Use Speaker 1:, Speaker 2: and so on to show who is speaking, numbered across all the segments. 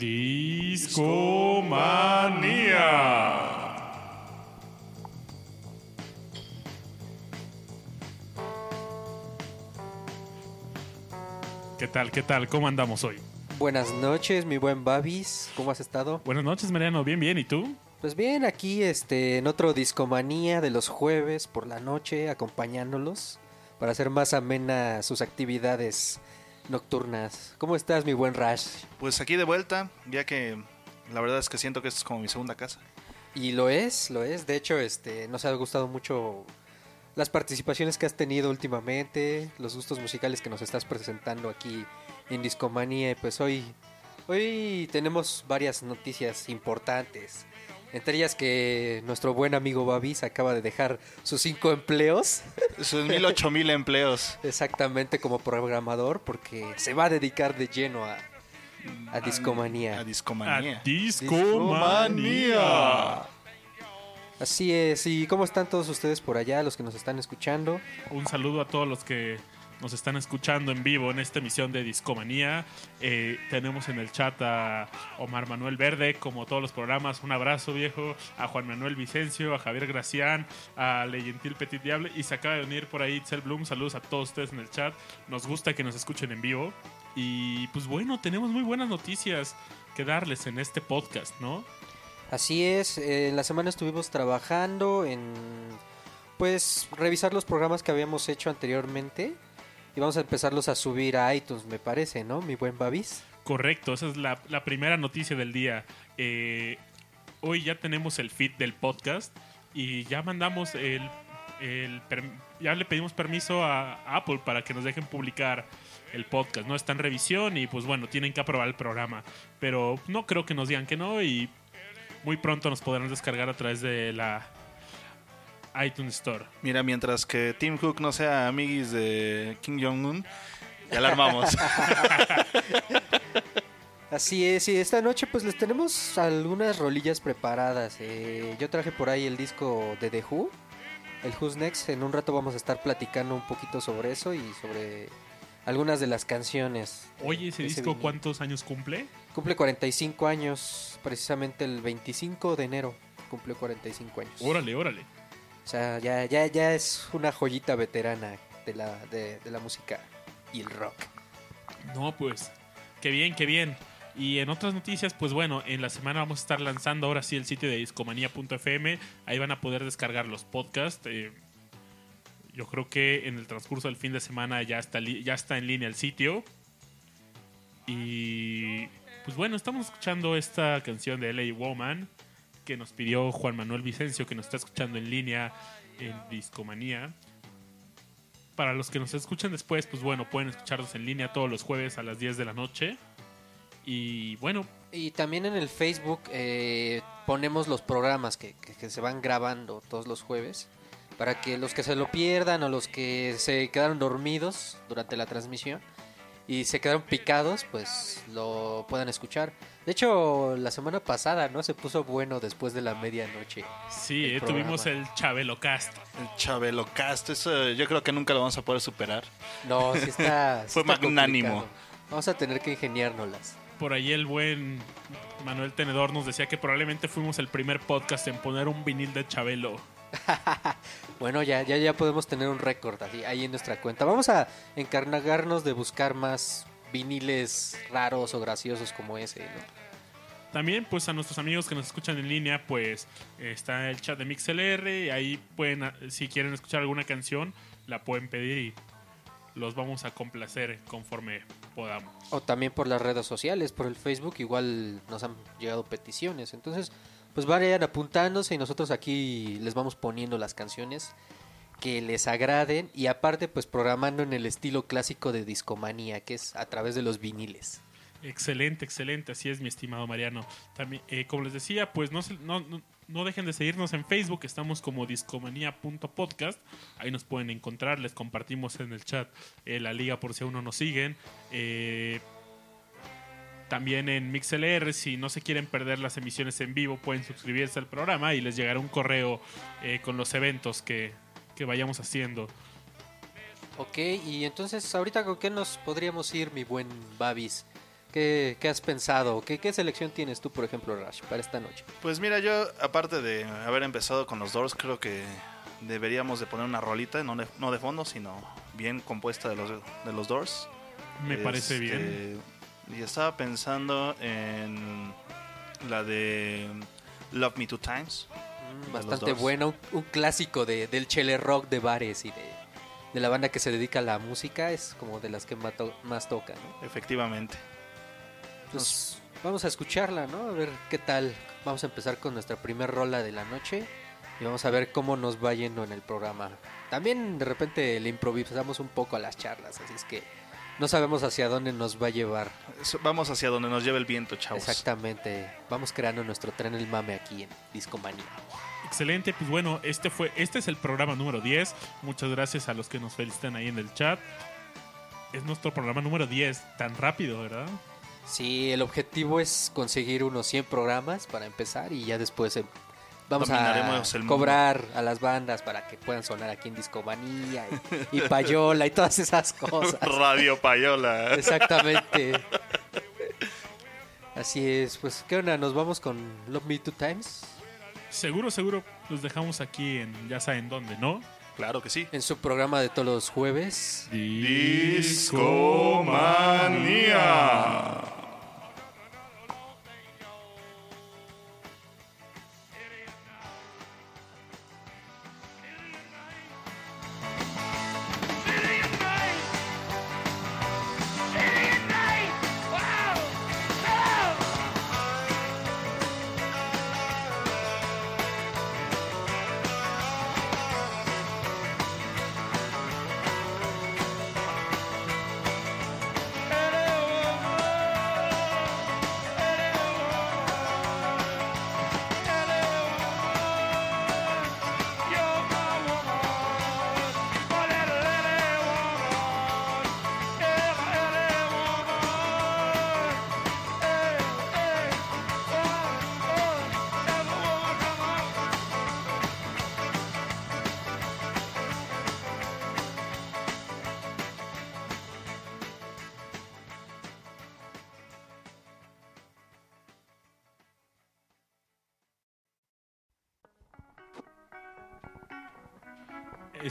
Speaker 1: Discomanía. ¿Qué tal? ¿Qué tal? ¿Cómo andamos hoy?
Speaker 2: Buenas noches, mi buen Babis. ¿Cómo has estado?
Speaker 1: Buenas noches, Mariano. Bien, bien. ¿Y tú?
Speaker 2: Pues bien, aquí este, en otro Discomanía de los jueves por la noche, acompañándolos para hacer más amena sus actividades nocturnas. ¿Cómo estás, mi buen Rash?
Speaker 3: Pues aquí de vuelta, ya que la verdad es que siento que esto es como mi segunda casa.
Speaker 2: Y lo es, lo es. De hecho, este, nos ha gustado mucho las participaciones que has tenido últimamente, los gustos musicales que nos estás presentando aquí en Discomanía. Y pues hoy, hoy tenemos varias noticias importantes. Entre ellas que nuestro buen amigo Babis acaba de dejar sus cinco empleos.
Speaker 3: Sus mil, ocho mil empleos.
Speaker 2: Exactamente como programador, porque se va a dedicar de lleno a, a Discomanía.
Speaker 3: A discomanía.
Speaker 1: A Discomanía.
Speaker 2: Así es. ¿Y cómo están todos ustedes por allá, los que nos están escuchando?
Speaker 1: Un saludo a todos los que nos están escuchando en vivo en esta emisión de Discomanía. Eh, tenemos en el chat a Omar Manuel Verde, como todos los programas. Un abrazo viejo a Juan Manuel Vicencio, a Javier Gracián, a Leyentil Petit Diable. Y se acaba de unir por ahí Itzel Bloom. Saludos a todos ustedes en el chat. Nos gusta que nos escuchen en vivo. Y pues bueno, tenemos muy buenas noticias que darles en este podcast, ¿no?
Speaker 2: Así es, eh, la semana estuvimos trabajando en pues revisar los programas que habíamos hecho anteriormente y vamos a empezarlos a subir a iTunes, me parece, ¿no? Mi buen Babis.
Speaker 1: Correcto, esa es la, la primera noticia del día. Eh, hoy ya tenemos el feed del podcast y ya mandamos el, el ya le pedimos permiso a Apple para que nos dejen publicar el podcast. No está en revisión y pues bueno, tienen que aprobar el programa. Pero no creo que nos digan que no y muy pronto nos podrán descargar a través de la iTunes Store.
Speaker 3: Mira, mientras que Tim Cook no sea amiguis de Kim Jong-un, ya la armamos.
Speaker 2: Así es, y esta noche pues les tenemos algunas rolillas preparadas. Eh, yo traje por ahí el disco de The Who, el Who's Next. En un rato vamos a estar platicando un poquito sobre eso y sobre algunas de las canciones.
Speaker 1: Oye, ese
Speaker 2: ese
Speaker 1: disco,
Speaker 2: vinil.
Speaker 1: ¿cuántos años cumple?
Speaker 2: Cumple 45 años, precisamente el 25 de enero. Cumple 45 años.
Speaker 1: Órale, órale.
Speaker 2: O sea, ya, ya, ya es una joyita veterana de la, de, la música y el rock.
Speaker 1: No, pues, qué bien, qué bien. Y en otras noticias, pues bueno, en la semana vamos a estar lanzando ahora sí el sitio de discomanía.fm. Ahí van a poder descargar los podcasts. eh, yo creo que en el transcurso del fin de semana ya está, ya está en línea el sitio. Y pues bueno, estamos escuchando esta canción de LA Woman que nos pidió Juan Manuel Vicencio, que nos está escuchando en línea en Discomanía. Para los que nos escuchan después, pues bueno, pueden escucharnos en línea todos los jueves a las 10 de la noche. Y bueno,
Speaker 2: Y también en el Facebook eh, ponemos los programas que, se van grabando todos los jueves para que los que se lo pierdan o los que se quedaron dormidos durante la transmisión y se quedaron picados, pues lo puedan escuchar. De hecho, la semana pasada, ¿no? Se puso bueno después de la medianoche.
Speaker 1: sí,
Speaker 2: El
Speaker 1: eh, tuvimos el Chabelo Cast.
Speaker 3: El Chabelo Cast, eso yo creo que nunca lo vamos a poder superar.
Speaker 2: No, sí está. sí
Speaker 3: Fue
Speaker 2: está
Speaker 3: magnánimo.
Speaker 2: complicado. Vamos a tener que ingeniárnoslas.
Speaker 1: Por ahí el buen Manuel Tenedor nos decía que probablemente fuimos el primer podcast en poner un vinil de Chabelo.
Speaker 2: Bueno, ya, ya, ya podemos tener un récord ahí, ahí en nuestra cuenta. Vamos a encargarnos de buscar más viniles raros o graciosos como ese, ¿no?
Speaker 1: También, pues a nuestros amigos que nos escuchan en línea, pues está el chat de MixLR. Y ahí pueden, si quieren escuchar alguna canción, la pueden pedir y los vamos a complacer conforme podamos.
Speaker 2: O también por las redes sociales, por el Facebook, igual nos han llegado peticiones. Entonces, pues vayan apuntándose y nosotros aquí les vamos poniendo las canciones que les agraden y aparte pues programando en el estilo clásico de discomanía, que es a través de los viniles.
Speaker 1: Excelente, excelente, así es mi estimado Mariano. También, eh, como les decía, pues no, se- no, no, no dejen de seguirnos en Facebook, estamos como discomanía.podcast, ahí nos pueden encontrar, les compartimos en el chat eh, la liga por si aún no nos siguen. Eh, también en MixLR, si no se quieren perder las emisiones en vivo, pueden suscribirse al programa y les llegará un correo eh, con los eventos que, que vayamos haciendo.
Speaker 2: Ok, y entonces ahorita con qué nos podríamos ir, mi buen Babis. ¿Qué, qué has pensado? ¿Qué, ¿Qué selección tienes tú, por ejemplo, Rash, para esta noche?
Speaker 3: Pues mira, yo, aparte de haber empezado con los Doors, creo que deberíamos de poner una rolita, no de, no de fondo, sino bien compuesta de los, de los Doors.
Speaker 1: Me parece
Speaker 3: Este,
Speaker 1: bien.
Speaker 3: Y estaba pensando en la de Love Me Two Times.
Speaker 2: Bastante buena, un, un clásico de, del chele rock de bares y de, de la banda que se dedica a la música, es como de las que más, to- más toca, ¿no?
Speaker 3: Efectivamente.
Speaker 2: Pues vamos a escucharla, ¿no? A ver qué tal. Vamos a empezar con nuestra primer rola de la noche y vamos a ver cómo nos va yendo en el programa. También de repente le improvisamos un poco a las charlas, así es que no sabemos hacia dónde nos va a llevar.
Speaker 3: Vamos hacia donde nos lleve el viento, chavos.
Speaker 2: Exactamente. Vamos creando nuestro tren el mame aquí en Discomanía.
Speaker 1: Excelente, pues bueno, este fue este es el programa número 10. Muchas gracias a los que nos felicitan ahí en el chat. Es nuestro programa número 10, tan rápido, ¿verdad?
Speaker 2: Sí, el objetivo es conseguir unos 100 programas para empezar y ya después eh, vamos
Speaker 3: Dominaremos
Speaker 2: a
Speaker 3: el mundo.
Speaker 2: cobrar a las bandas para que puedan sonar aquí en Discomanía y, y Payola y todas esas cosas.
Speaker 3: Radio Payola.
Speaker 2: Exactamente. Así es, pues ¿qué onda? Nos vamos con Love Me Two Times
Speaker 1: Seguro, seguro los dejamos aquí en ya saben dónde, ¿no?
Speaker 3: Claro que sí.
Speaker 2: en su programa de todos los jueves.
Speaker 3: Discomanía.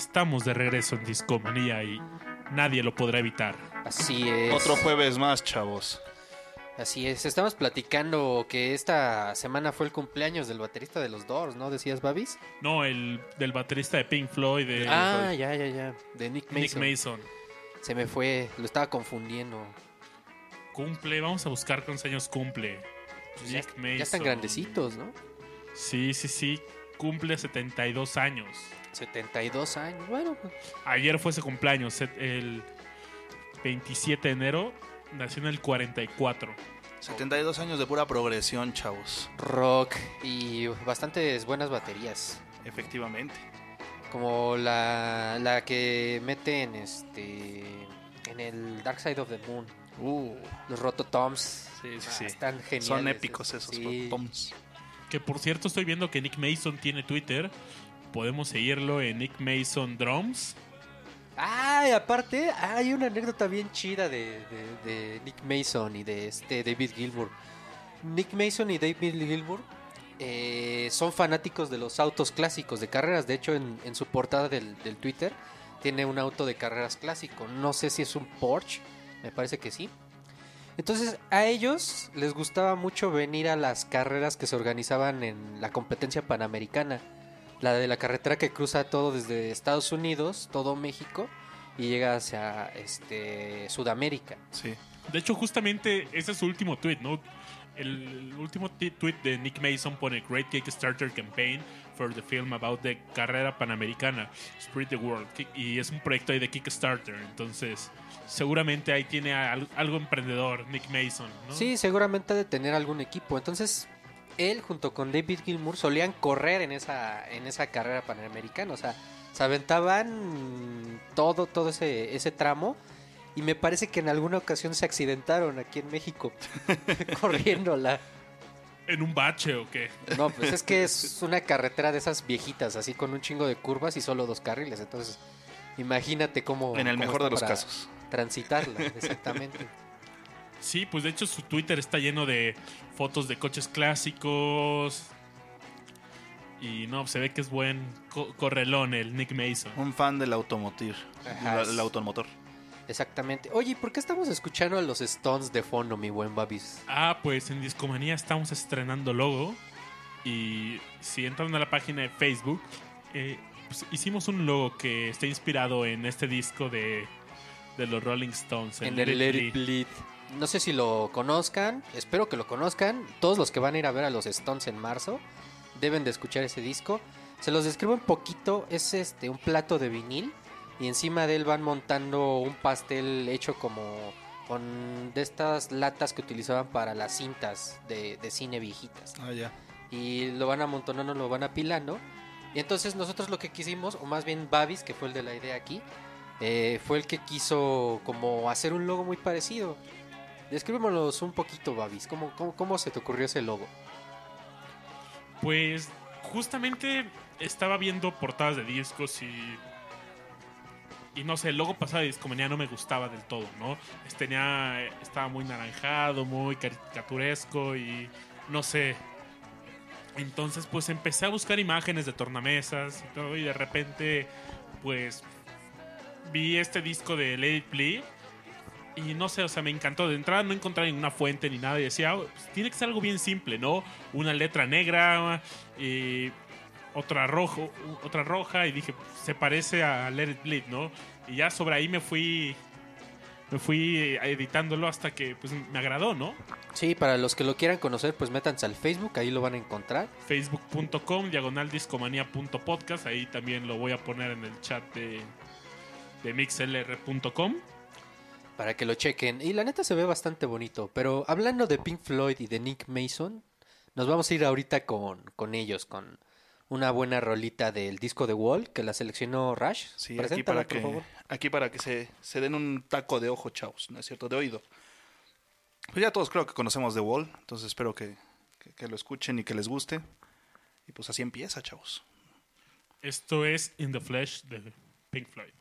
Speaker 1: Estamos de regreso en Discomanía y nadie lo podrá evitar.
Speaker 2: Así es.
Speaker 3: Otro jueves más, chavos.
Speaker 2: Así es. Estamos platicando que esta semana fue el cumpleaños del baterista de los Doors, ¿no? Decías, Babis.
Speaker 1: No, el del baterista de Pink Floyd, de
Speaker 2: Ah, ya, ya, ya. De Nick
Speaker 1: Nick
Speaker 2: Mason.
Speaker 1: Mason.
Speaker 2: Se me fue, lo estaba confundiendo.
Speaker 1: Cumple, vamos a buscar cuántos años cumple.
Speaker 2: Pues ya,
Speaker 1: Nick Mason.
Speaker 2: ya están grandecitos, ¿no?
Speaker 1: Sí, sí, sí. Cumple 72 años.
Speaker 2: 72 años. Bueno, pues,
Speaker 1: Ayer fue su cumpleaños, el 27 de enero. Nació en el 44.
Speaker 3: 72 años de pura progresión, chavos.
Speaker 2: rock y bastantes buenas baterías.
Speaker 3: Efectivamente.
Speaker 2: Como la, la que mete en este en el Dark Side of the Moon.
Speaker 3: Uh,
Speaker 2: Los Rototoms.
Speaker 3: sí, sí,
Speaker 2: Ah,
Speaker 3: sí.
Speaker 2: Están geniales.
Speaker 3: Son épicos esos
Speaker 2: Sí.
Speaker 3: toms.
Speaker 1: Que por cierto, estoy viendo que Nick Mason tiene Twitter. Podemos seguirlo en Nick Mason Drums.
Speaker 2: Ah, y aparte, hay una anécdota bien chida de, Nick Mason y de este David Gilmour. Nick Mason y David Gilmour eh, son fanáticos de los autos clásicos de carreras. De hecho, en, su portada del Twitter tiene un auto de carreras clásico. No sé si es un Porsche, me parece que sí. Entonces, a ellos les gustaba mucho venir a las carreras que se organizaban en la competencia panamericana. La de la carretera que cruza todo desde Estados Unidos, todo México, y llega hacia este, Sudamérica.
Speaker 3: Sí.
Speaker 1: De hecho, justamente ese es su último tweet, ¿no? El último ti- tweet de Nick Mason pone Great Kickstarter Campaign for the film about the carrera panamericana, Spread the World. Y es un proyecto ahí de Kickstarter. Entonces, seguramente ahí tiene al- algo emprendedor, Nick Mason, ¿no?
Speaker 2: Sí, seguramente ha de tener algún equipo. Entonces, él junto con David Gilmour solían correr en esa, en esa carrera panamericana. O sea, se aventaban todo, todo ese, ese tramo. Y me parece que en alguna ocasión se accidentaron aquí en México, corriéndola.
Speaker 1: ¿En un bache o qué?
Speaker 2: No, pues es que es una carretera de esas viejitas, así con un chingo de curvas y solo dos carriles. Entonces, imagínate cómo.
Speaker 3: En el
Speaker 2: cómo
Speaker 3: mejor de los casos.
Speaker 2: Transitarla, exactamente.
Speaker 1: Sí, pues de hecho su Twitter está lleno de fotos de coches clásicos. Y no, se ve que es buen co- correlón el Nick Mason.
Speaker 3: Un fan del automotor.
Speaker 2: Ajá,
Speaker 3: el automotor.
Speaker 2: Exactamente. Oye, ¿y ¿por qué estamos escuchando a los Stones de fondo, mi buen Babis?
Speaker 1: Ah, pues en Discomanía estamos estrenando logo. Y si entran a la página de Facebook, eh, pues hicimos un logo que está inspirado en este disco de, de los Rolling Stones.
Speaker 2: En el Let It Bleed. No sé si lo conozcan, espero que lo conozcan. Todos los que van a ir a ver a los Stones en marzo deben de escuchar ese disco. Se los describo un poquito, es este un plato de vinil y encima de él van montando un pastel hecho como con de estas latas que utilizaban para las cintas de, de cine viejitas.
Speaker 3: Ah, ya.
Speaker 2: y lo van amontonando, lo van apilando. Y entonces nosotros lo que quisimos, o más bien Babis, que fue el de la idea aquí, eh, fue el que quiso como hacer un logo muy parecido. Descríbemonos un poquito, Babis. ¿Cómo, cómo, cómo se te ocurrió ese logo?
Speaker 1: Pues justamente estaba viendo portadas de discos y. Y no sé, el logo pasado de Discomanía no me gustaba del todo, ¿no? Tenía, estaba muy naranjado, muy caricaturesco y no sé. Entonces, pues empecé a buscar imágenes de tornamesas y todo, y de repente, pues vi este disco de It Play y no sé, o sea, me encantó. De entrada no encontraba ninguna fuente ni nada y decía, "Ah, pues, tiene que ser algo bien simple, ¿no? Una letra negra y otra rojo, otra roja y dije, se parece a Let It Bleed, ¿no? Y ya sobre ahí me fui me fui eh, editándolo hasta que pues me agradó, ¿no?
Speaker 2: Sí, para los que lo quieran conocer, pues métanse al Facebook, ahí lo van a encontrar.
Speaker 1: facebook.com diagonal discomanía.podcast, ahí también lo voy a poner en el chat de, de mixlr.com.
Speaker 2: para que lo chequen. Y la neta se ve bastante bonito. Pero hablando de Pink Floyd y de Nick Mason, nos vamos a ir ahorita con, con ellos, con una buena rolita del disco de Wall que la seleccionó Rush.
Speaker 3: Sí, aquí para
Speaker 2: por
Speaker 3: que,
Speaker 2: favor.
Speaker 3: aquí para que se, se den un taco de ojo, chavos, ¿no es cierto? De oído. Pues ya todos creo que conocemos The Wall, entonces espero que, que- que lo escuchen y que les guste. Y pues así empieza, chavos.
Speaker 1: Esto es In the Flesh de Pink Floyd.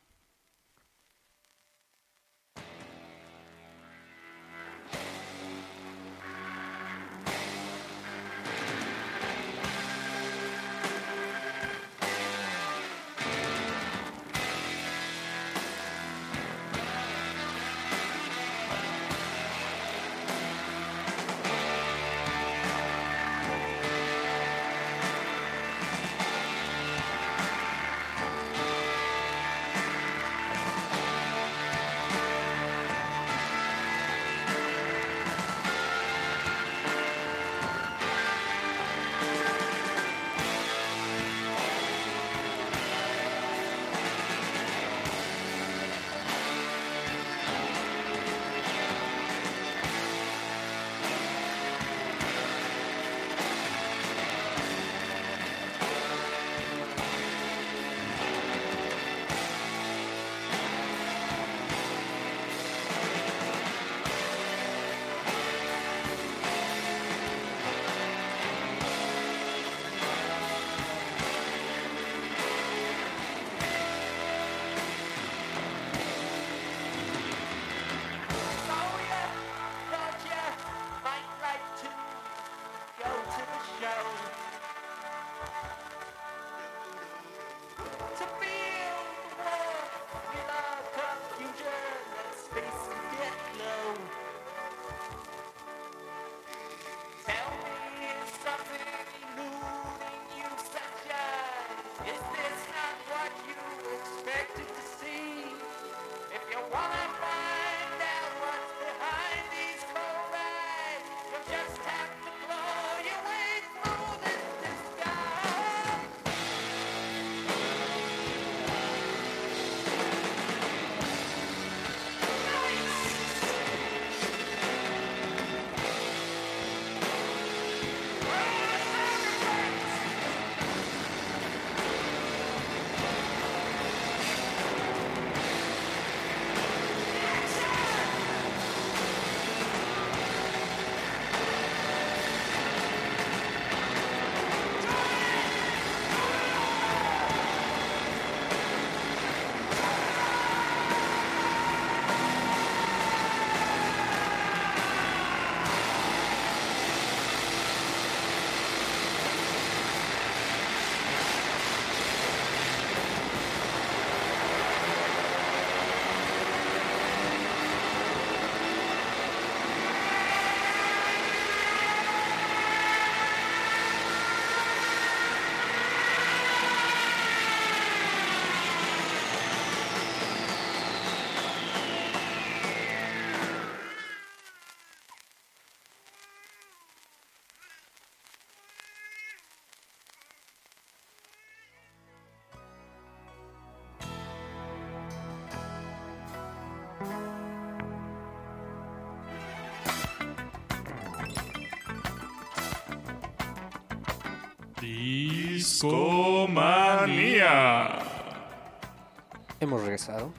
Speaker 2: Hemos regresado.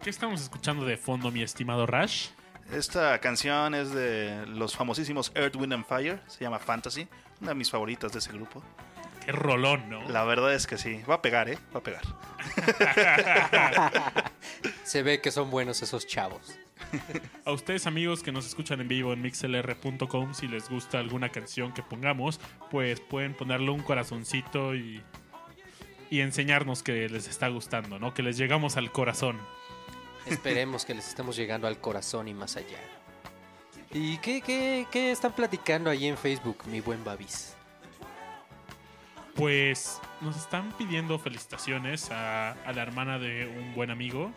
Speaker 1: ¿Qué estamos escuchando de fondo, mi estimado Rash?
Speaker 3: Esta canción es de los famosísimos Earth, Wind and Fire. Se llama Fantasy. Una de mis favoritas de ese grupo.
Speaker 1: Qué rolón, ¿no?
Speaker 3: La verdad es que sí. Va a pegar, ¿eh? Va a pegar.
Speaker 2: Se ve que son buenos esos chavos.
Speaker 1: A ustedes amigos que nos escuchan en vivo en mixlr.com, si les gusta alguna canción que pongamos, pues pueden ponerle un corazoncito y, y enseñarnos que les está gustando, ¿no? Que les llegamos al corazón.
Speaker 2: Esperemos que les estemos llegando al corazón y más allá. ¿Y qué, qué, qué están platicando ahí en Facebook, mi buen Babis?
Speaker 1: Pues nos están pidiendo felicitaciones a, a la hermana de un buen amigo.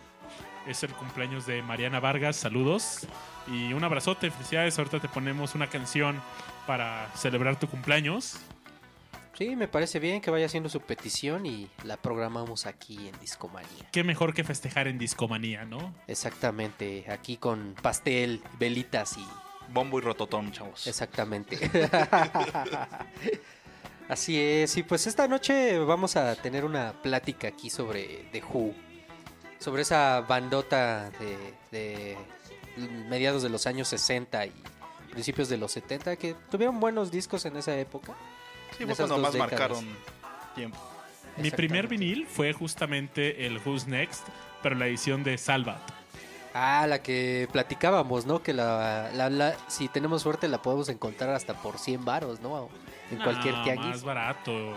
Speaker 1: Es el cumpleaños de Mariana Vargas, saludos. Y un abrazote, felicidades. Ahorita te ponemos una canción para celebrar tu cumpleaños.
Speaker 2: Sí, me parece bien que vaya haciendo su petición y la programamos aquí en Discomanía.
Speaker 1: Qué mejor que festejar en Discomanía, ¿no?
Speaker 2: Exactamente, aquí con pastel, velitas y...
Speaker 3: Bombo y rototón, chavos.
Speaker 2: Exactamente. Así es, y pues esta noche vamos a tener una plática aquí sobre The Who. Sobre esa bandota de, de mediados de los años 60 y principios de los 70 que tuvieron buenos discos en esa época.
Speaker 3: Sí, fue cuando más
Speaker 2: décadas.
Speaker 3: marcaron tiempo.
Speaker 1: Mi primer vinil fue justamente el Who's Next, pero la edición de Salvat.
Speaker 2: Ah, la que platicábamos, ¿no? Que la, la- la- si tenemos suerte la podemos encontrar hasta por 100 varos, ¿no? En cualquier
Speaker 1: No,
Speaker 2: tianguis.
Speaker 1: más barato.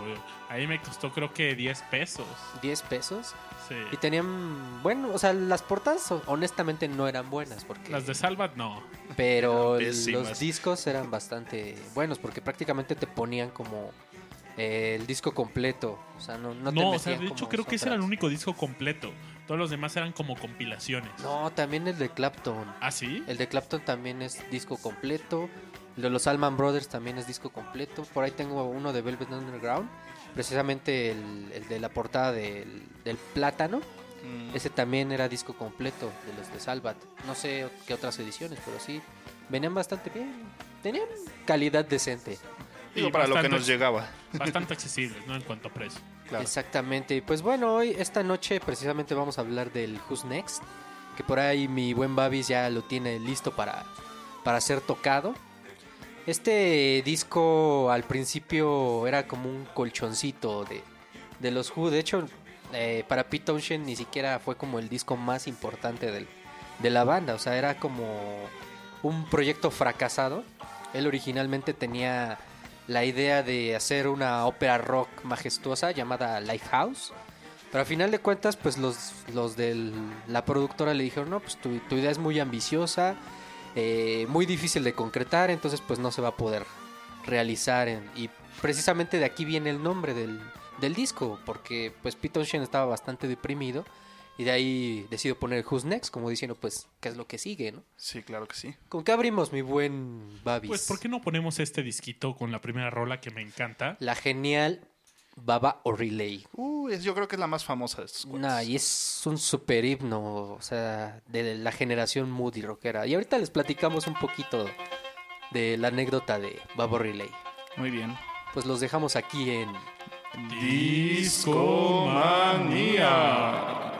Speaker 1: Ahí me costó creo que 10 pesos.
Speaker 2: 10 pesos.
Speaker 1: Sí.
Speaker 2: Y tenían, bueno, o sea, las portadas honestamente no eran buenas porque
Speaker 1: Las de Salvat no.
Speaker 2: pero los discos eran bastante buenos porque prácticamente te ponían como eh, el disco completo, o sea, no no, te
Speaker 1: No, o sea, de hecho creo que ese era el único disco completo. Todos los demás eran como compilaciones.
Speaker 2: No, también el de Clapton.
Speaker 1: ¿Ah, sí?
Speaker 2: El de Clapton también es disco completo. El de los Allman Brothers también es disco completo. Por ahí tengo uno de Velvet Underground. Precisamente el, el de la portada del, del plátano.
Speaker 3: Mm,
Speaker 2: Ese también era disco completo de los de Salvat. No sé qué otras ediciones, pero sí. Venían bastante bien. Tenían calidad decente.
Speaker 3: Digo, para lo que nos llegaba.
Speaker 1: Bastante accesibles, ¿no? En cuanto a precio.
Speaker 3: Claro.
Speaker 2: Exactamente. Y Pues bueno, hoy, esta noche, precisamente vamos a hablar del Who's Next. Que por ahí mi buen Babis ya lo tiene listo para, para ser tocado. Este disco al principio era como un colchoncito de, de los Who. De hecho, eh, para Pete Townshend ni siquiera fue como el disco más importante de la banda. O sea, era como un proyecto fracasado. Él originalmente tenía la idea de hacer una ópera rock majestuosa llamada Lifehouse. Pero al final de cuentas, pues los, los de la productora le dijeron, no, pues tu, tu idea es muy ambiciosa, eh, muy difícil de concretar, entonces pues no se va a poder realizar. en- y precisamente de aquí viene el nombre del, del disco, porque pues Pete estaba bastante deprimido y de ahí decidió poner Who's Next, como diciendo pues qué es lo que sigue, ¿no?
Speaker 3: Sí, claro que sí.
Speaker 2: ¿Con qué abrimos, mi buen Babis?
Speaker 1: Pues, ¿por qué no ponemos este disquito con la primera rola que me encanta?
Speaker 2: La genial Baba o Relay.
Speaker 3: Uh, es- yo creo que es la más famosa de estos cuates.
Speaker 2: Nah, y es un super himno, o sea, de la generación moody rockera. Y ahorita les platicamos un poquito de la anécdota de Baba Relay.
Speaker 3: Muy bien.
Speaker 2: Pues los dejamos aquí en
Speaker 1: Discomanía. Discomanía.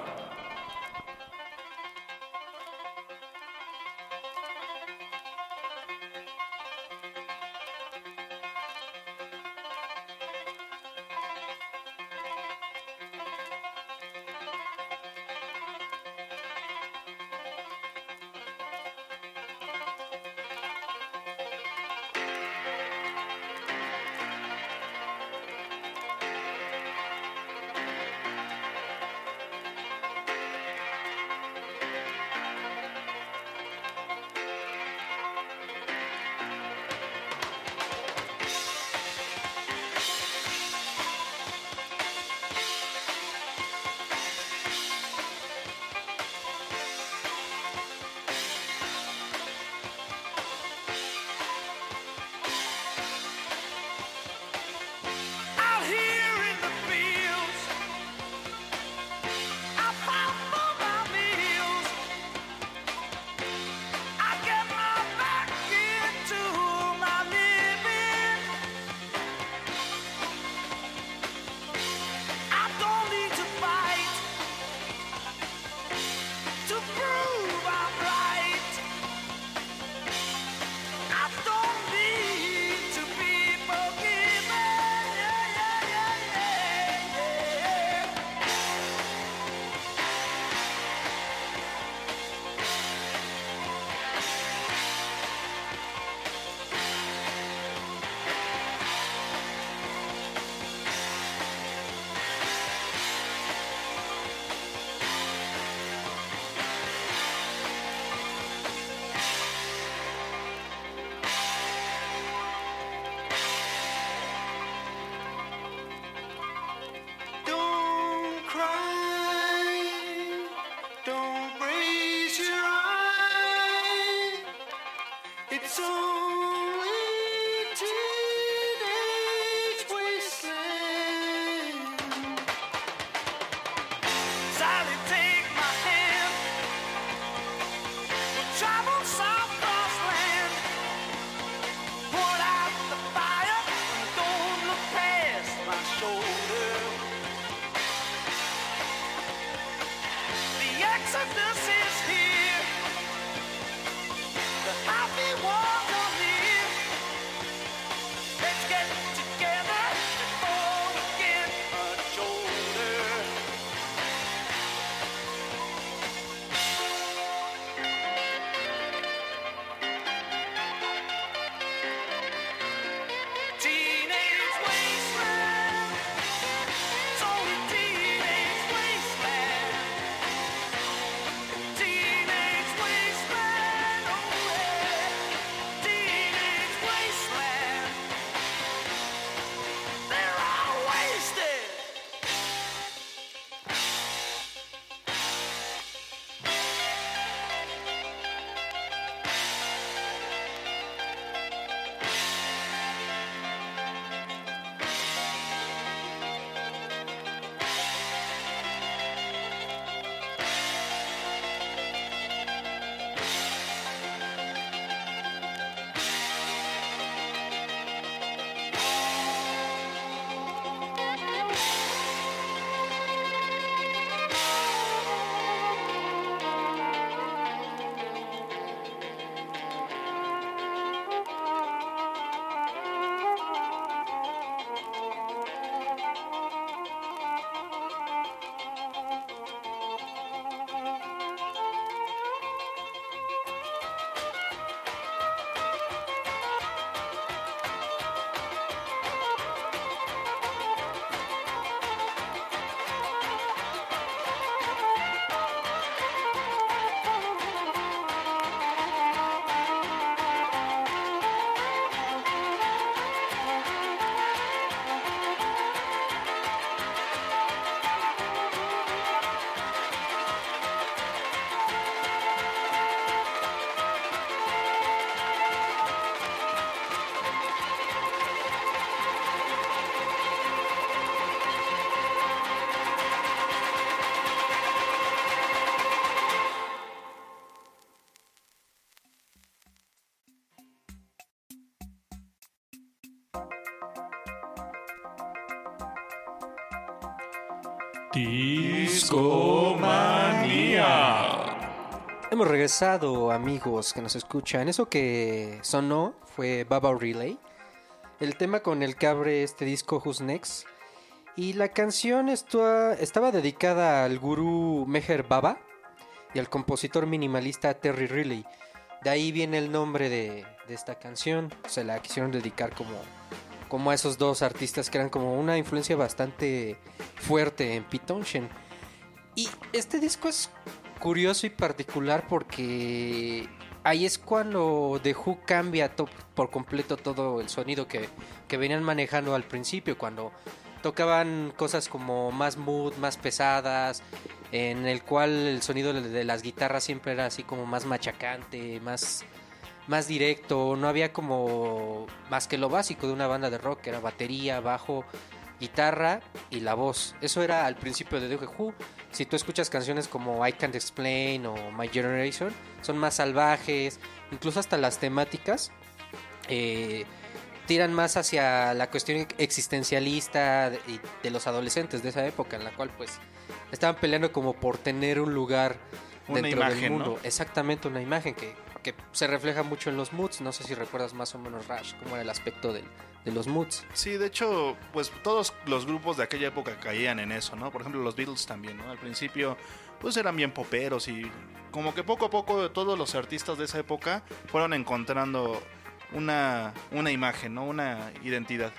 Speaker 2: Amigos que nos escuchan. Eso que sonó fue Baba Relay, el tema con el que abre este disco Who's Next. Y la canción estaba dedicada al gurú Meher Baba y al compositor minimalista Terry Riley. De ahí viene el nombre de, esta canción. Se la quisieron dedicar como, como a esos dos artistas que eran como una influencia bastante fuerte en Pete Townshend. Y este disco es curioso y particular porque ahí es cuando The Who cambia por completo todo el sonido que, que venían manejando al principio, cuando tocaban cosas como más mood, más pesadas, en el cual el sonido de de las guitarras siempre era así como más machacante, más, más directo, no había como más que lo básico de una banda de rock, que era batería, bajo, guitarra y la voz. Eso era al principio de The Who. Si tú escuchas canciones como I Can't Explain o My Generation, son más salvajes, incluso hasta las temáticas eh, tiran más hacia la cuestión existencialista de, de los adolescentes de esa época, en la cual pues estaban peleando como por tener un lugar
Speaker 3: Una
Speaker 2: dentro del mundo.
Speaker 3: ¿no?
Speaker 2: Exactamente, una imagen que, que se refleja mucho en los moods. No sé si recuerdas más o menos, Rash, cómo era el aspecto de los moods.
Speaker 3: Sí, de hecho, pues todos los grupos de aquella época caían en eso, ¿no? Por ejemplo, los Beatles también, ¿no? Al principio, pues eran bien poperos y como que poco a poco todos los artistas de esa época fueron encontrando una, una imagen, ¿no? Una identidad.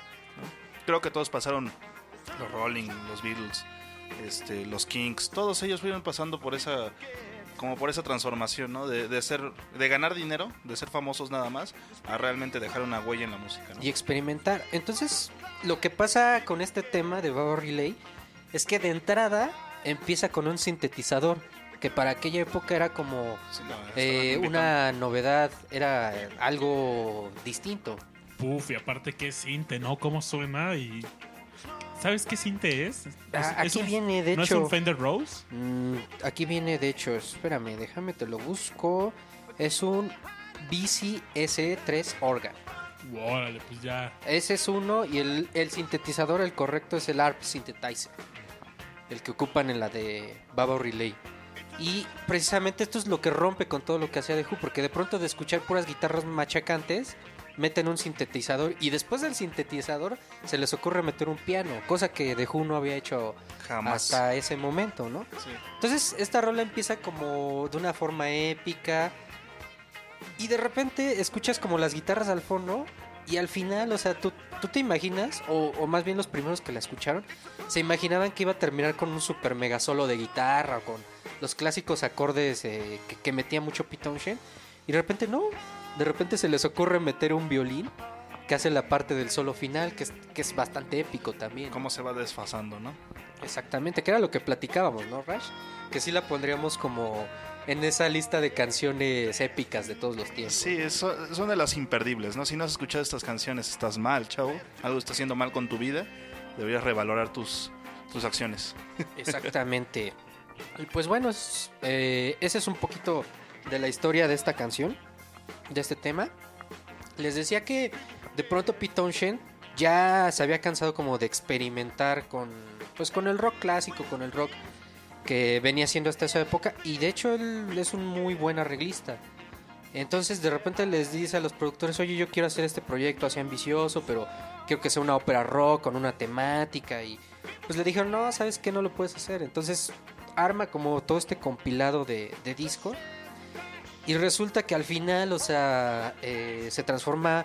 Speaker 3: Creo que todos pasaron, los Rolling, los Beatles, este, los Kings, todos ellos fueron pasando por esa como por esa transformación, ¿no? De, de ser, de ganar dinero, de ser famosos nada más, a realmente dejar una huella en la música, ¿no?
Speaker 2: y experimentar. Entonces, lo que pasa con este tema de Baba Relay es que de entrada empieza con un sintetizador, que para aquella época era como
Speaker 3: Sí, no,
Speaker 2: eh, una novedad, era algo distinto.
Speaker 1: Puf, y aparte que cinte, ¿no? ¿Cómo suena? Y... ¿Sabes qué cinte es? Es-
Speaker 2: Ah,
Speaker 1: es
Speaker 2: aquí
Speaker 1: un-
Speaker 2: viene, de
Speaker 1: ¿No es
Speaker 2: hecho.
Speaker 1: un Fender Rose?
Speaker 2: Mm, aquí viene, de hecho, espérame, déjame te lo busco. Es un BCS3 Organ.
Speaker 1: Órale, pues ya.
Speaker 2: Ese es uno y el, el sintetizador, el correcto, es el ARP Synthetizer. El que ocupan en la de Baba Relay. Y precisamente esto es lo que rompe con todo lo que hacía The Who, porque de pronto de escuchar puras guitarras machacantes, meten un sintetizador y después del sintetizador se les ocurre meter un piano, cosa que The Who no había hecho
Speaker 3: Jamás.
Speaker 2: hasta ese momento, ¿no?
Speaker 3: Sí.
Speaker 2: Entonces esta rola empieza como de una forma épica y de repente escuchas como las guitarras al fondo y al final, o sea, tú, tú te imaginas, o, o más bien los primeros que la escucharon, se imaginaban que iba a terminar con un super mega solo de guitarra o con los clásicos acordes eh, que, que metía mucho Pete Townshend y de repente no, de repente se les ocurre meter un violín que hace la parte del solo final, que es, que es bastante épico también.
Speaker 3: Cómo se va desfasando, ¿no?
Speaker 2: Exactamente, que era lo que platicábamos, ¿no, Rash? Que sí la pondríamos como en esa lista de canciones épicas de todos los tiempos.
Speaker 3: Sí, eso- son de las imperdibles, ¿no? Si no has escuchado estas canciones, estás mal, chavo. Algo está haciendo mal con tu vida. Deberías revalorar tus, tus acciones.
Speaker 2: Exactamente. Y pues bueno, es- eh, ese es un poquito de la historia de esta canción, de este tema. Les decía que de pronto Pete Townshend ya se había cansado como de experimentar con, pues con el rock clásico, con el rock que venía haciendo hasta esa época. Y de hecho él es un muy buen arreglista. Entonces de repente les dice a los productores, oye, yo quiero hacer este proyecto así ambicioso, pero quiero que sea una ópera rock con una temática. Y pues le dijeron, no, sabes que no lo puedes hacer. Entonces arma como todo este compilado de, de disco. Y resulta que al final, o sea, eh, se transforma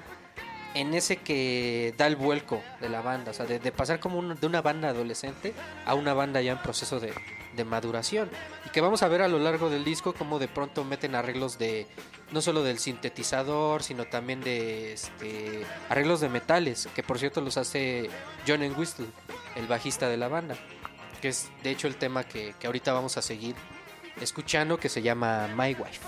Speaker 2: en ese que da el vuelco de la banda. O sea, de, de pasar como un- de una banda adolescente a una banda ya en proceso de, de maduración. Y que vamos a ver a lo largo del disco como de pronto meten arreglos de no solo del sintetizador, sino también de este, arreglos de metales, que por cierto los hace John Whistle, el bajista de la banda, que es de hecho el tema que, que ahorita vamos a seguir escuchando, que se llama My Wife.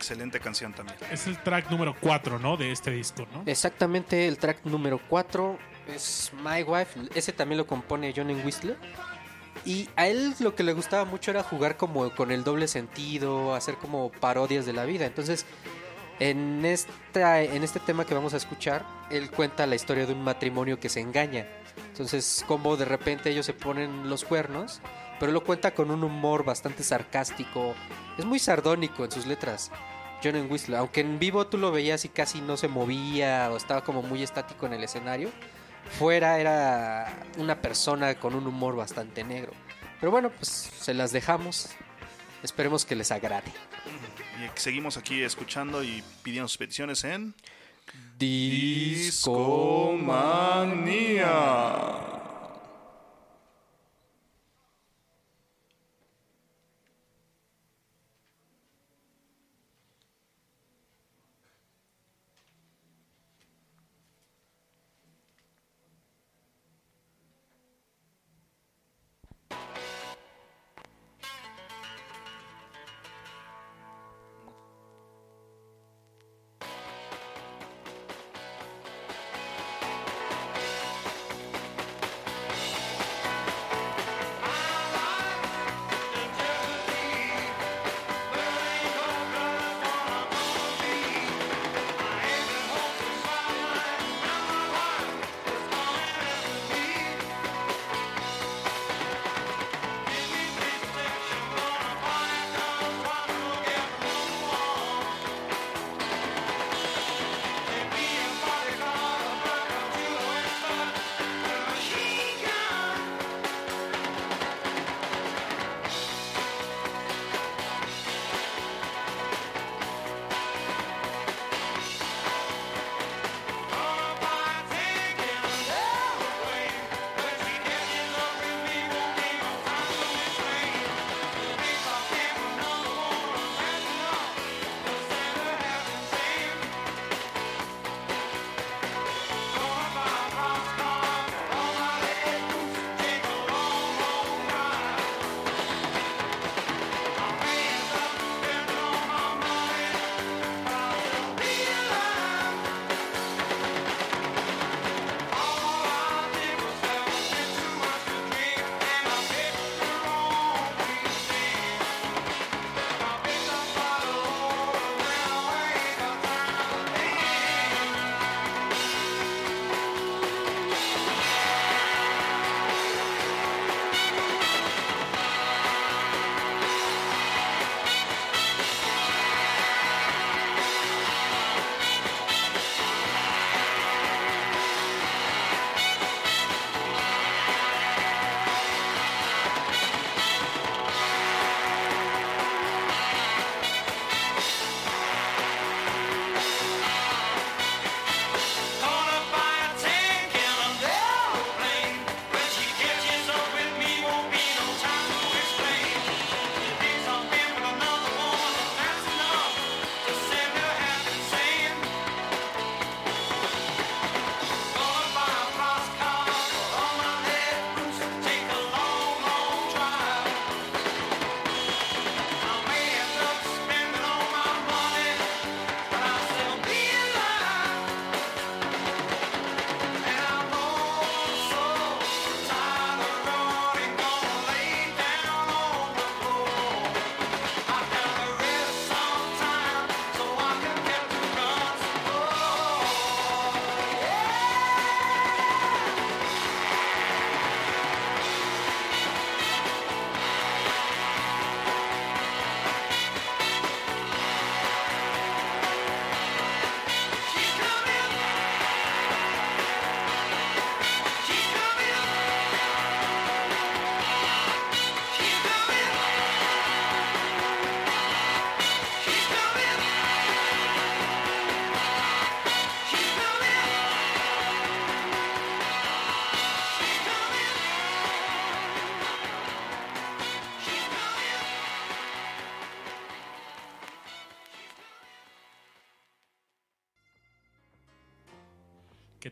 Speaker 3: Excelente canción también.
Speaker 1: Es el track número 4, ¿no? De este disco, ¿no?
Speaker 2: Exactamente, el track número 4 es My Wife, ese también lo compone John Whistler. Y a él lo que le gustaba mucho era jugar como con el doble sentido, hacer como parodias de la vida. Entonces,
Speaker 4: En, esta, en este tema que vamos a escuchar, él cuenta la historia de un matrimonio que se engaña. Entonces, como de repente ellos se ponen los cuernos, pero lo cuenta con un humor bastante sarcástico. Es muy sardónico en sus letras. John Whistler, aunque en vivo tú lo veías y casi no se movía o estaba como muy estático en el escenario, fuera era una persona con un humor bastante negro. Pero bueno, pues se las dejamos. Esperemos que les agrade.
Speaker 3: Y seguimos aquí escuchando y pidiendo sus peticiones en
Speaker 4: Discomanía.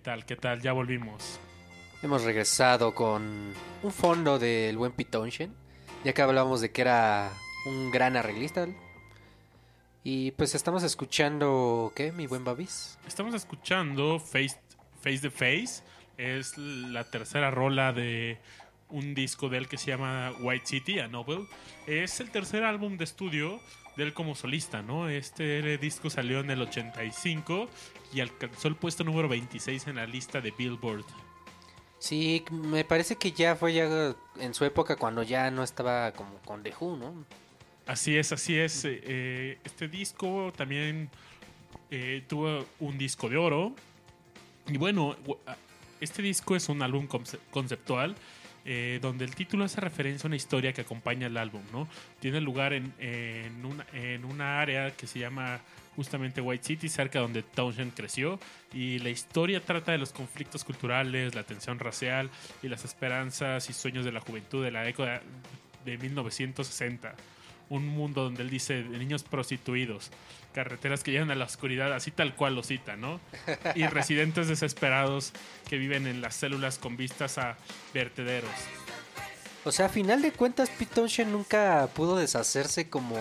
Speaker 1: Tal? ¿Qué tal? Ya volvimos.
Speaker 4: Hemos regresado con un fondo del buen Pitonshen, ya que hablábamos de que era un gran arreglista. Y pues estamos escuchando, ¿qué, mi buen Babis?
Speaker 1: Estamos escuchando Face, Face the Face. Es la tercera rola de un disco de él que se llama White City, a Novel. Es el tercer álbum de estudio de él como solista, ¿no? Este disco salió en el 85 y alcanzó el puesto número 26 en la lista de Billboard.
Speaker 2: Sí, me parece que ya fue ya en su época cuando ya no estaba como con The Who, ¿no?
Speaker 1: Así es, así es. Eh, eh, este disco también eh, tuvo un disco de oro. Y bueno, gu- a- este disco es un álbum conce- conceptual eh, donde el título hace referencia a una historia que acompaña el álbum, ¿no? Tiene lugar en, en una, en una área que se llama justamente White City, cerca donde Townshend creció, y la historia trata de los conflictos culturales, la tensión racial y las esperanzas y sueños de la juventud de la década de 1960. Un mundo donde él dice de niños prostituidos, carreteras que llegan a la oscuridad, así tal cual lo cita, ¿no? Y residentes desesperados que viven en las células con vistas a vertederos.
Speaker 2: O sea, a final de cuentas, Pete Townshend nunca pudo deshacerse como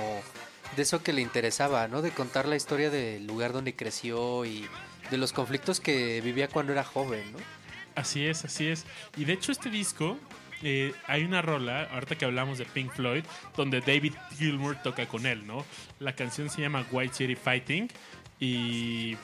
Speaker 2: de eso que le interesaba, ¿no? De contar la historia del lugar donde creció y de los conflictos que vivía cuando era joven, ¿no?
Speaker 1: Así es, así es. Y de hecho este disco, eh, hay una rola, ahorita que hablamos de Pink Floyd, donde David Gilmour toca con él, ¿no? La canción se llama White City Fighting y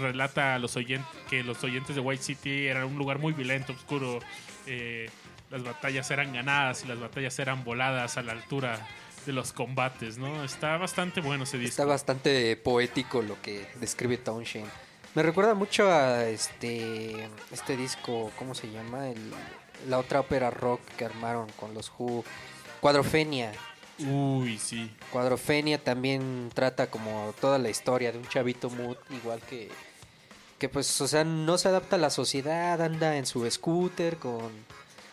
Speaker 1: relata a los oyentes que los oyentes de White City eran un lugar muy violento, oscuro. eh, las batallas eran ganadas y las batallas eran voladas a la altura de los combates, ¿no? Está bastante bueno ese disco.
Speaker 2: Está bastante poético lo que describe Townshend. Me recuerda mucho a este este disco, ¿cómo se llama? El- la otra ópera rock que armaron con los Who, Cuadrofenia.
Speaker 1: Uy, sí.
Speaker 2: Cuadrofenia también trata como toda la historia de un chavito mood, igual que que pues, o sea, no se adapta a la sociedad, anda en su scooter con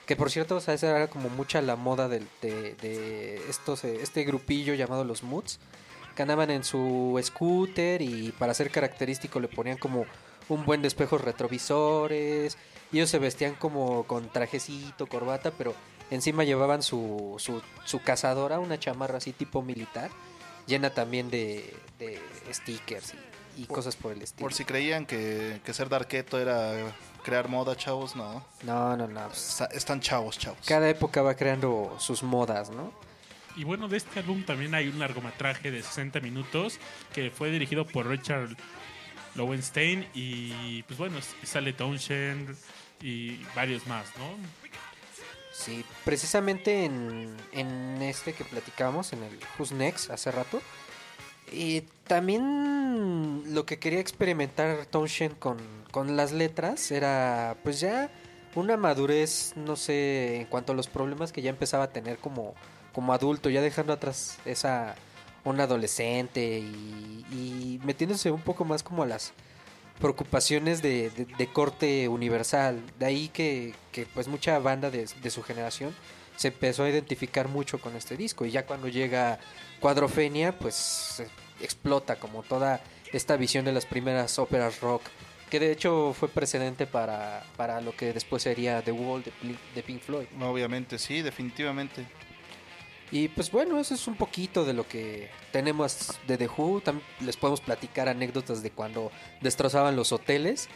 Speaker 2: que por cierto, o sea, esa era como mucha la moda del- de, de estos eh, este grupillo llamado los Moods, que andaban en su scooter y para ser característico le ponían como un buen de espejos retrovisores, ellos se vestían como con trajecito, corbata, pero encima llevaban su, su, su cazadora, una chamarra así tipo militar, llena también de, de stickers y, y
Speaker 3: Por-
Speaker 2: cosas por el estilo.
Speaker 3: Por si creían que, que ser darketo era crear moda, chavos, no.
Speaker 2: No, no, no. pues,
Speaker 3: Está- están chavos, chavos.
Speaker 2: cada época va creando sus modas, ¿no?
Speaker 1: Y bueno, de este álbum también hay un largometraje de 60 minutos que fue dirigido por Richard Lowenstein y pues bueno, sale Townshend y varios más, ¿no?
Speaker 2: Sí, precisamente en, en este que platicamos, en el Who's Next, hace rato. Y también lo que quería experimentar Townshend con, con las letras era pues ya una madurez, no sé, en cuanto a los problemas que ya empezaba a tener como, como adulto, ya dejando atrás esa onda adolescente y, y metiéndose un poco más como a las preocupaciones de, de- corte universal. De ahí que, que, pues mucha banda de, de su generación se empezó a identificar mucho con este disco. Y ya cuando llega Cuadrofenia, pues explota como toda esta visión de las primeras óperas rock. Que de hecho fue precedente para, para lo que después sería The Wall de, de Pink Floyd.
Speaker 3: Obviamente, sí, definitivamente.
Speaker 2: Y pues bueno, eso es un poquito de lo que tenemos de The Who. También les podemos platicar anécdotas de cuando destrozaban los hoteles.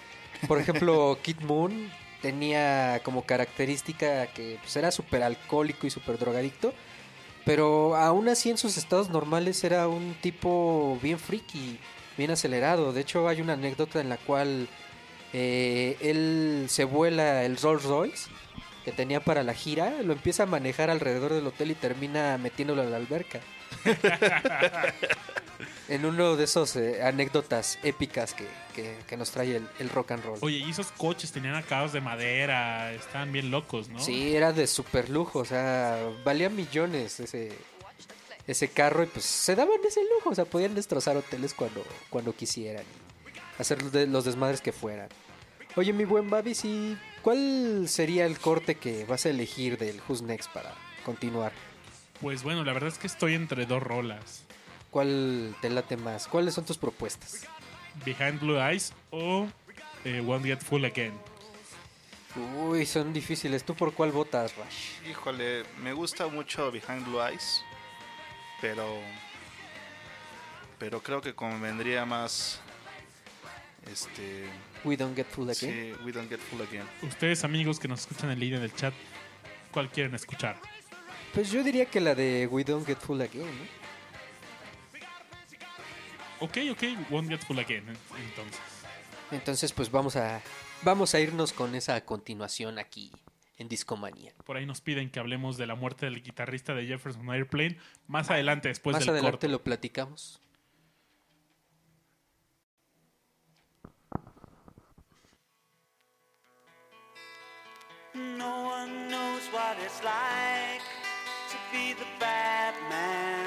Speaker 2: Por ejemplo, Kid Moon tenía como característica que pues, era súper alcohólico y súper drogadicto. Pero aún así en sus estados normales era un tipo bien friki, bien acelerado. De hecho hay una anécdota en la cual eh, él se vuela el Rolls Royce que tenía para la gira, lo empieza a manejar alrededor del hotel y termina metiéndolo a la alberca. en uno de esos eh, anécdotas épicas que, que- que nos trae el, el rock and roll.
Speaker 1: Oye, y esos coches tenían acabados de madera, estaban bien locos, ¿no?
Speaker 2: Sí, era de super lujo, o sea, valía millones ese, ese carro y pues se daban ese lujo, o sea, podían destrozar hoteles cuando, cuando quisieran, hacer de- los desmadres que fueran. Oye, mi buen Babis, ¿y cuál sería el corte que vas a elegir del Who's Next para continuar?
Speaker 1: Pues bueno, la verdad es que estoy entre dos rolas.
Speaker 2: ¿Cuál te late más? ¿Cuáles son tus propuestas?
Speaker 1: Behind Blue Eyes o eh, Won't Get Full Again.
Speaker 2: Uy, son difíciles. ¿Tú por cuál votas, Rush?
Speaker 3: Híjole, me gusta mucho Behind Blue Eyes, pero pero creo que convendría más este
Speaker 2: We don't get full again.
Speaker 3: sí, We Don't Get Full Again.
Speaker 1: Ustedes amigos que nos escuchan en línea del chat, ¿cuál quieren escuchar?
Speaker 2: Pues yo diría que la de We don't get full again. ¿no?
Speaker 1: Ok, ok, Won't Get Full Again, entonces.
Speaker 2: Entonces, pues vamos a, vamos a irnos con esa continuación aquí en Discomanía.
Speaker 1: Por ahí nos piden que hablemos de la muerte del guitarrista de Jefferson Airplane. Más adelante, después
Speaker 2: Más
Speaker 1: del
Speaker 2: adelante
Speaker 1: corto.
Speaker 2: lo platicamos.
Speaker 4: No one knows what it's like to be the bad man,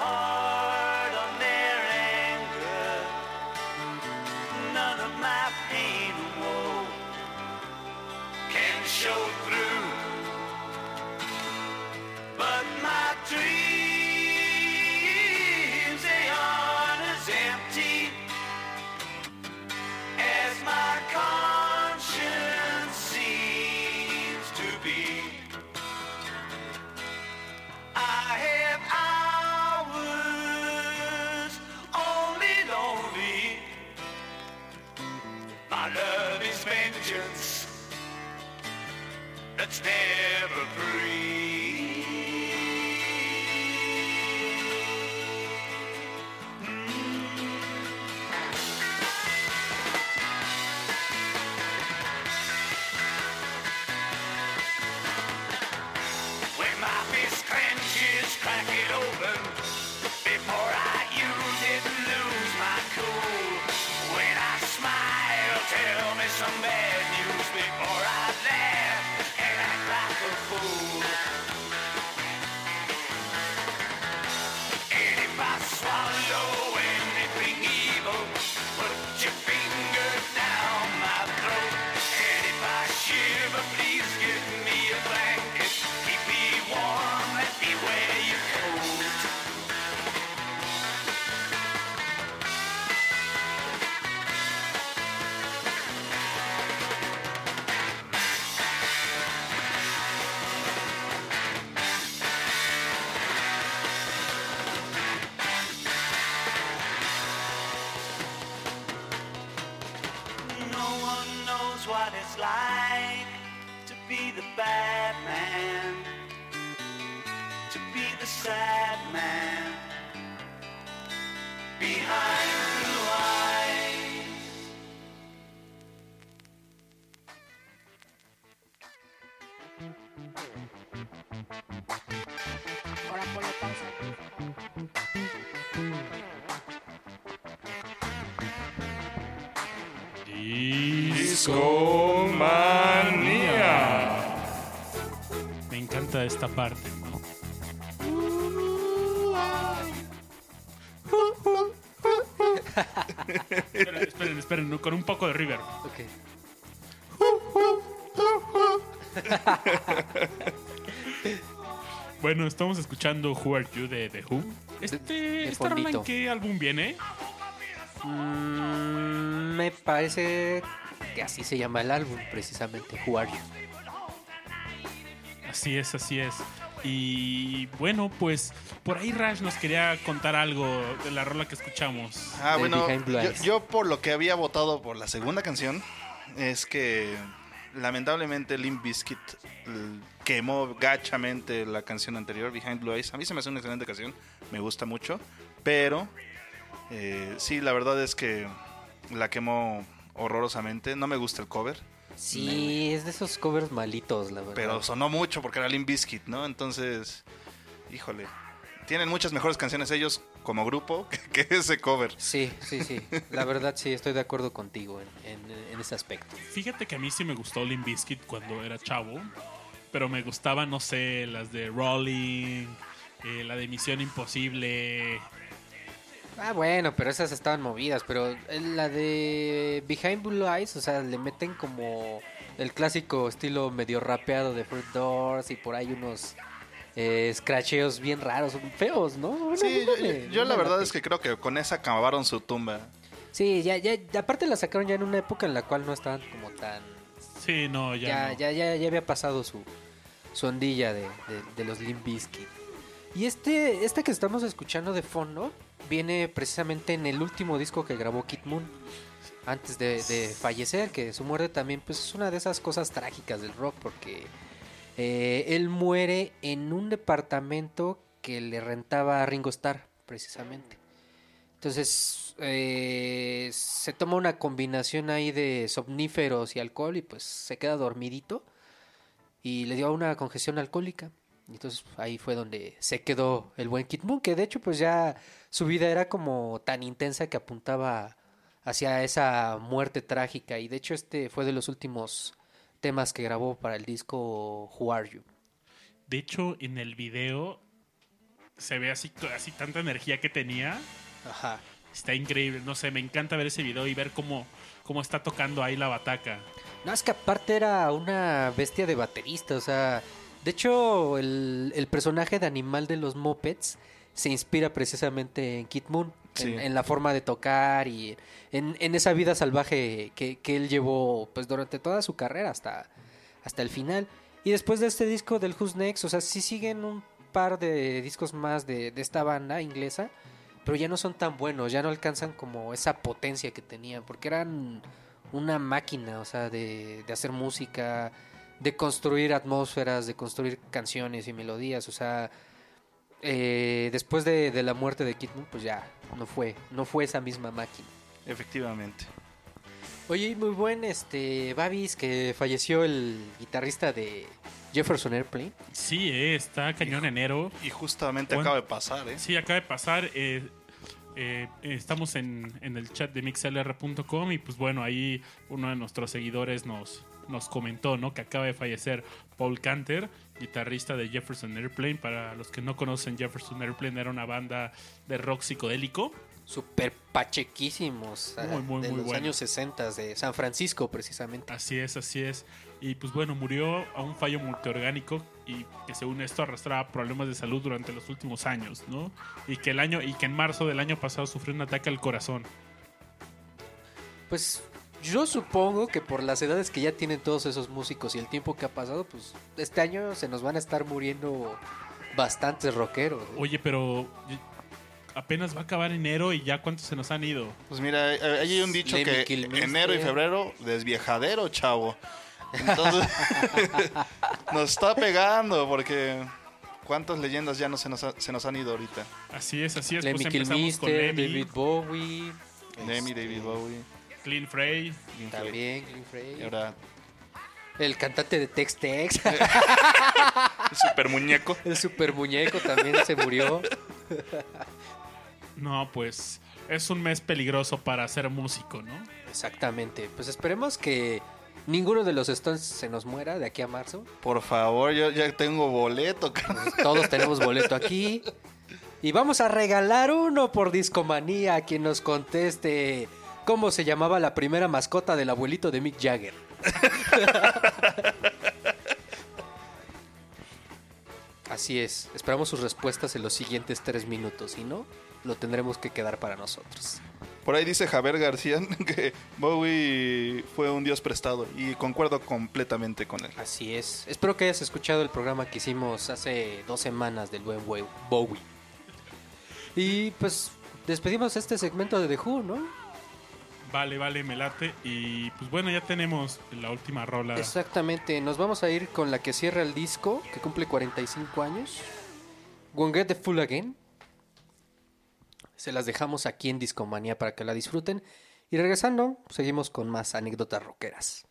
Speaker 4: sad man. Behind
Speaker 1: Bueno, estamos escuchando Who Are You de The Who. Este,
Speaker 2: de
Speaker 1: ¿Esta rola en qué álbum viene?
Speaker 2: Mm, me parece que así se llama el álbum, precisamente, Who Are You.
Speaker 1: Así es, así es. Y bueno, pues por ahí Rash nos quería contar algo de la rola que escuchamos.
Speaker 3: Ah,
Speaker 2: de
Speaker 3: bueno, yo por lo que había votado por la segunda canción es que lamentablemente Limp Bizkit l- quemó gachamente la canción anterior, Behind Blue Eyes. A mí se me hace una excelente canción, me gusta mucho, pero eh, sí, la verdad es que la quemó horrorosamente. No me gusta el cover,
Speaker 2: Sí, es de esos covers malitos, la verdad.
Speaker 3: pero sonó mucho porque era Limp Bizkit, ¿no? Entonces, híjole, tienen muchas mejores canciones ellos como grupo que, que ese cover.
Speaker 2: Sí, sí, sí. La verdad sí, estoy de acuerdo contigo en, en- en ese aspecto.
Speaker 1: Fíjate que a mí sí me gustó Limp Bizkit cuando era chavo, pero me gustaban, no sé, las de Rolling, eh, la de Misión Imposible.
Speaker 2: Ah, bueno, pero esas estaban movidas, pero la de Behind Blue Eyes, o sea, le meten como el clásico estilo medio rapeado de Fruit Doors y por ahí unos eh, scratcheos bien raros, feos, ¿no? Bueno,
Speaker 3: Sí, yo, yo la verdad es que creo que con esa acabaron su tumba.
Speaker 2: Sí, ya, ya, aparte la sacaron ya en una época en la cual no estaban como tan...
Speaker 1: Sí, no, ya.
Speaker 2: Ya,
Speaker 1: no.
Speaker 2: ya, ya, ya había pasado su, su ondilla de, de- de los Limp Bizkit. Y este, este que estamos escuchando de fondo viene precisamente en el último disco que grabó Kid Moon antes de, de fallecer, que su muerte también pues es una de esas cosas trágicas del rock porque eh, él muere en un departamento que le rentaba a Ringo Starr precisamente. Entonces eh, se toma una combinación ahí de somníferos y alcohol y pues se queda dormidito y le dio una congestión alcohólica. Entonces ahí fue donde se quedó el buen Kid Moon, que de hecho pues ya su vida era como tan intensa que apuntaba hacia esa muerte trágica y de hecho este fue de los últimos temas que grabó para el disco Who Are You.
Speaker 1: De hecho, en el video se ve así, así tanta energía que tenía.
Speaker 2: Ajá.
Speaker 1: Está increíble, no sé, me encanta ver ese video y ver cómo, cómo está tocando ahí la bataca.
Speaker 2: No, es que aparte era una bestia de baterista, o sea, de hecho el, el personaje de animal de los Muppets se inspira precisamente en Kid Moon,
Speaker 3: Sí.
Speaker 2: en, en la forma de tocar y en, en esa vida salvaje que, que él llevó pues durante toda su carrera hasta, hasta el final. Y después de este disco del Who's Next, o sea, sí siguen un par de discos más de, de esta banda inglesa, pero ya no son tan buenos, ya no alcanzan como esa potencia que tenían, porque eran una máquina, o sea, de, de hacer música, de construir atmósferas, de construir canciones y melodías, o sea, eh, después de, de la muerte de Kid Moon, pues ya no fue, no fue esa misma máquina.
Speaker 3: Efectivamente.
Speaker 2: Oye, y muy buen este Babis que falleció el guitarrista de Jefferson Airplane.
Speaker 1: Sí, eh, está cañón enero.
Speaker 3: Y justamente
Speaker 1: Bueno.
Speaker 3: acaba de pasar, ¿eh?
Speaker 1: Sí, acaba de pasar. eh, eh, estamos en, en el chat de mixlr.com y pues bueno, ahí uno de nuestros seguidores nos, nos comentó ¿no? que acaba de fallecer Paul Canter, guitarrista de Jefferson Airplane. Para los que no conocen, Jefferson Airplane era una banda de rock psicodélico.
Speaker 2: Super pachequísimos.
Speaker 1: Muy, muy,
Speaker 2: de
Speaker 1: muy
Speaker 2: los
Speaker 1: bueno.
Speaker 2: años 60 de San Francisco, precisamente.
Speaker 1: Así es, así es. Y pues bueno, murió a un fallo multiorgánico y que según esto arrastraba problemas de salud durante los últimos años, ¿no? Y que el año y que en marzo del año pasado sufrió un ataque al corazón.
Speaker 2: Pues yo supongo que por las edades que ya tienen todos esos músicos y el tiempo que ha pasado, pues este año se nos van a estar muriendo bastantes rockeros. ¿eh?
Speaker 1: Oye, pero apenas va a acabar enero y ya cuántos se nos han ido.
Speaker 3: Pues mira, eh, ahí hay un dicho
Speaker 2: Lemmy
Speaker 3: que
Speaker 2: Kilmister.
Speaker 3: enero y febrero, desviejadero, chavo. Entonces, nos está pegando porque cuántas leyendas ya no se nos, ha- se nos han ido ahorita.
Speaker 1: Así es, así es.
Speaker 2: Lemmy
Speaker 1: pues empezamos con
Speaker 2: Kilmister,
Speaker 1: Lemmy,
Speaker 2: David Bowie.
Speaker 3: Lemmy,
Speaker 2: este,
Speaker 3: David Bowie,
Speaker 1: Clean Frey.
Speaker 2: También Glenn Frey.
Speaker 3: Y ahora,
Speaker 2: El cantante de Tex Tex.
Speaker 3: el super muñeco.
Speaker 2: el super muñeco también se murió.
Speaker 1: No, pues es un mes peligroso para ser músico, ¿no?
Speaker 2: Exactamente. Pues esperemos que ninguno de los Stones se nos muera de aquí a marzo.
Speaker 3: Por favor, yo ya tengo boleto.
Speaker 2: Pues todos tenemos boleto aquí. Y vamos a regalar uno por discomanía a quien nos conteste cómo se llamaba la primera mascota del abuelito de Mick Jagger. Así es. Esperamos sus respuestas en los siguientes tres minutos. Si no, lo tendremos que quedar para nosotros.
Speaker 3: Por ahí dice Javier García que Bowie fue un dios prestado y concuerdo completamente con él.
Speaker 2: Así es. Espero que hayas escuchado el programa que hicimos hace dos semanas del buen Bowie. Y pues despedimos este segmento de The Who, ¿no?
Speaker 1: Vale, vale, me late. Y pues bueno, ya tenemos la última rola.
Speaker 2: Exactamente, nos vamos a ir con la que cierra el disco, que cumple 45 años. Won't Get the Full Again. Se las dejamos aquí en Discomanía para que la disfruten. Y regresando, seguimos con más anécdotas rockeras.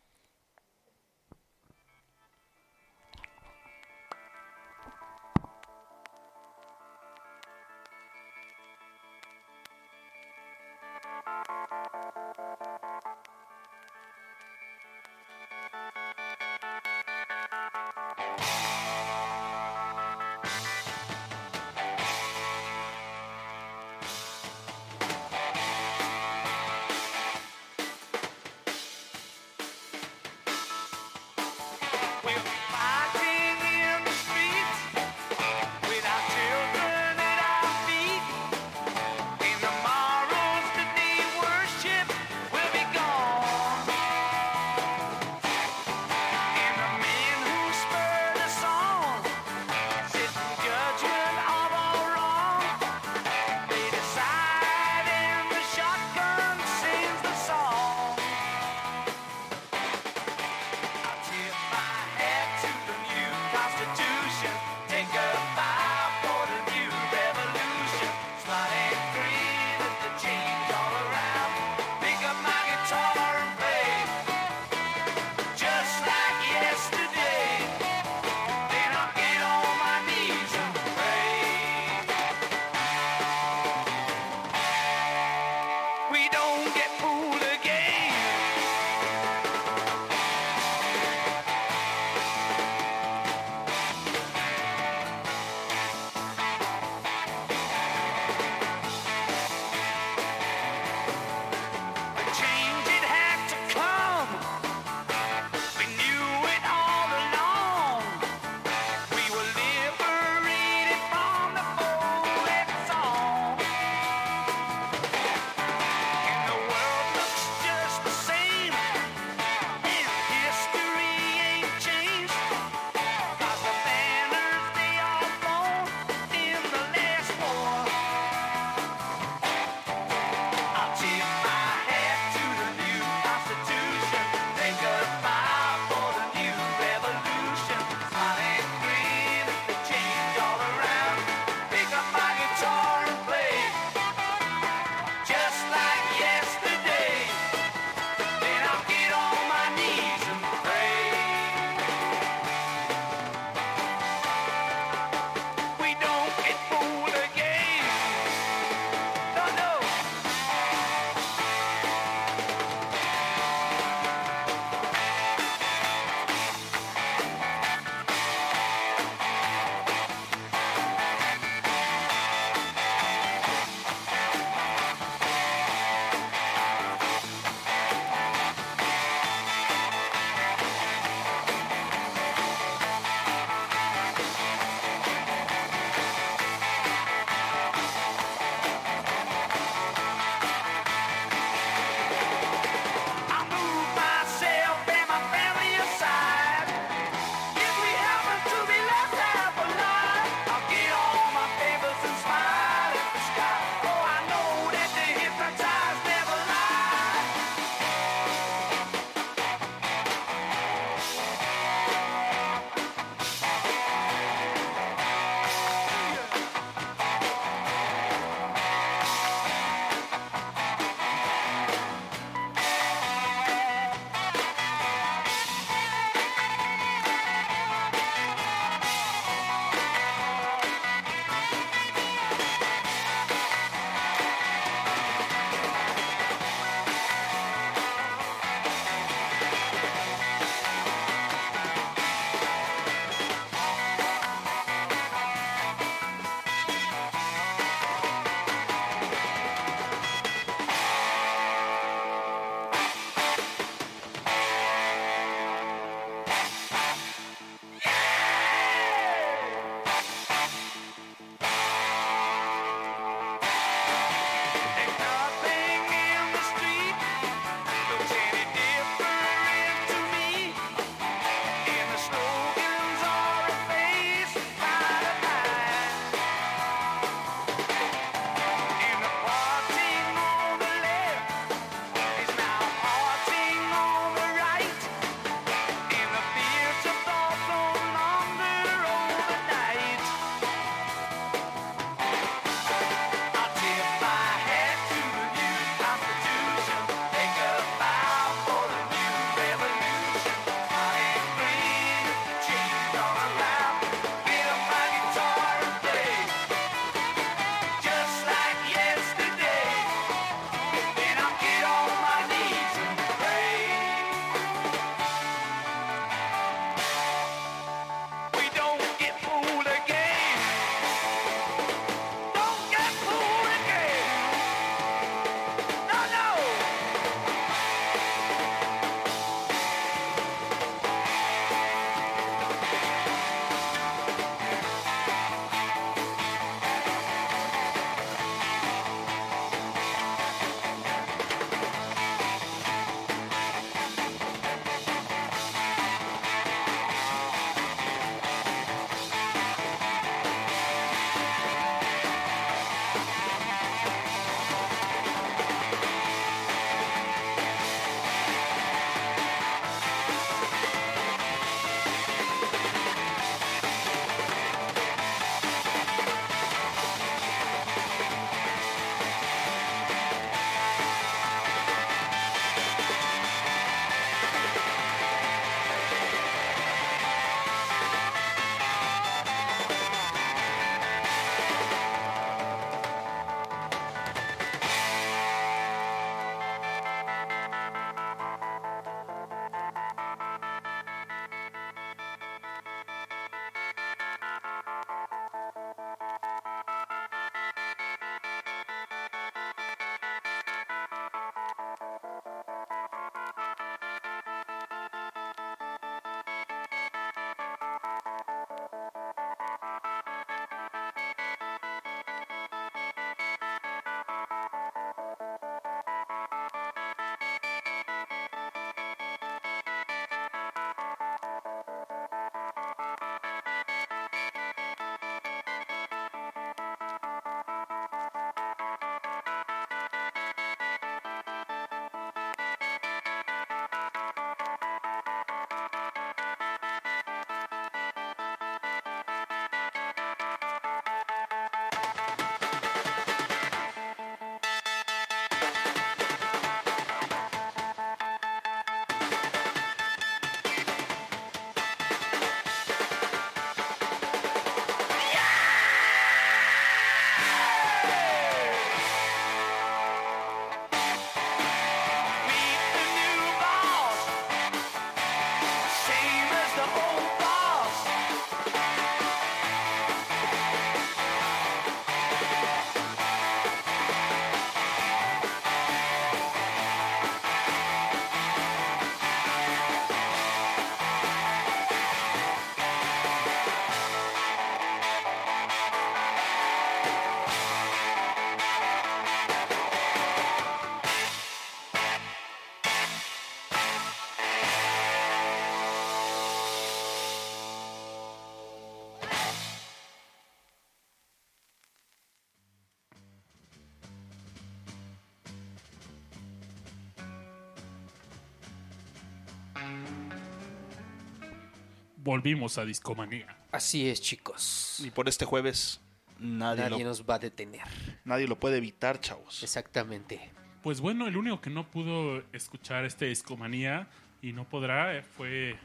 Speaker 1: Volvimos a Discomanía.
Speaker 2: Así es, chicos.
Speaker 3: Y por este jueves nadie,
Speaker 2: Nadie
Speaker 3: lo,
Speaker 2: nos va a detener.
Speaker 3: nadie lo puede evitar, chavos.
Speaker 2: Exactamente.
Speaker 1: Pues bueno, el único que no pudo escuchar este Discomanía y no podrá eh, fue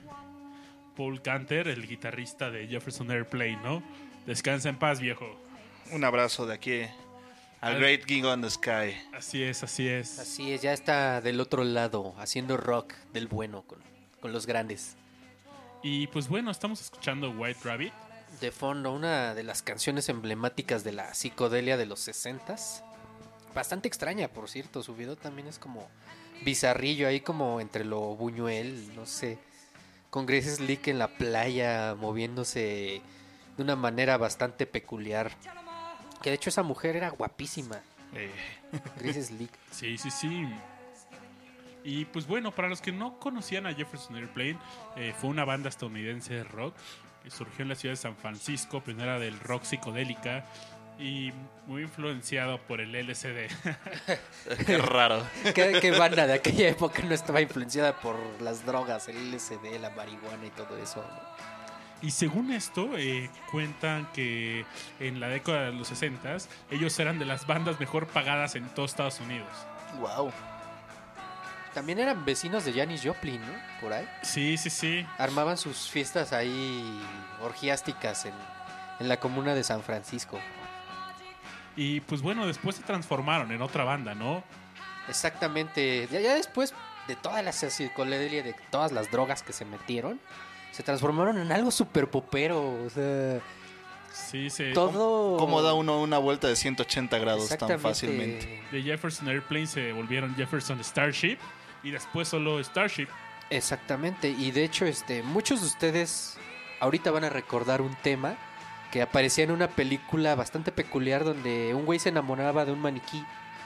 Speaker 1: Paul Canter, el guitarrista de Jefferson Airplane, ¿no? Descansa en paz, viejo.
Speaker 3: Un abrazo de aquí Al- Great King on the Sky.
Speaker 1: Así es, así es.
Speaker 2: Así es, ya está del otro lado, haciendo rock del bueno con, con los grandes.
Speaker 1: Y pues bueno, estamos escuchando White Rabbit.
Speaker 2: De fondo, una de las canciones emblemáticas de la psicodelia de los 60 Bastante extraña, por cierto. Su video también es como bizarrillo, ahí como entre lo buñuel, no sé. Con Grace Slick en la playa, moviéndose de una manera bastante peculiar. Que de hecho esa mujer era guapísima.
Speaker 3: Eh,
Speaker 2: Grace Slick.
Speaker 1: Sí, sí, sí. Y pues bueno, para los que no conocían a Jefferson Airplane, eh, fue una banda estadounidense de rock que surgió en la ciudad de San Francisco, pionera del rock psicodélica y muy influenciado por el LSD.
Speaker 3: qué raro.
Speaker 2: ¿Qué, qué banda de aquella época no estaba influenciada por las drogas, el LSD, la marihuana y todo eso? ¿no?
Speaker 1: y según esto, eh, cuentan que en la década de los 60 ellos eran de las bandas mejor pagadas en todo Estados Unidos.
Speaker 3: Wow.
Speaker 2: También eran vecinos de Janis Joplin, ¿no? Por ahí.
Speaker 1: Sí, sí, sí.
Speaker 2: Armaban sus fiestas ahí orgiásticas en, en la comuna de San Francisco.
Speaker 1: Y pues bueno, después se transformaron en otra banda, ¿no?
Speaker 2: Exactamente. Ya, ya después de toda la psicodelia, de todas las drogas que se metieron, se transformaron en algo súper popero. O sea,
Speaker 1: Sí, se...
Speaker 2: todo...
Speaker 3: ¿Cómo da uno una vuelta de 180 grados tan fácilmente?
Speaker 1: de Jefferson Airplane se volvieron Jefferson Starship y después solo Starship.
Speaker 2: Exactamente, y de hecho, este, muchos de ustedes ahorita van a recordar un tema que aparecía en una película bastante peculiar donde un güey se enamoraba de un maniquí.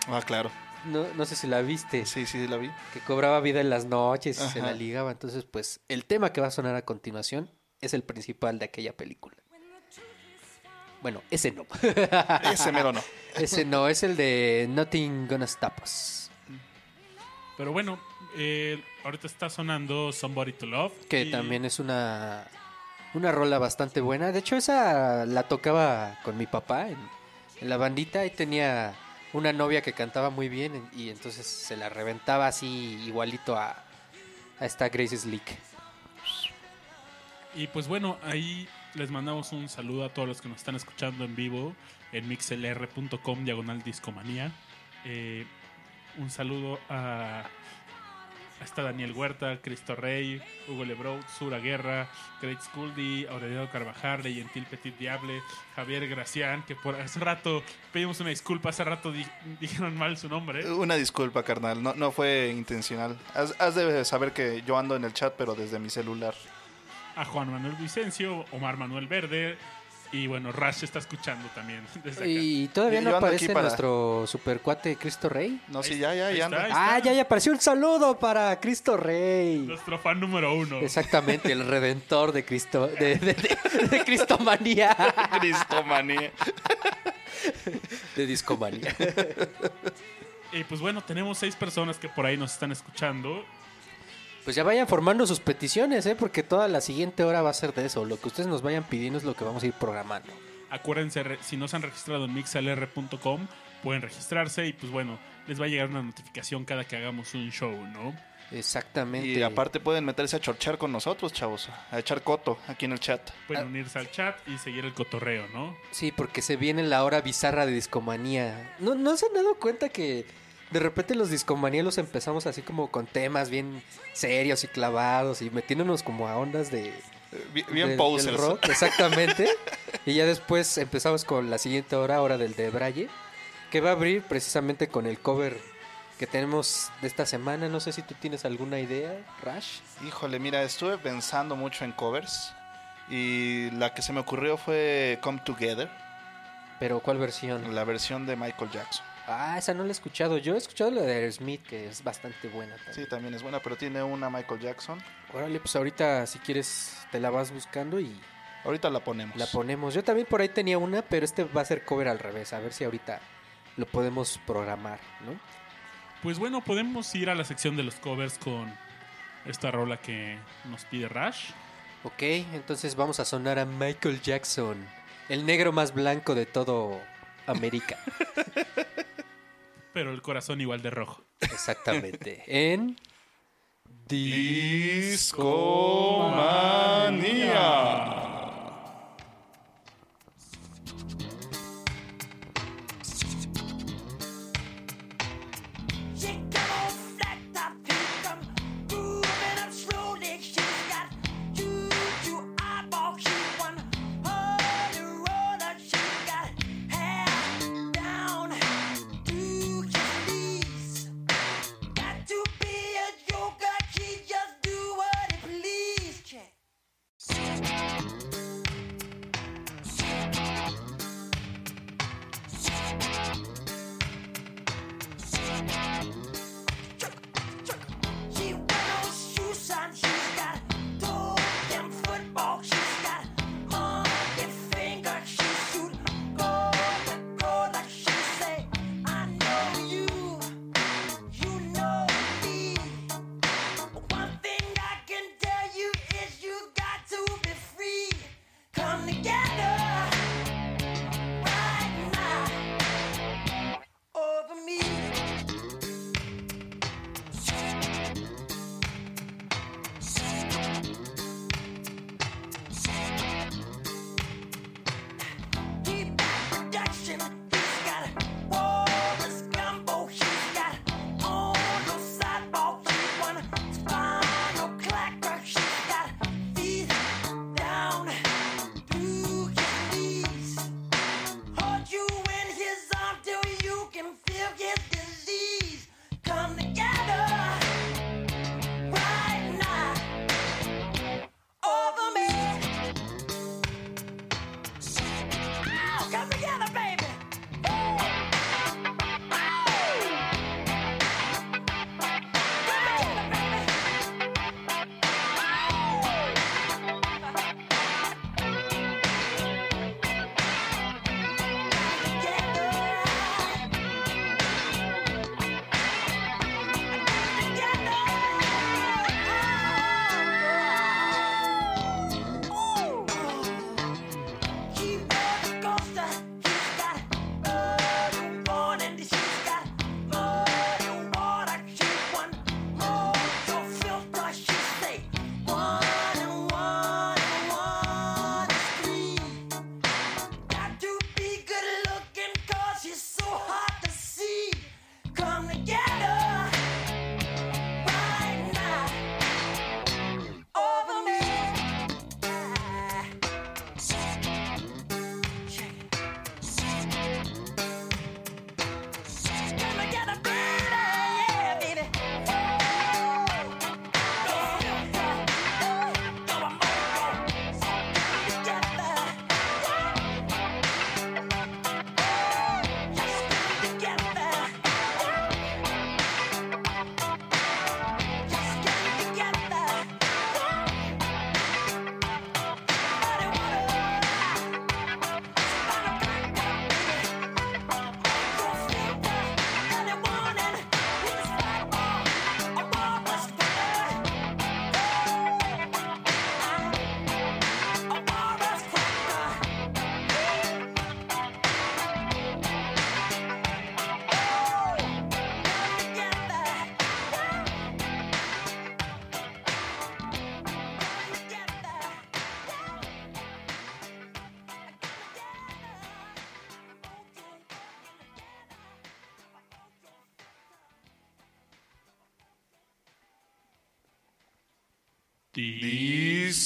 Speaker 3: Ah, claro.
Speaker 2: No, no sé si la viste,
Speaker 3: Sí, sí, la vi.
Speaker 2: que cobraba vida en las noches y se la ligaba. Entonces, pues, el tema que va a sonar a continuación es el principal de aquella película. Bueno, ese no.
Speaker 3: Ese mero no.
Speaker 2: ese no, es el de Nothing Gonna Stop Us.
Speaker 1: Pero bueno, eh, ahorita está sonando Somebody to Love.
Speaker 2: Que
Speaker 1: y-
Speaker 2: también es una, una rola bastante buena. De hecho, esa la tocaba con mi papá en, en la bandita y tenía una novia que cantaba muy bien en- y entonces se la reventaba así igualito a, a esta Grace Slick.
Speaker 1: Y pues bueno, ahí les mandamos un saludo a todos los que nos están escuchando en vivo en mixlr.com diagonal discomanía. Eh, un saludo a hasta Daniel Huerta, Cristo Rey, Hugo Lebrow, Sura Guerra, Great Scully, Aurelio Carvajal, Leyentil Petit Diable, Javier Gracián, que por hace rato pedimos una disculpa, hace rato di- dijeron mal su nombre.
Speaker 3: Una disculpa, carnal. No, no fue intencional. Has, has de saber que yo ando en el chat, pero desde mi celular.
Speaker 1: a Juan Manuel Vicencio, Omar Manuel Verde y bueno, Rash está escuchando también desde acá.
Speaker 2: Y todavía
Speaker 3: Yo
Speaker 2: no
Speaker 3: ando aquí
Speaker 2: aparece
Speaker 3: para-
Speaker 2: nuestro supercuate Cristo Rey.
Speaker 3: No, sí, ya, ya,
Speaker 1: ahí
Speaker 3: ya.
Speaker 1: está,
Speaker 3: anda.
Speaker 1: ahí
Speaker 2: Ah, ya, ya apareció un saludo para Cristo Rey.
Speaker 1: Nuestro fan número uno.
Speaker 2: Exactamente, el redentor de Cristo, de, de, de- de Cristomanía,
Speaker 3: Cristomanía.
Speaker 2: de Discomanía.
Speaker 1: Y pues bueno, tenemos seis personas que por ahí nos están escuchando.
Speaker 2: Pues ya vayan formando sus peticiones, ¿eh? porque toda la siguiente hora va a ser de eso. Lo que ustedes nos vayan pidiendo es lo que vamos a ir programando.
Speaker 1: Acuérdense, si no se han registrado en mixlr.com, pueden registrarse y pues bueno, les va a llegar una notificación cada que hagamos un show, ¿no?
Speaker 2: Exactamente.
Speaker 3: Y aparte pueden meterse a chorchar con nosotros, chavos. A echar coto aquí en el chat.
Speaker 1: Pueden
Speaker 2: Ah.
Speaker 1: unirse al chat y seguir el cotorreo, ¿no?
Speaker 2: Sí, porque se viene la hora bizarra de Discomanía. ¿No, ¿No se han dado cuenta que de repente los Discomanía los empezamos así como con temas bien serios y clavados y metiéndonos como a ondas de...
Speaker 3: Bi- Bien
Speaker 2: del-
Speaker 3: posers.
Speaker 2: del rock, exactamente. y ya después empezamos con la siguiente hora, hora del de Braille, que va a abrir precisamente con el cover que tenemos de esta semana. No sé si tú tienes alguna idea, Rash.
Speaker 3: Híjole, mira, estuve pensando mucho en covers. Y la que se me ocurrió fue Come Together,
Speaker 2: Pero ¿cuál versión?
Speaker 3: la versión de Michael Jackson.
Speaker 2: Ah, esa no la he escuchado. Yo he escuchado la de Aerosmith, que es bastante buena
Speaker 3: Sí,
Speaker 2: también.
Speaker 3: también es buena, pero tiene una Michael Jackson.
Speaker 2: Órale, pues ahorita si quieres te la vas buscando y
Speaker 3: Ahorita la ponemos.
Speaker 2: la ponemos. Yo también por ahí tenía una, pero este va a ser cover al revés. A ver si ahorita lo podemos programar, ¿no?
Speaker 1: Pues bueno, podemos ir a la sección de los covers con esta rola que nos pide Rash.
Speaker 2: Ok, entonces vamos a sonar a Michael Jackson, el negro más blanco de todo América.
Speaker 1: Pero el corazón igual de rojo.
Speaker 2: Exactamente. En
Speaker 4: Discomanía.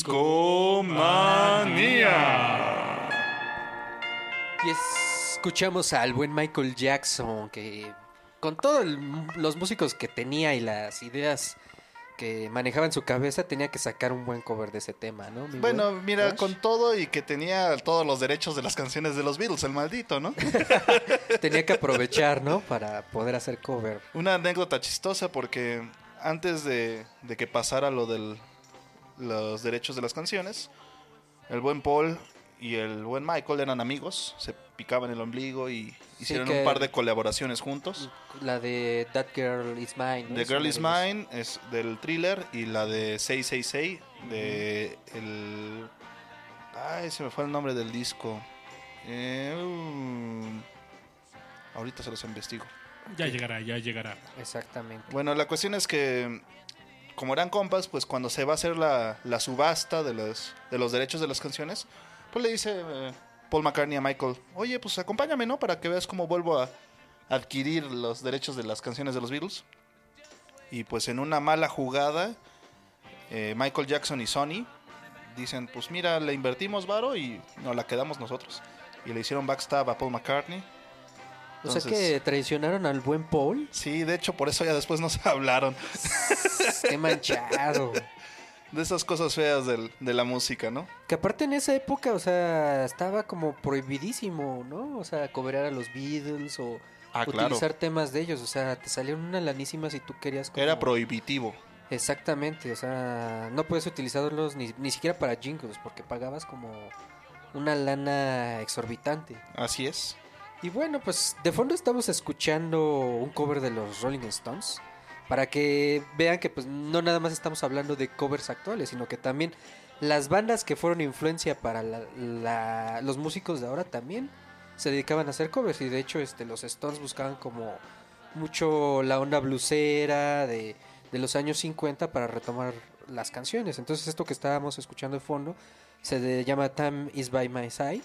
Speaker 4: Discomanía.
Speaker 2: Y escuchamos al buen Michael Jackson, que con todos los músicos que tenía y las ideas que manejaba en su cabeza, tenía que sacar un buen cover de ese tema, ¿no? mi
Speaker 4: Bueno,
Speaker 2: buen
Speaker 4: mira,
Speaker 2: Josh?
Speaker 4: con todo y que tenía todos los derechos de las canciones de los Beatles, el maldito, ¿no?
Speaker 2: Tenía que aprovechar, ¿no? Para poder hacer cover.
Speaker 4: Una anécdota chistosa porque antes de, de que pasara lo de los derechos de las canciones, el buen Paul y el buen Michael eran amigos, se picaban el ombligo y hicieron un par de colaboraciones juntos.
Speaker 2: La de That Girl Is Mine. ¿no?
Speaker 4: The Girl Is. Mine es del thriller y la de 666
Speaker 3: De el... Ay, se me fue el nombre del disco. Eh, uh, ahorita se los investigo.
Speaker 1: Ya llegará, ya llegará.
Speaker 2: Exactamente.
Speaker 3: Bueno, la cuestión es que, como eran compas, pues cuando se va a hacer la, la subasta de los, de los derechos de las canciones, pues le dice eh, Paul McCartney a Michael, oye, pues acompáñame, ¿no? Para que veas cómo vuelvo a adquirir los derechos de las canciones de los Beatles. Y pues en una mala jugada, eh, Michael Jackson y Sony dicen, pues mira, le invertimos varo y nos la quedamos nosotros. Y le hicieron backstab a Paul McCartney.
Speaker 2: O sea que traicionaron al buen Paul.
Speaker 3: Sí, de hecho por eso ya después no se hablaron.
Speaker 2: Qué manchado.
Speaker 3: De esas cosas feas del- de la música, ¿no?
Speaker 2: Que aparte en esa época, o sea, estaba como prohibidísimo, ¿no? O sea, cobrar a los Beatles o
Speaker 3: Ah, claro.
Speaker 2: utilizar temas de ellos. O sea, te salieron una lanísima si tú querías. como-
Speaker 3: Era prohibitivo.
Speaker 2: Exactamente, o sea, no puedes utilizarlos ni, ni siquiera para jingles porque pagabas como una lana exorbitante.
Speaker 3: Así es.
Speaker 2: Y bueno, pues de fondo estamos escuchando un cover de los Rolling Stones para que vean que pues no nada más estamos hablando de covers actuales, sino que también las bandas que fueron influencia para la- los músicos de ahora también se dedicaban a hacer covers y de hecho este los Stones buscaban como mucho la onda blusera de, de los años 50 para retomar las canciones. Entonces esto que estábamos escuchando de fondo se llama Time is by my side.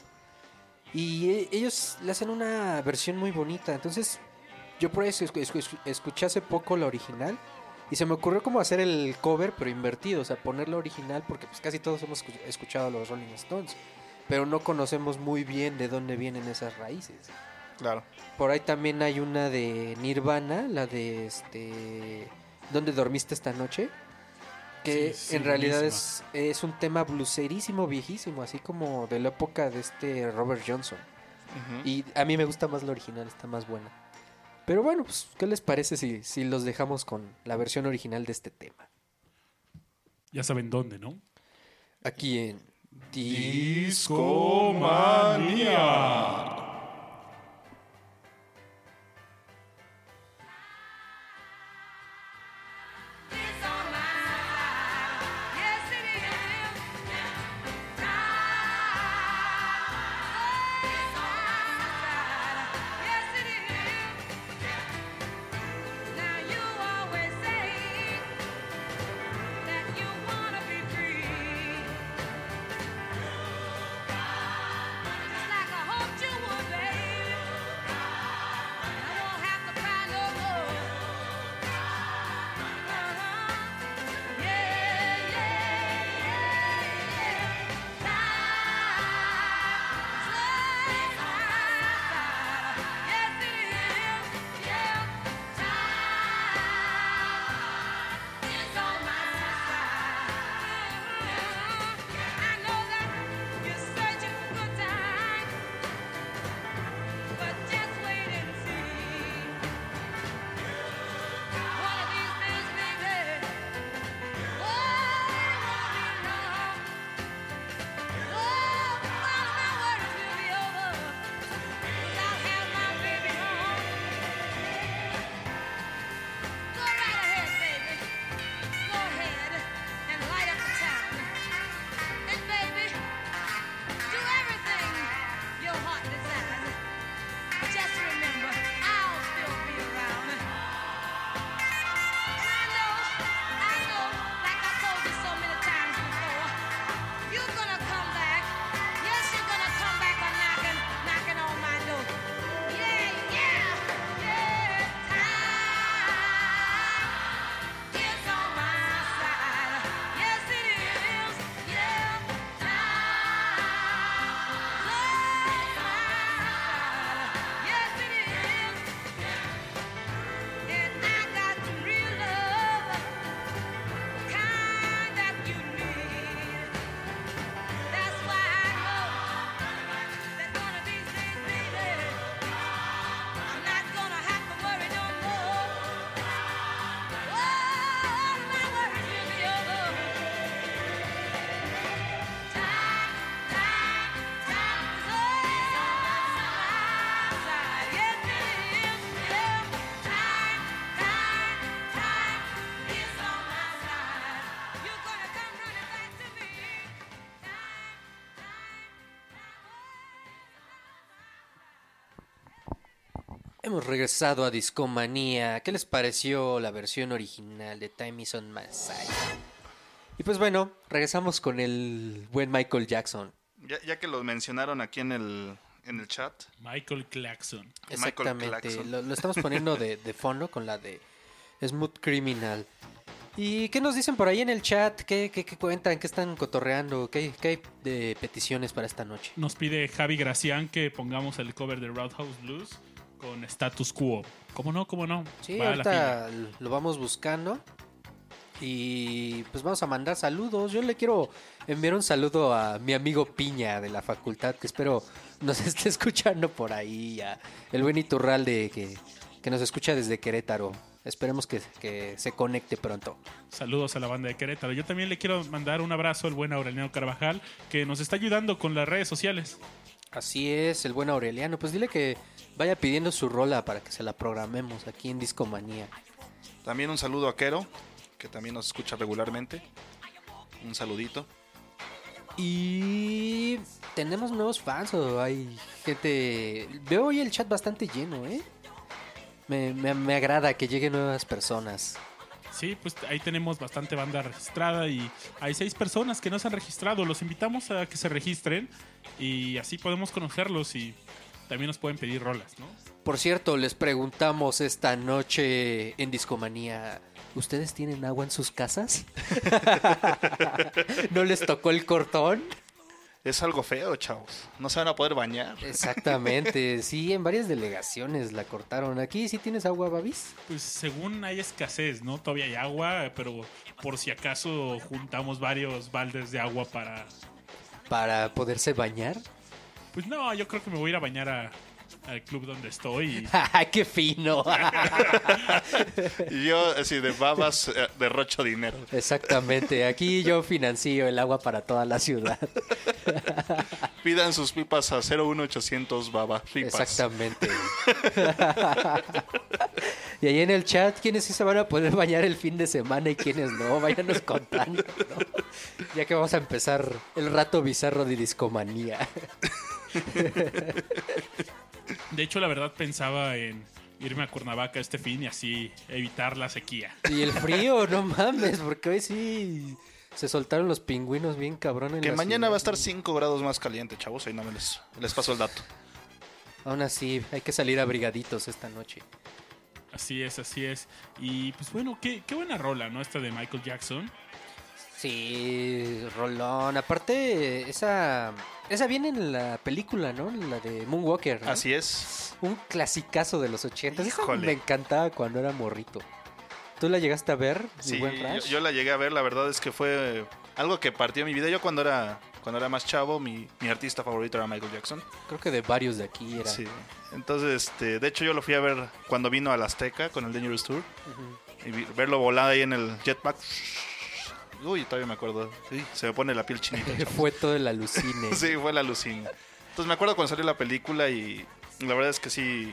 Speaker 2: Y e- ellos le hacen una versión muy bonita. Entonces, yo por eso escu- escu- escuché hace poco la original. Y se me ocurrió como hacer el cover, pero invertido. O sea, poner la original, porque pues casi todos hemos escu- escuchado a los Rolling Stones. Pero no conocemos muy bien de dónde vienen esas raíces.
Speaker 3: Claro.
Speaker 2: Por ahí también hay una de Nirvana, la de este. ¿Dónde dormiste esta noche? Que
Speaker 1: Sí, sí,
Speaker 2: en realidad es, es un tema bluserísimo, viejísimo, así como de la época de este Robert Johnson. Y a mí me gusta más la original, está más buena. Pero bueno, pues, ¿qué les parece si, si los dejamos con la versión original de este tema?
Speaker 1: Ya saben dónde, ¿no?
Speaker 2: Aquí en
Speaker 1: Discomanía.
Speaker 2: Hemos regresado a Discomanía. ¿Qué les pareció la versión original de Time is on my side? Y pues bueno, regresamos con el buen Michael Jackson.
Speaker 3: Ya, ya que lo mencionaron aquí en el, en el chat,
Speaker 1: Michael Claxon.
Speaker 3: Michael
Speaker 2: Exactamente.
Speaker 3: Claxon.
Speaker 2: Lo, lo estamos poniendo de, de fondo con la de Smooth Criminal. ¿Y qué nos dicen por ahí en el chat? ¿Qué, qué, qué cuentan? ¿Qué están cotorreando? ¿Qué, qué hay de peticiones para esta noche?
Speaker 1: Nos pide Javi Gracián que pongamos el cover de Roadhouse Blues con Status Quo. ¿Cómo no? ¿Cómo no?
Speaker 2: Sí,
Speaker 1: Va
Speaker 2: ahorita lo vamos buscando. Y pues vamos a mandar saludos. Yo le quiero enviar un saludo a mi amigo Piña de la facultad, que espero nos esté escuchando por ahí. A el buen Iturralde que, que nos escucha desde Querétaro. Esperemos que, que se conecte pronto.
Speaker 1: Saludos a la banda de Querétaro. Yo también le quiero mandar un abrazo al buen Aureliano Carvajal, que nos está ayudando con las redes sociales.
Speaker 2: Así es, el buen Aureliano. Pues dile que vaya pidiendo su rola para que se la programemos aquí en Discomanía.
Speaker 3: también un saludo a Kero, que también nos escucha regularmente. Un saludito.
Speaker 2: Y tenemos nuevos fans o hay gente... Veo hoy el chat bastante lleno, ¿eh? Me, me- me agrada que lleguen nuevas personas.
Speaker 1: Sí, pues ahí tenemos bastante banda registrada y hay seis personas que no se han registrado. Los invitamos a que se registren y así podemos conocerlos y también nos pueden pedir rolas, ¿no?
Speaker 2: Por cierto, les preguntamos esta noche en Discomanía, ¿ustedes tienen agua en sus casas? ¿No les tocó el cortón?
Speaker 3: Es algo feo, chavos. No se van a poder bañar.
Speaker 2: Exactamente, sí, en varias delegaciones la cortaron. ¿Aquí sí tienes agua, Babis?
Speaker 1: Pues según hay escasez, ¿no? Todavía hay agua, pero por si acaso juntamos varios baldes de agua para...
Speaker 2: ¿Para poderse bañar?
Speaker 1: Pues no, yo creo que me voy a ir a bañar a- al club donde estoy. y-
Speaker 2: ¡Qué fino!
Speaker 3: Y yo, así de babas, eh, derrocho dinero.
Speaker 2: Exactamente, aquí yo financio el agua para toda la ciudad.
Speaker 3: Pidan sus pipas a 01800 baba. Pipas.
Speaker 2: Exactamente. y ahí en el chat, ¿quiénes sí se van a poder bañar el fin de semana y quiénes no? Váyanos contando, ¿no? Ya que vamos a empezar el rato bizarro de discomanía.
Speaker 1: De hecho, la verdad pensaba en irme a Cuernavaca este fin y así evitar la sequía.
Speaker 2: Y el frío, no mames, porque hoy sí se soltaron los pingüinos bien cabrón en
Speaker 3: Que
Speaker 2: la
Speaker 3: mañana
Speaker 2: ciudad.
Speaker 3: va a estar 5 grados más caliente, chavos. Ahí no me les, les paso el dato.
Speaker 2: Aún así, hay que salir abrigaditos esta noche.
Speaker 1: Así es, así es. Y pues bueno, qué, qué buena rola, ¿no? Esta de Michael Jackson.
Speaker 2: Sí, Rolón. Aparte, esa esa viene en la película, ¿no? La de Moonwalker. ¿no?
Speaker 3: Así es.
Speaker 2: Un clasicazo de los 80. Esa
Speaker 3: Híjole.
Speaker 2: me encantaba cuando era morrito. ¿Tú la llegaste a ver,
Speaker 3: Sí,
Speaker 2: buen
Speaker 3: yo, la llegué a ver. La verdad es que fue algo que partió mi vida. Yo cuando era, cuando era más chavo, mi, mi artista favorito era Michael Jackson.
Speaker 2: Creo que de varios de aquí era.
Speaker 3: Sí. Entonces, este, de hecho, yo lo fui a ver cuando vino al Azteca con el Dangerous Tour. Y verlo volar ahí en el jetpack. Uy, todavía me acuerdo. Sí, se me pone la piel chinita.
Speaker 2: Fue todo el alucine.
Speaker 3: Sí, fue la alucina. Entonces me acuerdo cuando salió la película y la verdad es que sí,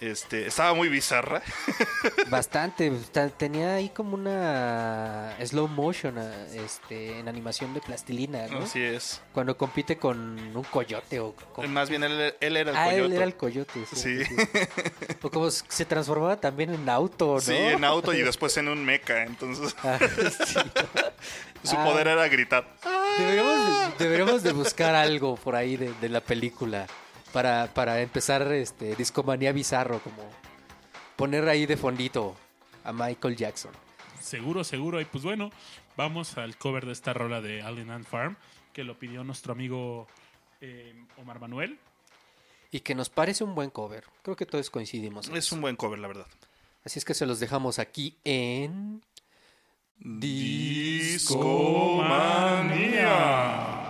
Speaker 3: este, estaba muy bizarra.
Speaker 2: Bastante. ta- Tenía ahí como una slow motion ah, este, en animación de plastilina, ¿no?
Speaker 3: Así es.
Speaker 2: Cuando compite con un coyote o con...
Speaker 3: Más bien él, él era el
Speaker 2: Ah, él
Speaker 3: coyote.
Speaker 2: era el coyote.
Speaker 3: Sí.
Speaker 2: sí. O como se transformaba también en auto, ¿no?
Speaker 3: Sí, en auto y después en un mecha. Entonces
Speaker 2: Ah, sí.
Speaker 3: su
Speaker 2: Ah.
Speaker 3: poder era gritar.
Speaker 2: Deberíamos, deberíamos de buscar algo por ahí de, de la película para, para empezar este discomanía bizarro, como poner ahí de fondito a Michael Jackson.
Speaker 1: Seguro, seguro. Y pues bueno, vamos al cover de esta rola de Alien Ant Farm, que lo pidió nuestro amigo eh, Omar Manuel.
Speaker 2: Y que nos parece un buen cover. Creo que todos coincidimos. en
Speaker 3: Es
Speaker 2: eso.
Speaker 3: un buen cover, la verdad.
Speaker 2: Así es que se los dejamos aquí en...
Speaker 1: Discomanía.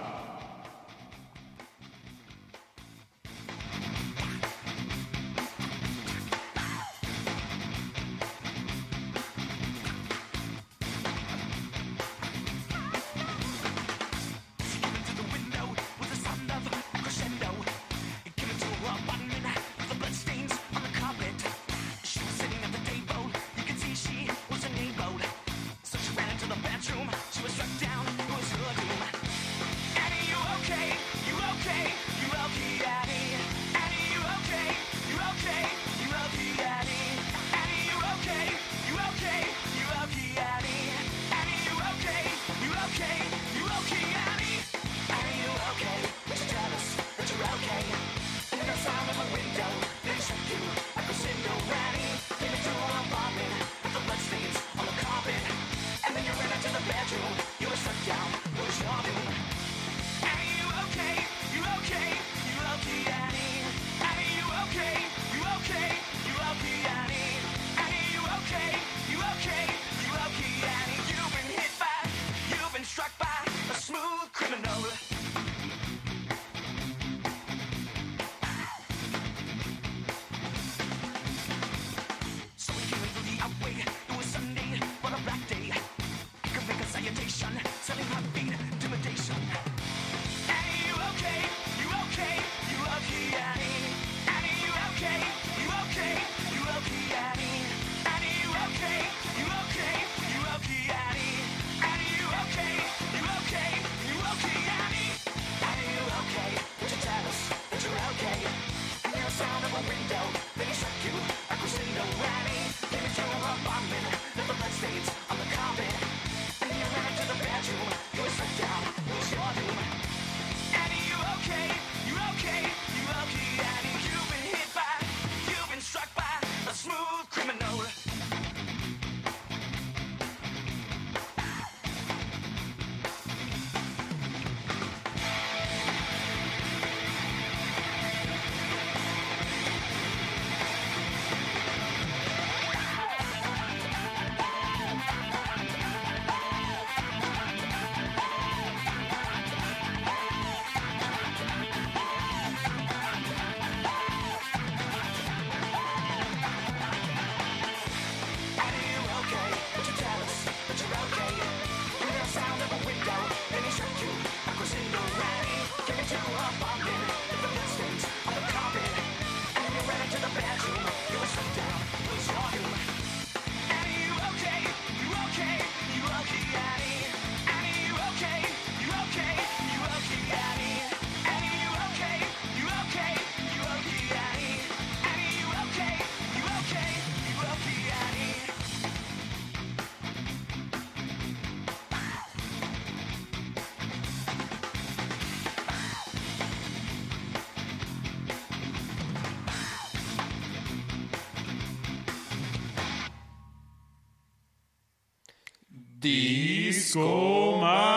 Speaker 4: Discomanía.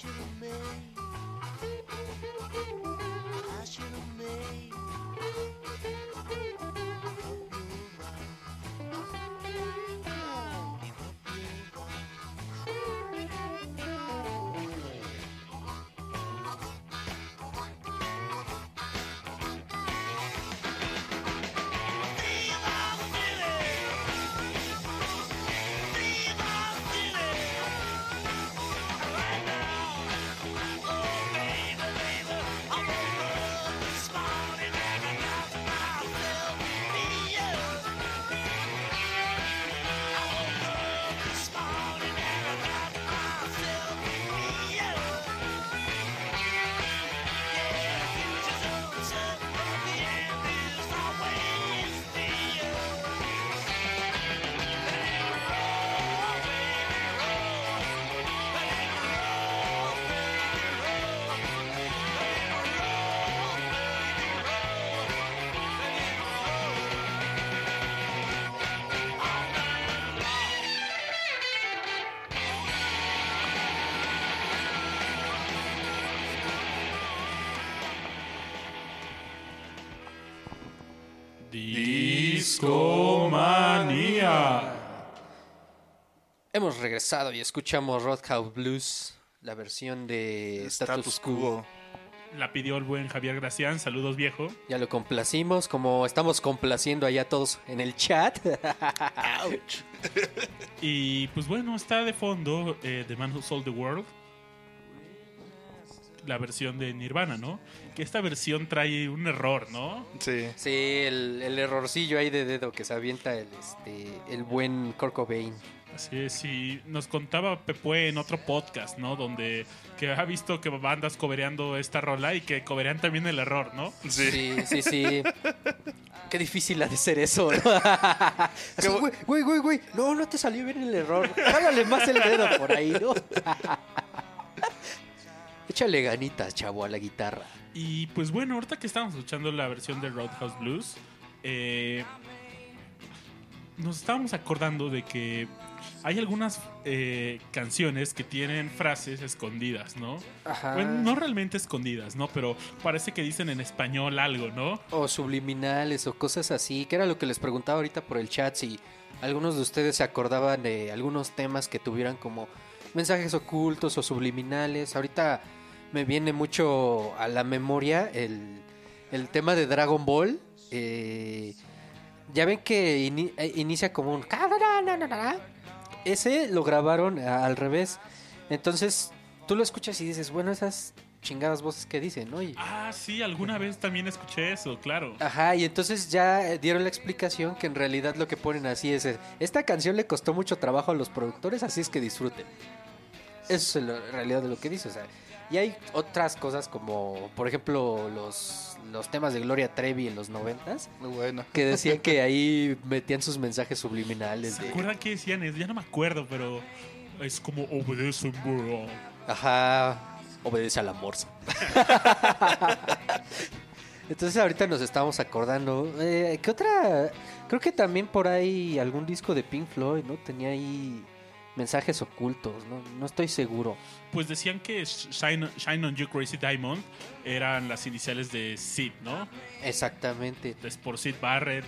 Speaker 4: to me.
Speaker 1: Discomanía.
Speaker 2: Hemos regresado y escuchamos Roadhouse Blues, la versión de Status, Quo.
Speaker 1: La pidió el buen Javier Gracián. Saludos, viejo.
Speaker 2: Ya lo complacimos, como estamos complaciendo allá todos en el chat.
Speaker 1: Y pues bueno, está de fondo eh, The Man Who Sold the World. La versión de Nirvana, ¿no? Que esta versión trae un error, ¿no?
Speaker 3: Sí.
Speaker 2: sí, el, el errorcillo ahí de dedo que se avienta el, este, el buen Kurt Cobain.
Speaker 1: Así es, y nos contaba Pepue en otro podcast, ¿no? Donde que ha visto que bandas cobereando esta rola y que coberean también el error, ¿no?
Speaker 3: Sí.
Speaker 2: Sí, sí, sí. Qué difícil ha de ser eso, ¿no? Así, güey, güey, güey, güey. No, no te salió bien el error. Jálale más el dedo por ahí, ¿no? Échale ganitas, chavo, a la guitarra.
Speaker 1: Y pues bueno, ahorita que estamos escuchando la versión de Roadhouse Blues, eh, nos estábamos acordando de que hay algunas eh, canciones que tienen frases escondidas, ¿no?
Speaker 2: Ajá.
Speaker 1: Bueno, no realmente escondidas, ¿no? Pero parece que dicen en español algo, ¿no?
Speaker 2: O subliminales o cosas así, que era lo que les preguntaba ahorita por el chat, si algunos de ustedes se acordaban de algunos temas que tuvieran como mensajes ocultos o subliminales. Ahorita me viene mucho a la memoria el, el tema de Dragon Ball. eh, ya ven que eh, inicia como un... Ese lo grabaron al revés. Entonces tú lo escuchas y dices, bueno, esas chingadas voces que dicen, ¿no? Y-
Speaker 1: Ah, sí, alguna vez también escuché eso, claro.
Speaker 2: Ajá, y entonces ya dieron la explicación que en realidad lo que ponen así es, esta canción le costó mucho trabajo a los productores, así es que disfruten. Eso es en realidad de lo que dice, o sea, y hay otras cosas como, por ejemplo, los, los temas de Gloria Trevi en los noventas,
Speaker 3: Muy bueno.
Speaker 2: que decían que ahí metían sus mensajes subliminales
Speaker 1: ¿Se
Speaker 2: de,
Speaker 1: acuerdan qué decían? Es- Ya no me acuerdo, pero es como obedecen, bro.
Speaker 2: ajá, obedece a la morsa. Entonces ahorita nos estamos acordando. Eh, ¿Qué otra? Creo que también por ahí algún disco de Pink Floyd, ¿no? Tenía ahí mensajes ocultos, ¿no? No estoy seguro.
Speaker 1: Pues decían que Shine, Shine on You Crazy Diamond eran las iniciales de Sid, ¿no?
Speaker 2: Exactamente.
Speaker 1: Es por Sid Barrett.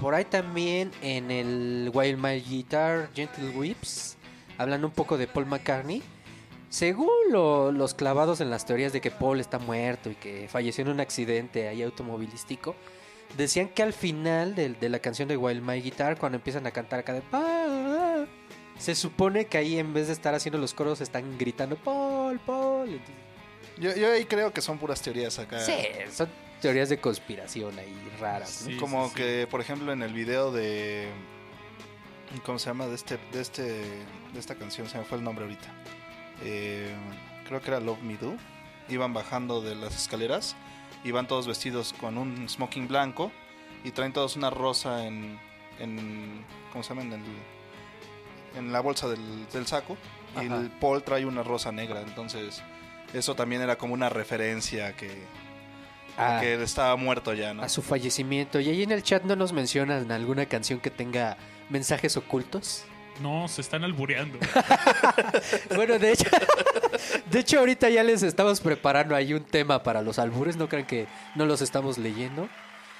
Speaker 2: Por ahí también en el While My Guitar Gentle Whips, hablando un poco de Paul McCartney. Según lo- los clavados en las teorías de que Paul está muerto y que falleció en un accidente ahí automovilístico, decían que al final del- de, la canción de While My Guitar, cuando empiezan a cantar acá de se supone que ahí en vez de estar haciendo los coros están gritando Paul, Paul. Entonces,
Speaker 3: Yo, yo ahí creo que son puras teorías acá.
Speaker 2: sí, son teorías de conspiración ahí raras. ¿no?
Speaker 1: Sí,
Speaker 3: Como
Speaker 1: sí, sí.
Speaker 3: que, por ejemplo, en el video de. ¿Cómo se llama? De este, de este. De esta canción, se me fue el nombre ahorita. Eh, creo que era Love Me Do. Iban bajando de las escaleras. Iban todos vestidos con un smoking blanco. Y traen todos una rosa en. en ¿Cómo se llama? En, el- en la bolsa del, del saco. Y
Speaker 2: Ajá.
Speaker 3: el Paul trae una rosa negra. Entonces, eso también era como una referencia que. a
Speaker 2: Ah.
Speaker 3: que estaba muerto ya, ¿no?
Speaker 2: a su fallecimiento. Y ahí en el chat no nos mencionan alguna canción que tenga mensajes ocultos.
Speaker 1: No, se están albureando.
Speaker 2: Bueno, de hecho, de hecho ahorita ya les estamos preparando ahí un tema para los albures, no crean que no los estamos leyendo.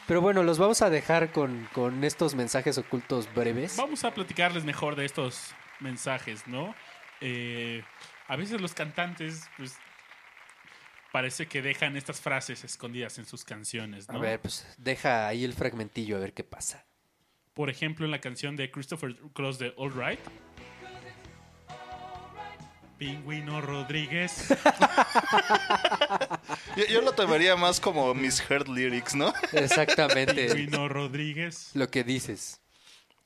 Speaker 2: Pero bueno, los vamos a dejar con, con estos mensajes ocultos breves.
Speaker 1: Vamos a platicarles mejor de estos mensajes, ¿no? Eh, a veces los cantantes, pues, parece que dejan estas frases escondidas en sus canciones,
Speaker 2: A
Speaker 1: ¿no?
Speaker 2: ver, pues deja ahí el fragmentillo a ver qué pasa.
Speaker 1: Por ejemplo, en la canción de Christopher Cross de All Right. Pingüino Rodríguez.
Speaker 3: Yo, yo lo tomaría más como misheard lyrics, ¿no?
Speaker 2: Exactamente
Speaker 1: Pingüino Rodríguez.
Speaker 2: lo que dices.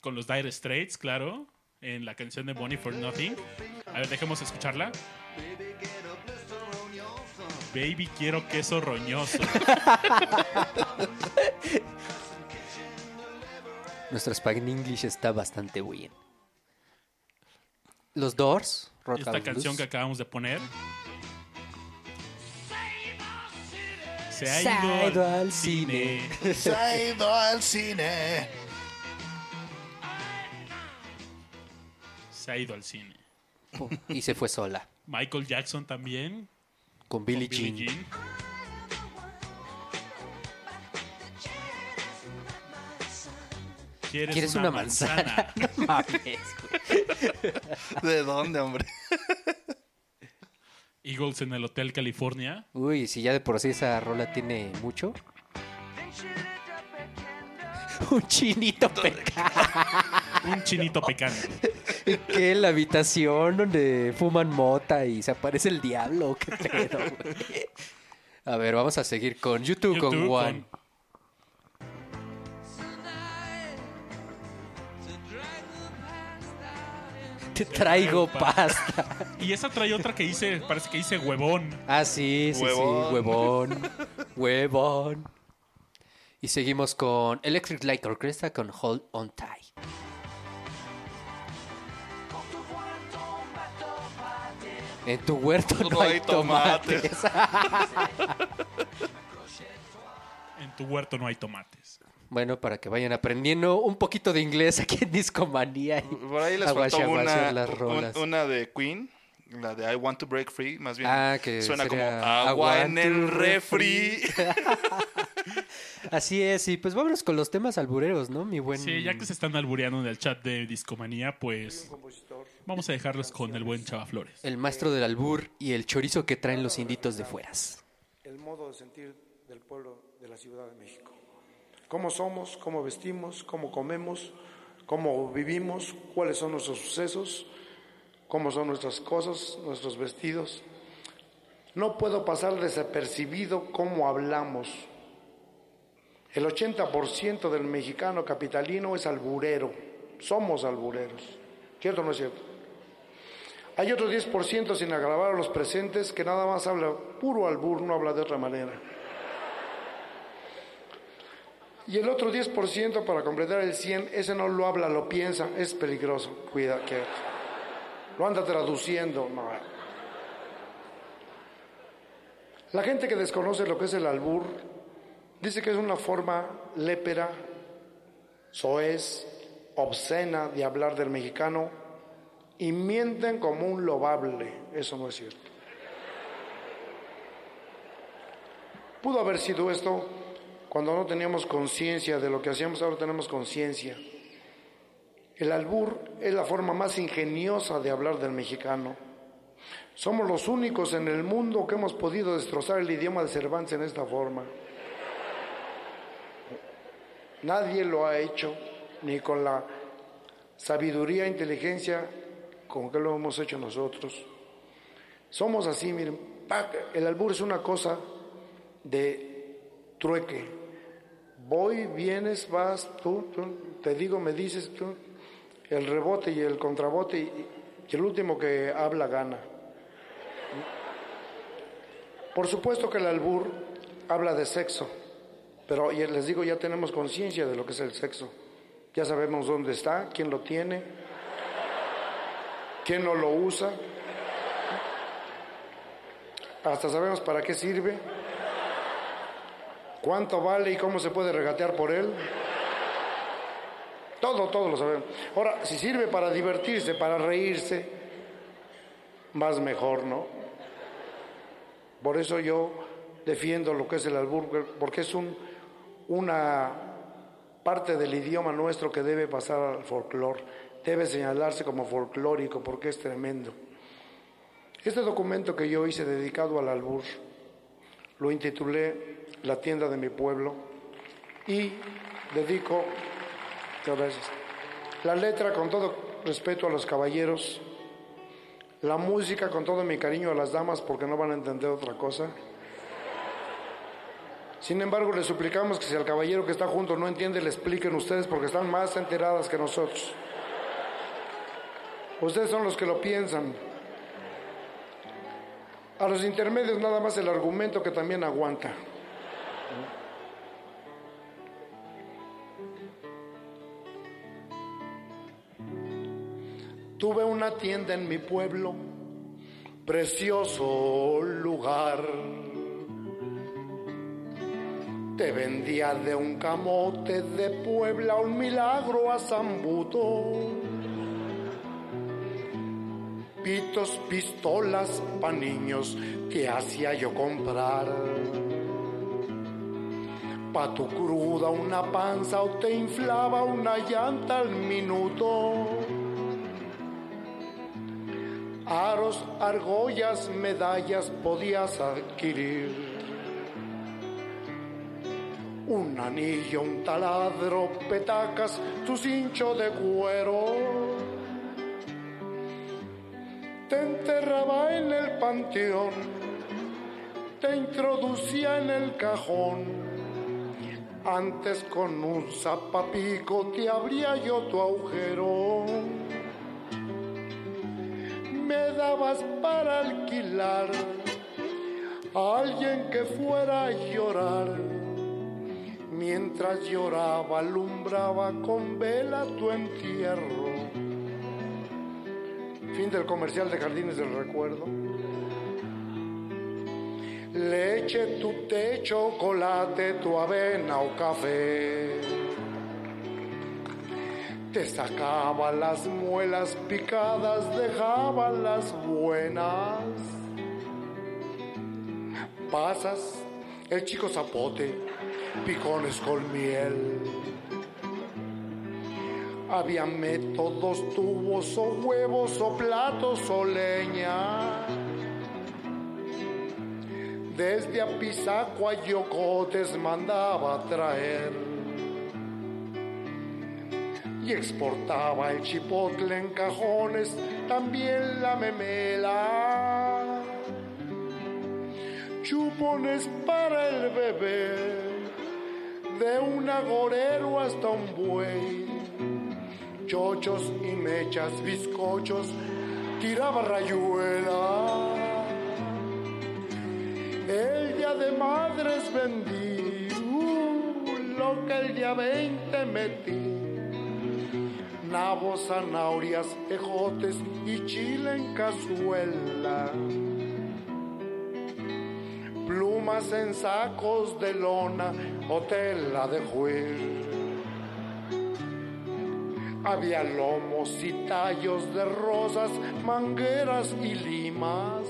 Speaker 1: Con los Dire Straits, claro. En la canción de Bonnie for Nothing. A ver, dejemos escucharla. Baby, quiero queso roñoso.
Speaker 2: Nuestro Spaghetti English está bastante bien. Los Doors, Rock
Speaker 1: Esta canción
Speaker 2: Blues.
Speaker 1: que acabamos de poner. Se
Speaker 2: Se
Speaker 1: ha ido, al cine.
Speaker 3: Se ha ido al cine.
Speaker 1: Se ha ido al cine.
Speaker 2: y se fue sola
Speaker 1: Michael Jackson también.
Speaker 2: con Billie Jean.
Speaker 1: Jean. ¿Quieres,
Speaker 2: ¿Quieres una, manzana? no mames, güey.
Speaker 3: ¿De dónde, hombre?
Speaker 1: Eagles en el Hotel California.
Speaker 2: Uy, si ya de por sí esa rola tiene mucho. Un chinito pecado.
Speaker 1: Un chinito pecano.
Speaker 2: que la habitación donde fuman mota y se aparece el diablo. ¿Qué pedo, güey? A ver, vamos a seguir con YouTube, con One. Te traigo pasta.
Speaker 1: Y esa trae otra que dice, parece que dice huevón.
Speaker 2: Ah, sí, sí,
Speaker 3: Huevón.
Speaker 2: sí. Huevón. Huevón. Y seguimos con Electric Light Orchestra con Hold On Tight. En tu huerto no, hay tomates.
Speaker 1: En tu huerto no hay tomates.
Speaker 2: Bueno, para que vayan aprendiendo un poquito de inglés aquí en Discomanía. y
Speaker 3: Por ahí les faltó una,
Speaker 2: las
Speaker 3: un-
Speaker 2: rolas.
Speaker 3: una de Queen, la de I Want to Break Free, más bien.
Speaker 2: Ah, que
Speaker 3: suena como agua
Speaker 2: "I
Speaker 3: en
Speaker 2: want
Speaker 3: el
Speaker 2: to
Speaker 3: refri.
Speaker 2: Así es, y pues vámonos con los temas albureros, ¿no? Mi buen...
Speaker 1: Sí, ya que se están albureando en el chat de Discomanía, pues vamos a dejarlos con el buen Chava Flores.
Speaker 2: El maestro del albur y el chorizo que traen los inditos de fueras.
Speaker 5: el modo de sentir del pueblo de la Ciudad de México. Cómo somos, cómo vestimos, cómo comemos, cómo vivimos, cuáles son nuestros sucesos, cómo son nuestras cosas, nuestros vestidos. No puedo pasar desapercibido cómo hablamos. El 80% del mexicano capitalino es alburero. Somos albureros. ¿Cierto o no es cierto? Hay otro 10% sin agravar a los presentes que nada más habla puro albur, no habla de otra manera. Y el otro 10% para completar el 100, ese no lo habla, lo piensa, es peligroso. Cuida que lo anda traduciendo. no. La gente que desconoce lo que es el albur dice que es una forma lépera, soez, obscena de hablar del mexicano y mienten como un lobable. Eso no es cierto. Pudo haber sido esto cuando no teníamos conciencia de lo que hacíamos, ahora tenemos conciencia. El albur es la forma más ingeniosa de hablar del mexicano. Somos los únicos en el mundo que hemos podido destrozar el idioma de Cervantes en esta forma. Nadie lo ha hecho, ni con la sabiduría e inteligencia con que lo hemos hecho nosotros. Somos así, miren, el albur es una cosa de trueque. Voy, vienes, vas, tú, tú, te digo, me dices, tú, el rebote y el contrabote y, el último que habla gana. Por supuesto que el albur habla de sexo, pero les digo, ya tenemos conciencia de lo que es el sexo. Ya sabemos dónde está, quién lo tiene, quién no lo usa. Hasta sabemos para qué sirve, cuánto vale y cómo se puede regatear por él. Todo, todo lo sabemos. Ahora, si sirve para divertirse, para reírse, más mejor, ¿no? Por eso yo defiendo lo que es el albur, porque es un, una parte del idioma nuestro que debe pasar al folclore, debe señalarse como folclórico, porque es tremendo. Este documento que yo hice dedicado al albur, lo intitulé La tienda de mi pueblo y dedico, la letra con todo respeto a los caballeros, la música con todo mi cariño a las damas porque no van a entender otra cosa. Sin embargo, les suplicamos que si al caballero que está junto no entiende, le expliquen ustedes porque están más enteradas que nosotros. Ustedes son los que lo piensan. A los intermedios nada más el argumento que también aguanta. Tuve una tienda en mi pueblo, precioso lugar. Te vendía de un camote de Puebla un milagro a Zambuto. Pitos, pistolas pa' niños que hacía yo comprar. Pa' tu cruda una panza o te inflaba una llanta al minuto. Aros, argollas, medallas podías adquirir. Un anillo, un taladro, petacas, tu cincho de cuero. Te enterraba en el panteón, te introducía en el cajón. Antes con un zapapico te abría yo tu agujero. Me dabas para alquilar a alguien que fuera a llorar. Mientras lloraba, alumbraba con vela tu entierro. Fin del comercial de Jardines del Recuerdo. Leche, tu té, chocolate, tu avena o café. Te sacaba las muelas picadas, dejaba las buenas. Pasas, el chico zapote, picones con miel. Había métodos, tubos o huevos o platos o leña. Desde Apizaco a Yocotes mandaba traer. Y exportaba el chipotle en cajones, también la memela. Chupones para el bebé, de un agorero hasta un buey. Chochos y mechas, bizcochos, tiraba rayuela. El día de madres vendí uh, lo que el día 20 metí. Nabos, zanahorias, ejotes y chile en cazuela. Plumas en sacos de lona o tela de juez. Había lomos y tallos de rosas, mangueras y limas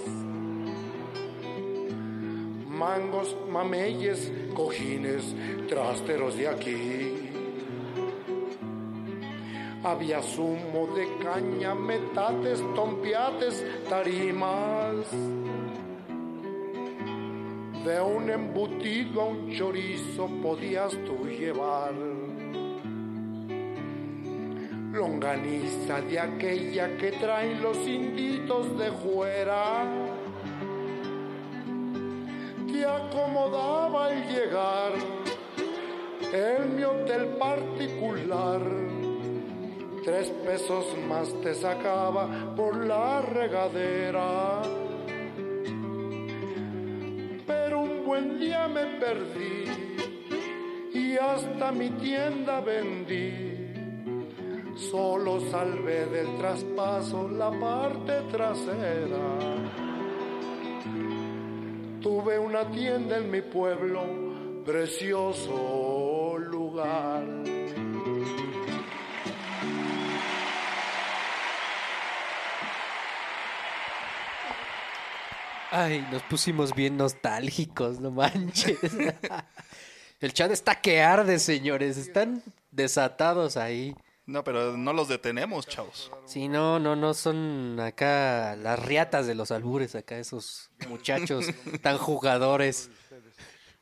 Speaker 5: mangos, mameyes, cojines, trasteros de aquí. Había zumo de caña, metates, tompiates, tarimas. De un embutido a un chorizo podías tú llevar. Longaniza de aquella que traen los inditos de fuera te acomodaba al llegar en mi hotel particular. Tres pesos más te sacaba por la regadera. Pero un buen día me perdí y hasta mi tienda vendí. Solo salvé del traspaso la parte trasera. Tuve una tienda en mi pueblo, precioso lugar.
Speaker 2: Ay, nos pusimos bien nostálgicos, no manches. El chat está que arde, señores. Están desatados ahí.
Speaker 3: No, pero no los detenemos, chavos.
Speaker 2: Sí, no, no, no son acá las riatas de los albures, acá esos muchachos tan jugadores.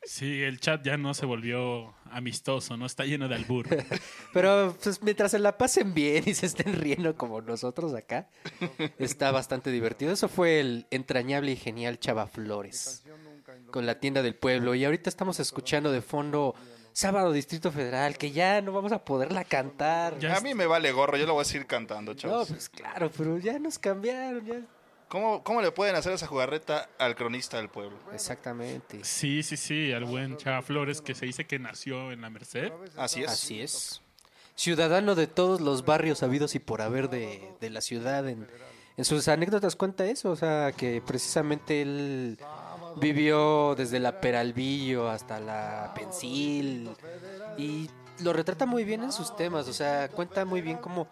Speaker 1: Sí, el chat ya no se volvió amistoso, ¿no? Está lleno de albur.
Speaker 2: Pero pues mientras se la pasen bien y se estén riendo como nosotros acá, está bastante divertido. Eso fue el entrañable y genial Chava Flores con la tienda del pueblo. Y ahorita estamos escuchando de fondo Sábado Distrito Federal, que ya no vamos a poderla cantar.
Speaker 1: Ya
Speaker 3: A mí me vale gorro, yo lo voy a seguir cantando,
Speaker 2: No,
Speaker 3: chavos.
Speaker 2: pues claro, pero ya nos cambiaron. Ya.
Speaker 3: ¿Cómo, ¿Cómo le pueden hacer esa jugarreta al cronista del pueblo?
Speaker 2: Exactamente.
Speaker 1: Sí, sí, sí, al buen Chava Flores que se dice que nació en la Merced.
Speaker 3: Así es.
Speaker 2: Así es. Ciudadano de todos los barrios habidos y por haber de, de la ciudad. En, en sus anécdotas cuenta eso, o sea, que precisamente él vivió desde la Peralvillo hasta la Pensil y lo retrata muy bien en sus temas, o sea, cuenta muy bien cómo,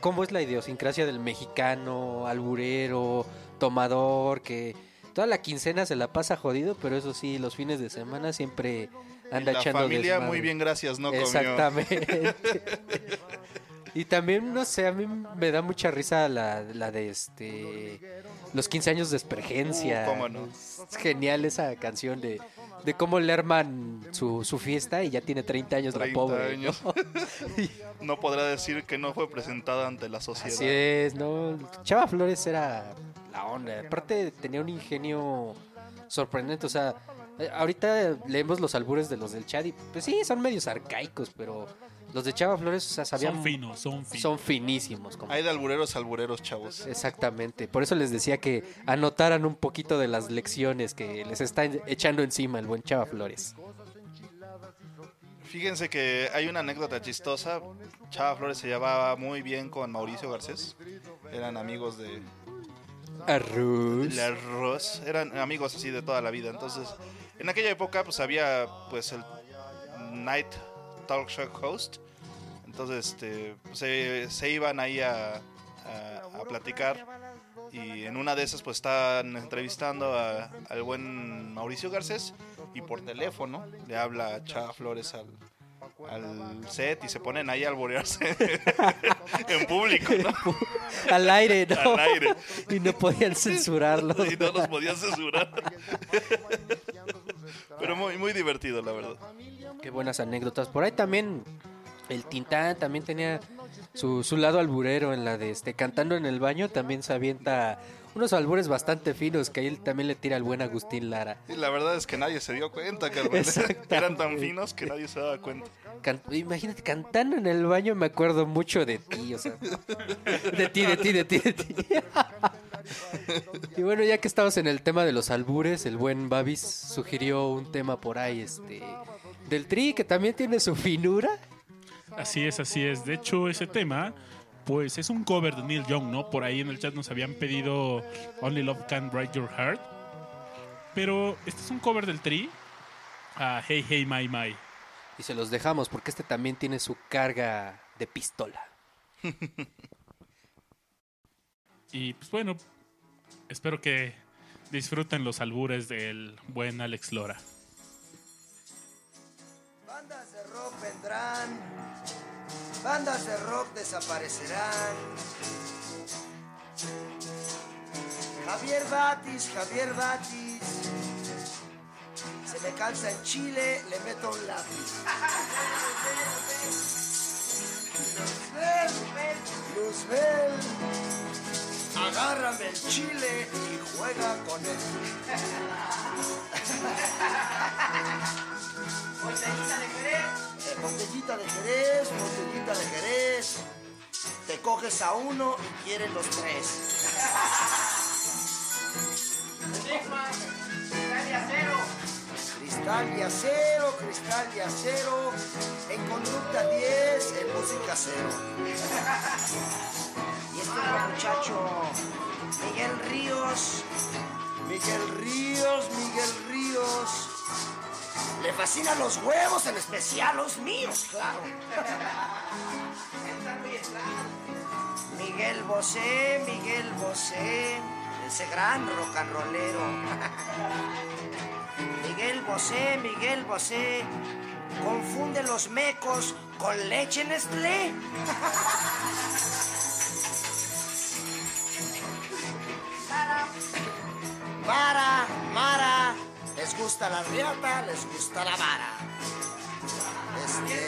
Speaker 2: cómo es la idiosincrasia del mexicano, alburero, tomador, que toda la quincena se la pasa jodido, pero eso sí, los fines de semana siempre anda
Speaker 3: la
Speaker 2: echando
Speaker 3: familia,
Speaker 2: desmadre.
Speaker 3: muy bien, gracias, no comió.
Speaker 2: Exactamente. y también, no sé, a mí me da mucha risa la, la de este. Los 15 años de Espergencia.
Speaker 3: Uh, cómo no.
Speaker 2: Es genial esa canción de, de cómo le arman su, su fiesta y ya tiene 30 años
Speaker 3: 30
Speaker 2: la pobre.
Speaker 3: años.
Speaker 2: ¿no?
Speaker 3: No podrá decir que no fue presentada ante la sociedad.
Speaker 2: Así es, ¿no? Chava Flores era la onda. Aparte tenía un ingenio sorprendente. O sea, eh, ahorita leemos los albures de los del chat y pues sí, son medios arcaicos, pero los de Chava Flores, o sea, sabían...
Speaker 1: Son finos, son finos.
Speaker 2: Son finísimos. como-
Speaker 3: Hay de albureros a albureros, chavos.
Speaker 2: Exactamente. Por eso les decía que anotaran un poquito de las lecciones que les está echando encima el buen Chava Flores.
Speaker 3: Fíjense que hay una anécdota chistosa. Chava Flores se llevaba muy bien con Mauricio Garcés. Eran amigos de
Speaker 2: Arroz.
Speaker 3: Ross. Eran amigos así de toda la vida. Entonces, en aquella época, pues había pues el Night Talk Show Host. Entonces, este, pues, se, iban ahí a, platicar. Y en una de esas, pues estaban entrevistando al buen Mauricio Garcés. Y por teléfono le habla Chava Flores al, al set y se ponen ahí a alborearse en público, ¿no?
Speaker 2: Al aire, ¿no?
Speaker 3: Al aire.
Speaker 2: Y no podían censurarlo.
Speaker 3: Y no los podían censurar. Pero muy, muy divertido, la verdad.
Speaker 2: Qué buenas anécdotas. Por ahí también el Tintán también tenía su, su lado alburero en la de este cantando en el baño. También se avienta unos albures bastante finos que ahí él también le tira al buen Agustín Lara.
Speaker 3: Y la verdad es que nadie se dio cuenta, Carmen.
Speaker 2: Exactamente.
Speaker 3: Eran tan finos que nadie se daba cuenta.
Speaker 2: Can- imagínate, cantando en el baño me acuerdo mucho de ti, o sea. De ti, de ti, de ti, de ti. Y bueno, ya que estamos en el tema de los albures, el buen Babis sugirió un tema por ahí, este. Del tri, que también tiene su finura.
Speaker 1: Así es, así es. De hecho, ese tema, pues es un cover de Neil Young, ¿no? Por ahí en el chat nos habían pedido Only Love Can Break Your Heart. Pero este es un cover del Tri a Hey Hey My My.
Speaker 2: Y se los dejamos porque este también tiene su carga de pistola.
Speaker 1: Y pues bueno, espero que disfruten los albures del buen Alex Lora.
Speaker 6: Bandas de rock vendrán, bandas de rock desaparecerán. Javier Batis, Javier Batis. Se me cansa en Chile, le meto un lápiz. Luzbel, agárrame el chile y juega con él. Eh, botellita de Jerez, botellita de Jerez. Te coges a uno y quieren los tres. Cristal y acero, cristal y acero. En conducta 10, en música cero. Y este otro muchacho, Miguel Ríos. Miguel Ríos, Miguel Ríos. Le fascinan los huevos, en especial los míos, claro. Miguel Bosé, Miguel Bosé, ese gran rock and rollero. Miguel Bosé, Miguel Bosé, confunde los mecos con leche Nestlé. Mara, Mara, les gusta la riata, les gusta la vara. Este,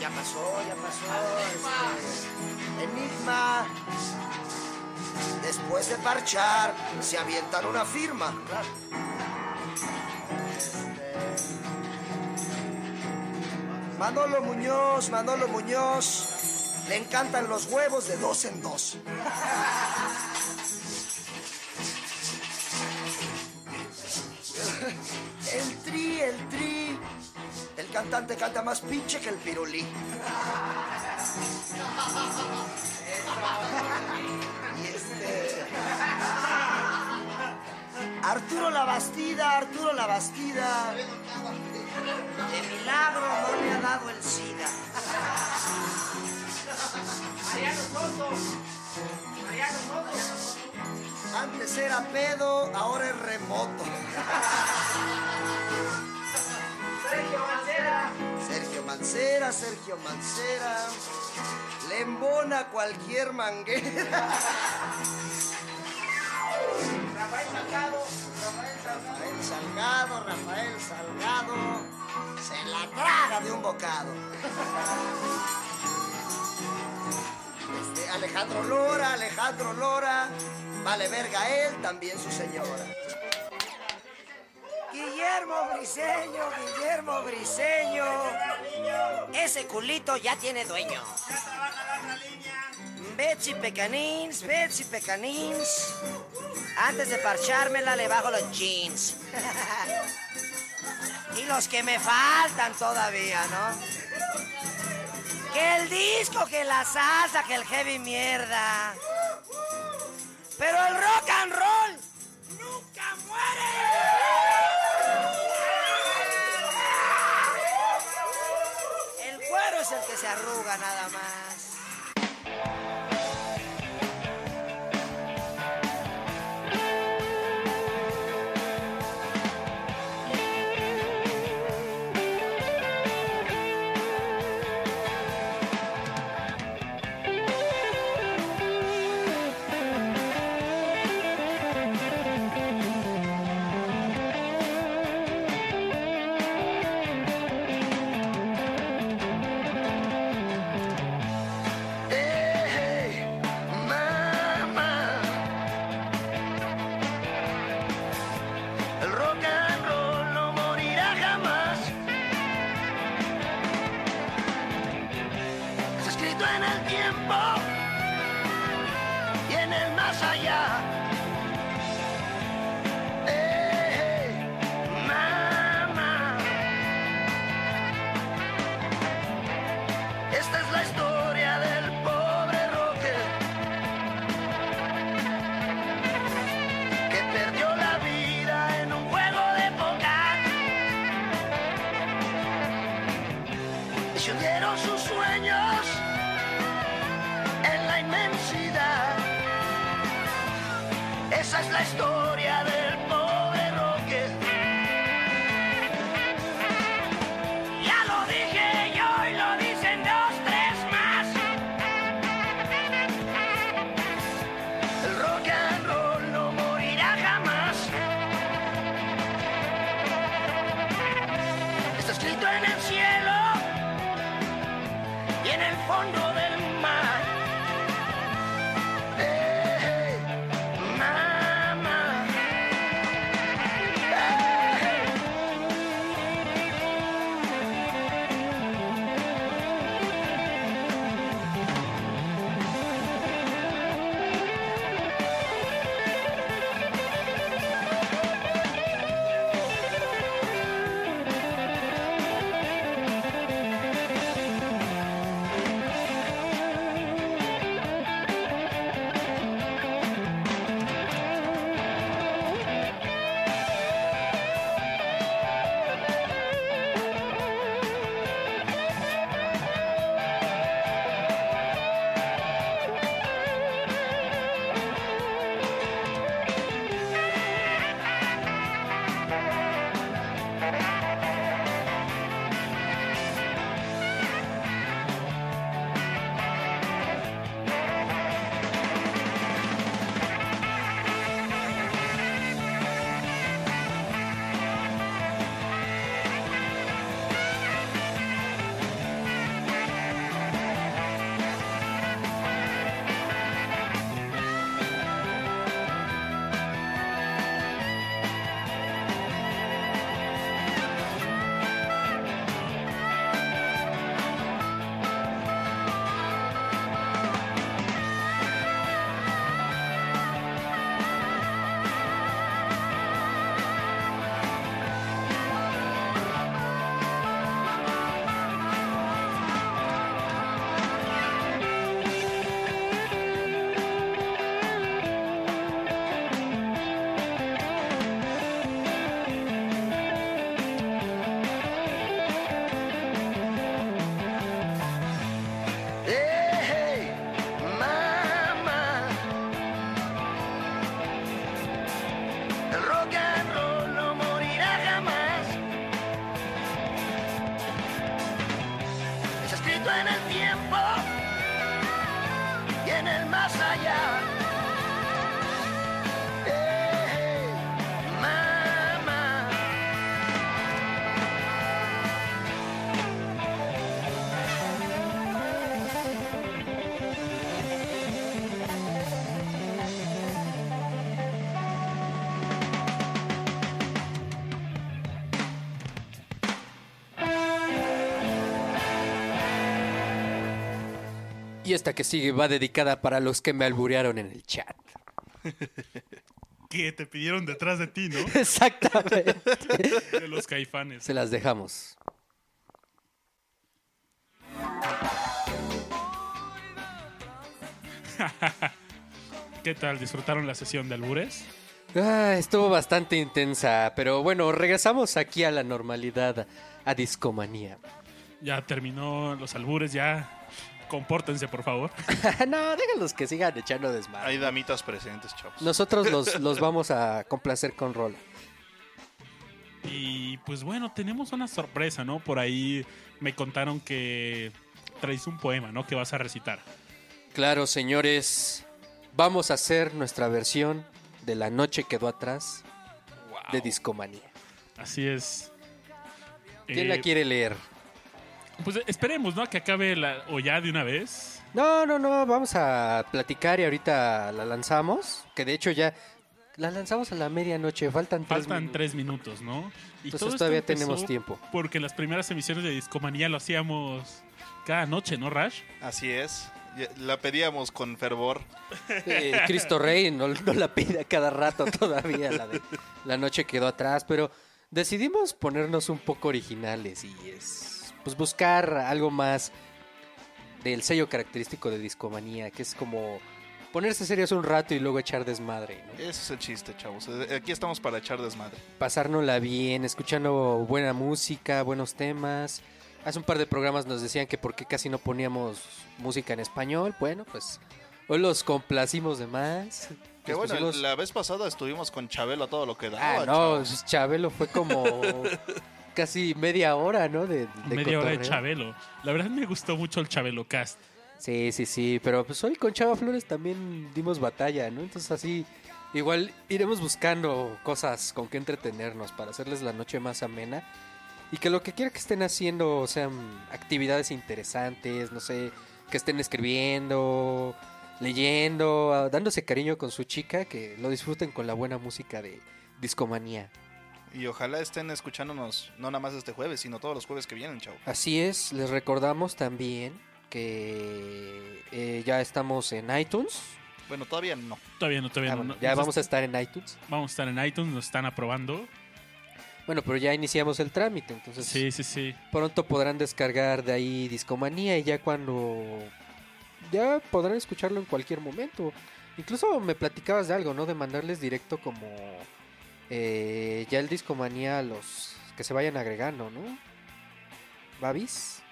Speaker 6: ya pasó, ya pasó. este, enigma. Después de parchar, se avientan una firma. Este, Manolo Muñoz, Manolo Muñoz. Le encantan los huevos de dos en dos. El tri, el tri. El cantante canta más pinche que el pirulí. Y este. Arturo la Bastida, Arturo la Bastida. De milagro no le ha dado el SIDA. Antes era pedo, ahora es remoto. Sergio Mancera. Sergio Mancera, Sergio Mancera. Le embona cualquier manguera. Rafael Salgado. Rafael Salgado, Rafael Salgado. Se la traga de un bocado. Alejandro Lora, Alejandro Lora, vale verga él, también su señora. Guillermo Briseño, Guillermo Briseño. Ese culito ya tiene dueño. Betsy Pecanins, Betsy Pecanins. Antes de parchármela le bajo los jeans. y los que me faltan todavía, ¿no? Que el disco, que la salsa, que el heavy mierda. Pero el rock and roll nunca muere. El cuero es el que se arruga nada más. Esta que
Speaker 2: sigue va dedicada para los que me alburearon en el chat.
Speaker 1: Que te pidieron detrás de ti, ¿no?
Speaker 2: Exactamente.
Speaker 1: De los caifanes.
Speaker 2: Se las dejamos.
Speaker 1: ¿Qué tal? ¿Disfrutaron la sesión de albures?
Speaker 2: Ah, estuvo bastante intensa, pero bueno, regresamos aquí a la normalidad, a discomanía.
Speaker 1: Ya terminó los albures, ya. Compórtense, por favor.
Speaker 2: no, déjenlos que sigan echando desmadre.
Speaker 3: Hay damitas presentes, chavos.
Speaker 2: Nosotros los, los vamos a complacer con rola.
Speaker 1: Y pues bueno, tenemos una sorpresa, ¿no? Por ahí me contaron que traes un poema, ¿no? Que vas a recitar.
Speaker 2: Claro, señores, vamos a hacer nuestra versión de La Noche Quedó Atrás de Discomanía.
Speaker 1: Así es.
Speaker 2: ¿Quién
Speaker 1: Eh,
Speaker 2: la quiere leer?
Speaker 1: Pues esperemos, ¿no? Que acabe la, o ya de una vez.
Speaker 2: No, no, no, vamos a platicar y ahorita la lanzamos. Que de hecho ya la lanzamos a la medianoche, faltan tres
Speaker 1: Faltan
Speaker 2: minutos.
Speaker 1: tres minutos, ¿no? Y
Speaker 2: Entonces
Speaker 1: todo
Speaker 2: todavía tenemos tiempo.
Speaker 1: Porque las primeras emisiones de Discomanía lo hacíamos cada noche, ¿no, Rash?
Speaker 3: Así es. Ya- La pedíamos con fervor.
Speaker 2: Eh, Cristo Rey no, no la pide a cada rato todavía, la de la noche quedó atrás, pero decidimos ponernos un poco originales y es pues buscar algo más del sello característico de discomanía, que es como ponerse serios un rato y luego echar desmadre, ¿no?
Speaker 3: Ese es el chiste, chavos. Eh, Aquí estamos para echar desmadre.
Speaker 2: pasárnosla bien, escuchando buena música, buenos temas. Hace un par de programas nos decían que por qué casi no poníamos música en español. Bueno, pues hoy los complacimos de más.
Speaker 3: Que bueno,
Speaker 2: pusimos-
Speaker 3: la vez pasada estuvimos con Chabelo a todo lo que daba.
Speaker 2: Ah, no,
Speaker 3: chavos.
Speaker 2: Chabelo fue como casi media hora, ¿no? De, de
Speaker 1: Media hora de. Chabelo. La verdad me gustó mucho el Chabelo Cast.
Speaker 2: Sí, sí, sí, pero pues hoy con Chava Flores también dimos batalla, ¿no? Entonces así, igual iremos buscando cosas con que entretenernos para hacerles la noche más amena y que lo que quiera que estén haciendo sean actividades interesantes, no sé, que estén escribiendo, leyendo, ah, dándose cariño con su chica, que lo disfruten con la buena música de discomanía.
Speaker 3: Y ojalá estén escuchándonos no nada más este jueves, sino todos los jueves que vienen, chavo.
Speaker 2: Así es, les recordamos también que eh, ya estamos en iTunes.
Speaker 3: Bueno, todavía no.
Speaker 1: Todavía no, todavía
Speaker 2: Ah,
Speaker 1: no.
Speaker 2: bueno, ya
Speaker 1: Nos
Speaker 2: vamos a
Speaker 1: est-
Speaker 2: estar en iTunes.
Speaker 1: vamos a estar en iTunes, nos están aprobando.
Speaker 2: Bueno, pero ya iniciamos el trámite, entonces
Speaker 1: Sí, sí, sí.
Speaker 2: pronto podrán descargar de ahí Discomanía y ya cuando ya podrán escucharlo en cualquier momento. Incluso me platicabas de algo, ¿no? De mandarles directo como eh, ya el Discomanía los que se vayan agregando, ¿no? ¿Babis?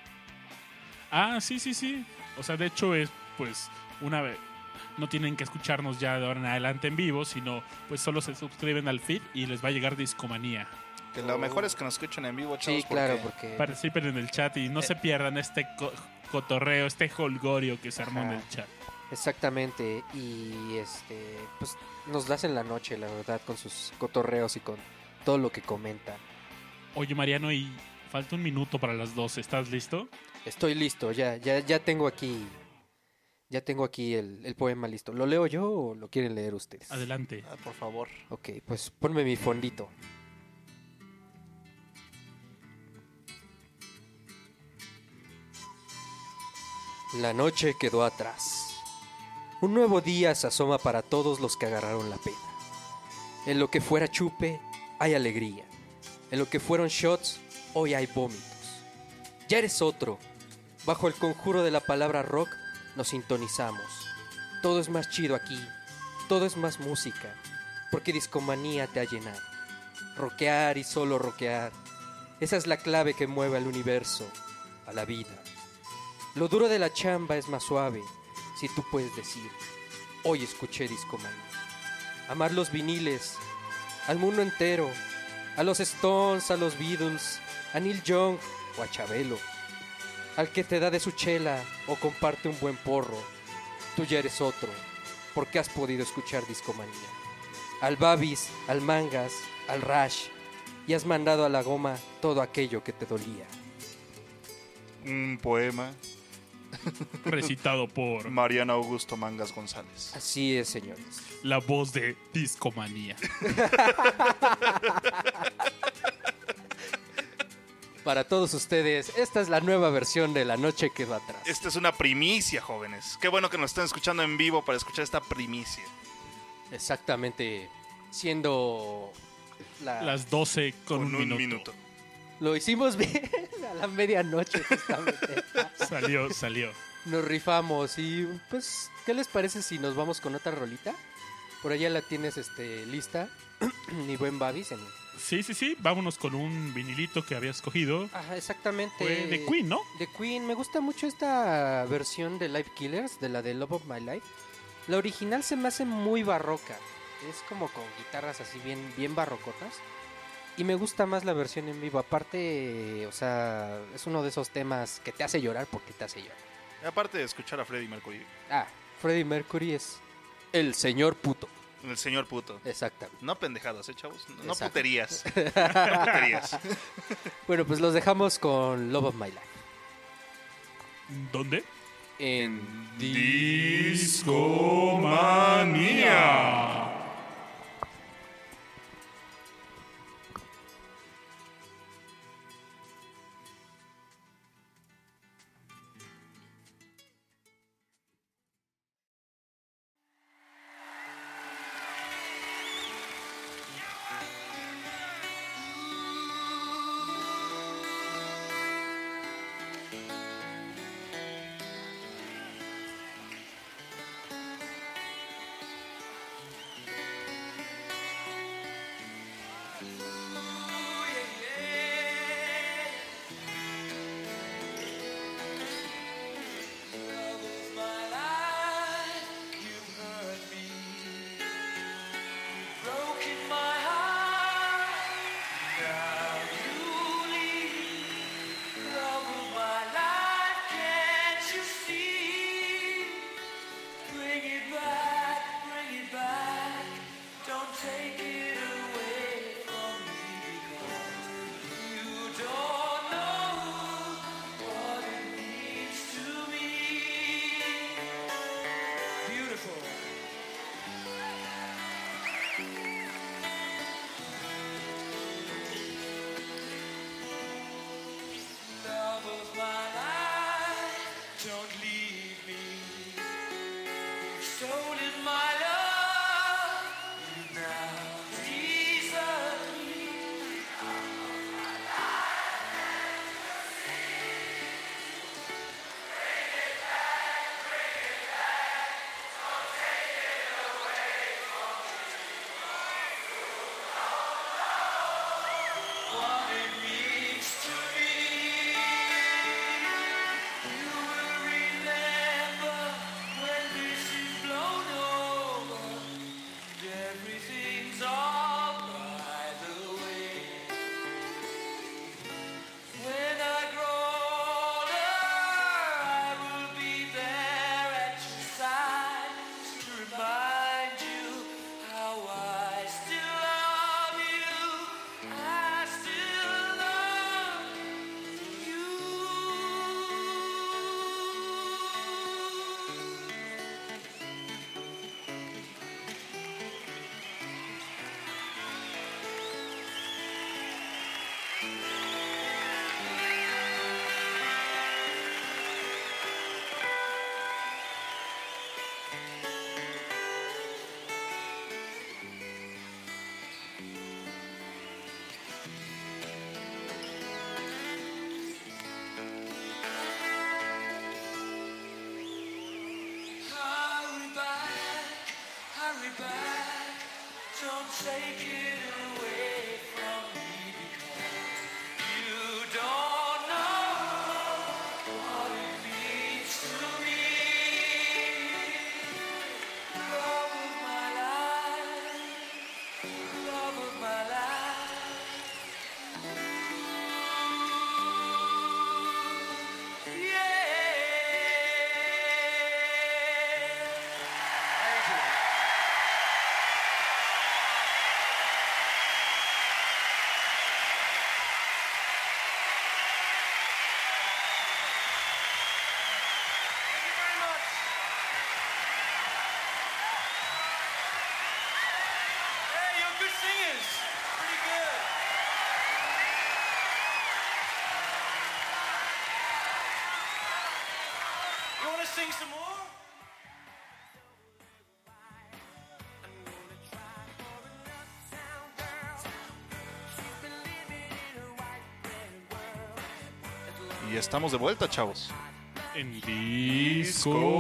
Speaker 1: Ah, sí, sí, sí. O sea, de hecho es, pues, una vez... No tienen que escucharnos ya de ahora en adelante en vivo, sino pues solo se suscriben al feed y les va a llegar Discomanía.
Speaker 3: Que lo mejor es que nos escuchen en vivo, chavos.
Speaker 2: Sí, claro,
Speaker 3: porque
Speaker 2: porque
Speaker 1: Participen en el chat y no se pierdan este co- cotorreo, este holgorio que se armó en
Speaker 2: Ajá.
Speaker 1: el chat.
Speaker 2: Exactamente, y este, pues nos das en la noche, la verdad, con sus cotorreos y con todo lo que comentan.
Speaker 1: Oye, Mariano, y falta un minuto para las 12. ¿Estás listo?
Speaker 2: Estoy listo, ya, ya, ya tengo aquí, ya tengo aquí el, el poema listo. ¿Lo leo yo o lo quieren leer ustedes?
Speaker 1: Adelante.
Speaker 3: Ah, por favor.
Speaker 2: Ok, pues ponme mi fondito. La noche quedó atrás. Un nuevo día se asoma para todos los que agarraron la pena. En lo que fuera chupe, hay alegría. En lo que fueron shots, hoy hay vómitos. Ya eres otro. Bajo el conjuro de la palabra rock, nos sintonizamos. Todo es más chido aquí. Todo es más música porque discomanía te ha llenado. Roquear y solo roquear. Esa es la clave que mueve al universo, a la vida. Lo duro de la chamba es más suave, si tú puedes decir, hoy escuché discomanía. Amar los viniles, al mundo entero, a los Stones, a los Beatles, a Neil Young o a Chabelo. Al que te da de su chela o comparte un buen porro, tú ya eres otro, porque has podido escuchar discomanía al Babis, al Mangas, al Rash, y has mandado a la goma todo aquello que te dolía.
Speaker 3: Un poema.
Speaker 1: Recitado por
Speaker 3: Mariano Augusto Mangas González.
Speaker 2: Así es, señores.
Speaker 1: la voz de Discomanía.
Speaker 2: para todos ustedes. Esta es la nueva versión de La Noche que va atrás.
Speaker 3: Esta es una primicia, jóvenes. Qué bueno que nos están escuchando en vivo para escuchar esta primicia.
Speaker 2: Exactamente. Siendo la-
Speaker 7: Las 12 con,
Speaker 3: Con
Speaker 7: un, minuto.
Speaker 2: Lo hicimos bien a la medianoche justamente.
Speaker 7: Salió, salió.
Speaker 2: Nos rifamos y pues, ¿qué les parece si nos vamos con otra rolita? Por allá la tienes este lista, mi buen Babis. En...
Speaker 7: Sí, sí, sí. Vámonos con un vinilito que había escogido.
Speaker 2: Ajá, exactamente.
Speaker 7: Fue de Queen, ¿no?
Speaker 2: De Queen, me gusta mucho esta versión de Live Killers, de la de Love of My Life. La original se me hace muy barroca. Es como con guitarras así bien, bien barrocotas. Y me gusta más la versión en vivo. Aparte, o sea, es uno de esos temas que te hace llorar porque te hace llorar.
Speaker 3: Y aparte de escuchar a Freddie Mercury,
Speaker 2: Ah, Freddie Mercury es el señor puto.
Speaker 3: el señor puto.
Speaker 2: Exactamente.
Speaker 3: No pendejadas, ¿eh, chavos? No
Speaker 2: Exacto.
Speaker 3: puterías. No puterías.
Speaker 2: Bueno, pues los dejamos con Love of My Life.
Speaker 7: ¿Dónde?
Speaker 2: En
Speaker 7: Discomanía.
Speaker 3: Estamos de vuelta, chavos.
Speaker 1: En Discomanía.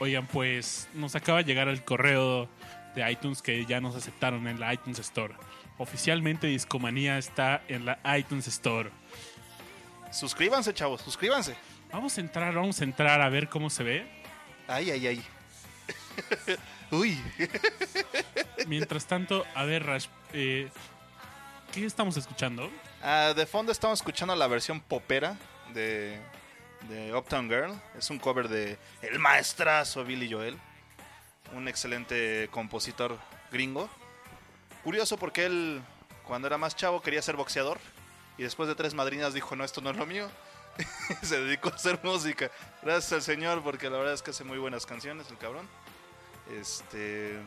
Speaker 1: Oigan, pues nos acaba de llegar el correo de iTunes que ya nos aceptaron en la iTunes Store. Oficialmente Discomanía está en la iTunes Store.
Speaker 3: Suscríbanse, chavos, suscríbanse.
Speaker 1: Vamos a entrar, vamos a entrar a ver cómo se ve.
Speaker 3: Ay, ay, ay. Uy.
Speaker 1: Mientras tanto, a ver, Rash, eh, ¿qué estamos escuchando?
Speaker 3: Ah, de fondo estamos escuchando la versión popera de, de Uptown Girl. Es un cover de el maestrazo Billy Joel, un excelente compositor gringo. Curioso porque él, cuando era más chavo, quería ser boxeador y después de tres madrinas dijo, no, esto no es lo mío. Se dedicó a hacer música. Gracias al señor porque la verdad es que hace muy buenas canciones el cabrón. Este...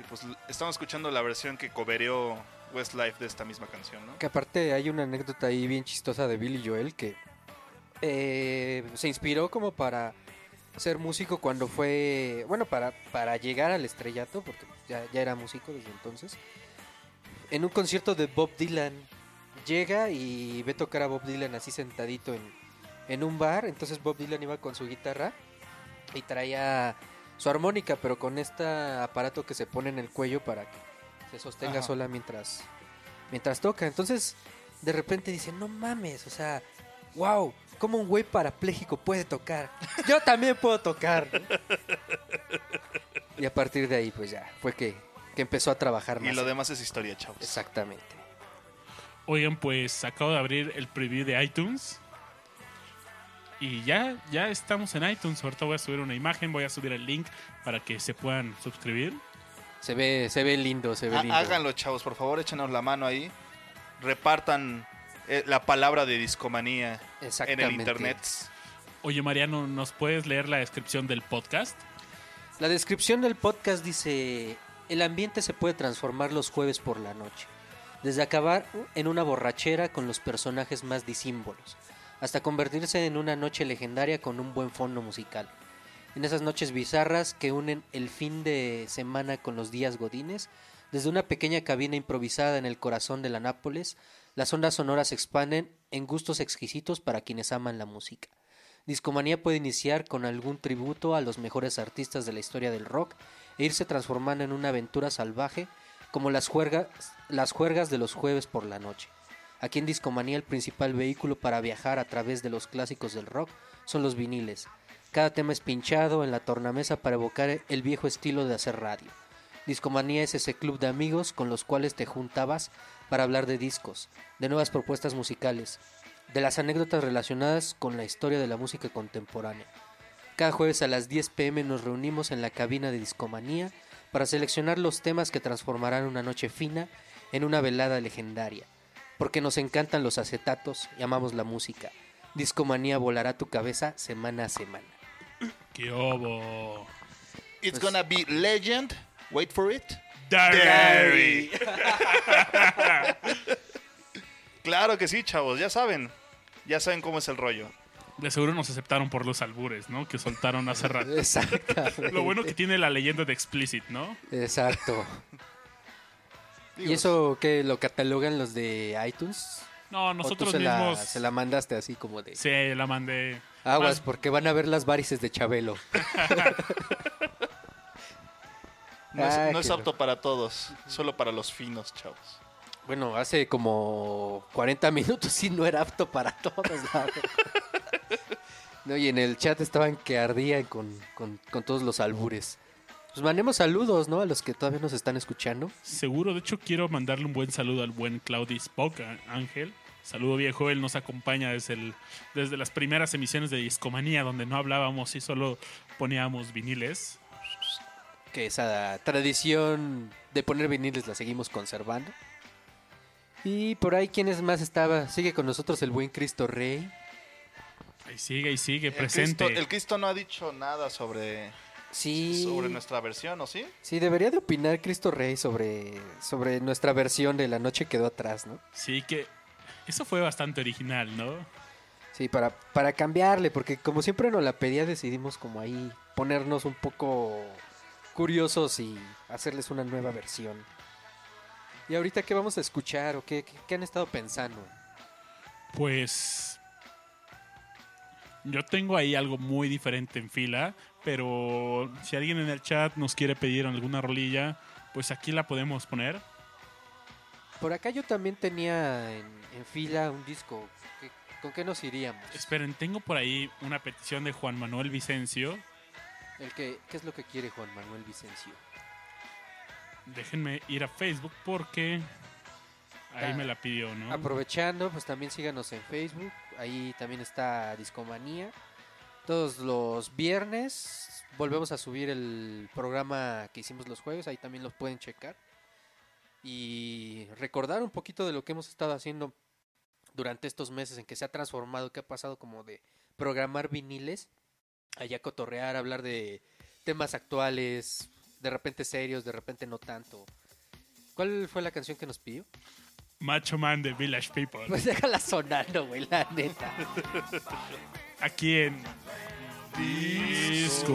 Speaker 3: Y pues estamos escuchando la versión que cobereó Westlife de esta misma canción, ¿no?
Speaker 2: Que aparte hay una anécdota ahí bien chistosa de Billy Joel que eh, se inspiró como para ser músico cuando fue, bueno, para, para llegar al estrellato, porque ya, ya era músico desde entonces. En un concierto de Bob Dylan llega y ve tocar a Bob Dylan así sentadito en, en un bar, entonces Bob Dylan iba con su guitarra y traía su armónica, pero con este aparato que se pone en el cuello para que se sostenga
Speaker 3: Ajá.
Speaker 2: sola mientras mientras toca. Entonces, de repente dice, no mames, o sea, wow, ¿cómo un güey parapléjico puede tocar? Yo también puedo tocar. y a partir de ahí, pues ya, fue que, que empezó a trabajar
Speaker 3: Y
Speaker 2: más.
Speaker 3: lo demás es historia, chavos.
Speaker 2: Exactamente.
Speaker 1: Oigan, pues acabo de abrir el preview de iTunes. Y ya, ya estamos en iTunes. Ahorita voy a subir una imagen, voy a subir el link para que se puedan suscribir.
Speaker 2: Se ve, se ve lindo, se ve lindo.
Speaker 3: Háganlo, chavos, por favor, échenos la mano ahí. Repartan eh, la palabra de discomanía en el internet.
Speaker 1: Oye, Mariano, ¿nos puedes leer la descripción del podcast?
Speaker 2: La descripción del podcast dice, el ambiente se puede transformar los jueves por la noche, desde acabar en una borrachera con los personajes más disímbolos, hasta convertirse en una noche legendaria con un buen fondo musical. En esas noches bizarras que unen el fin de semana con los días godines, desde una pequeña cabina improvisada en el corazón de la Nápoles, las ondas sonoras se expanden en gustos exquisitos para quienes aman la música. Discomanía puede iniciar con algún tributo a los mejores artistas de la historia del rock e irse transformando en una aventura salvaje como las juergas, de los jueves por la noche. Aquí en Discomanía el principal vehículo para viajar a través de los clásicos del rock son los viniles. Cada tema es pinchado en la tornamesa para evocar el viejo estilo de hacer radio. Discomanía es ese club de amigos con los cuales te juntabas para hablar de discos, de nuevas propuestas musicales, de las anécdotas relacionadas con la historia de la música contemporánea. Cada jueves a las 10 pm nos reunimos en la cabina de Discomanía para seleccionar los temas que transformarán una noche fina en una velada legendaria. Porque nos encantan los acetatos y amamos la música. Discomanía volará tu cabeza semana a semana.
Speaker 1: ¡Qué obo!
Speaker 3: It's gonna be legend. Wait for it.
Speaker 1: Dairy.
Speaker 3: Claro que sí, chavos, ya saben. Ya saben cómo es el rollo.
Speaker 1: De seguro nos aceptaron por los albures, ¿no? Que soltaron hace rato.
Speaker 2: Exactamente.
Speaker 1: Lo bueno que tiene la leyenda de Explicit, ¿no?
Speaker 2: Exacto. ¿Y eso qué lo catalogan los de iTunes?
Speaker 1: No,
Speaker 2: ¿O tú
Speaker 1: nosotros
Speaker 2: se la,
Speaker 1: mismos.
Speaker 2: se la mandaste así como de
Speaker 1: Sí, la mandé.
Speaker 2: Aguas porque van a ver las varices de Chabelo?
Speaker 3: No es, no es
Speaker 2: qué
Speaker 3: apto para todos, solo para los finos, chavos.
Speaker 2: Bueno, hace como 40 minutos y no era apto para todos. la verdad. No, y en el chat estaban que ardían con, con, con todos los albures. Pues mandemos saludos, ¿no? A los que todavía nos están escuchando.
Speaker 1: Seguro, de hecho, quiero mandarle un buen saludo al buen Claudio Spock, a- Ángel. Saludo viejo, él nos acompaña desde, el, desde las primeras emisiones de Discomanía, donde no hablábamos y solo poníamos viniles.
Speaker 2: Que esa tradición de poner viniles la seguimos conservando. Y por ahí, ¿quién es más estaba? Sigue con nosotros el buen Cristo Rey.
Speaker 1: Ahí sigue, ahí sigue,
Speaker 3: El
Speaker 1: presente.
Speaker 3: Cristo, el Cristo no ha dicho nada sobre,
Speaker 2: Sí.
Speaker 3: sobre nuestra versión, ¿o sí?
Speaker 2: Sí, debería de opinar Cristo Rey sobre, sobre nuestra versión de La Noche Quedó Atrás, ¿no?
Speaker 1: Sí, que
Speaker 4: Eso fue bastante original, ¿no?
Speaker 2: Sí, para, para cambiarle, porque como siempre nos la pedía, decidimos como ahí ponernos un poco curiosos y hacerles una nueva versión. ¿Y ahorita qué vamos a escuchar o qué, qué, qué han estado pensando?
Speaker 4: Pues yo tengo ahí algo muy diferente en fila, pero si alguien en el chat nos quiere pedir alguna rolilla, pues aquí la podemos poner.
Speaker 2: Por acá yo también tenía en, en fila un disco. ¿Qué- ¿Con qué nos iríamos?
Speaker 4: Esperen, tengo por ahí una petición de Juan Manuel Vicencio.
Speaker 2: El que, ¿Qué es lo que quiere Juan Manuel Vicencio?
Speaker 4: Déjenme ir a Facebook porque ahí
Speaker 2: Ah,
Speaker 4: me la pidió, ¿no?
Speaker 2: Aprovechando, pues también síganos en Facebook. Ahí también está Discomanía. Todos los viernes volvemos a subir el programa que hicimos los jueves. Ahí también los pueden checar. Y recordar un poquito de lo que hemos estado haciendo durante estos meses en que se ha transformado, que ha pasado como de programar viniles, allá cotorrear, hablar de temas actuales, de repente serios, de repente no tanto. ¿Cuál fue la canción que nos pidió?
Speaker 4: Macho Man de Village People.
Speaker 2: Pues déjala sonando, güey, la neta.
Speaker 4: Aquí en Discomanía.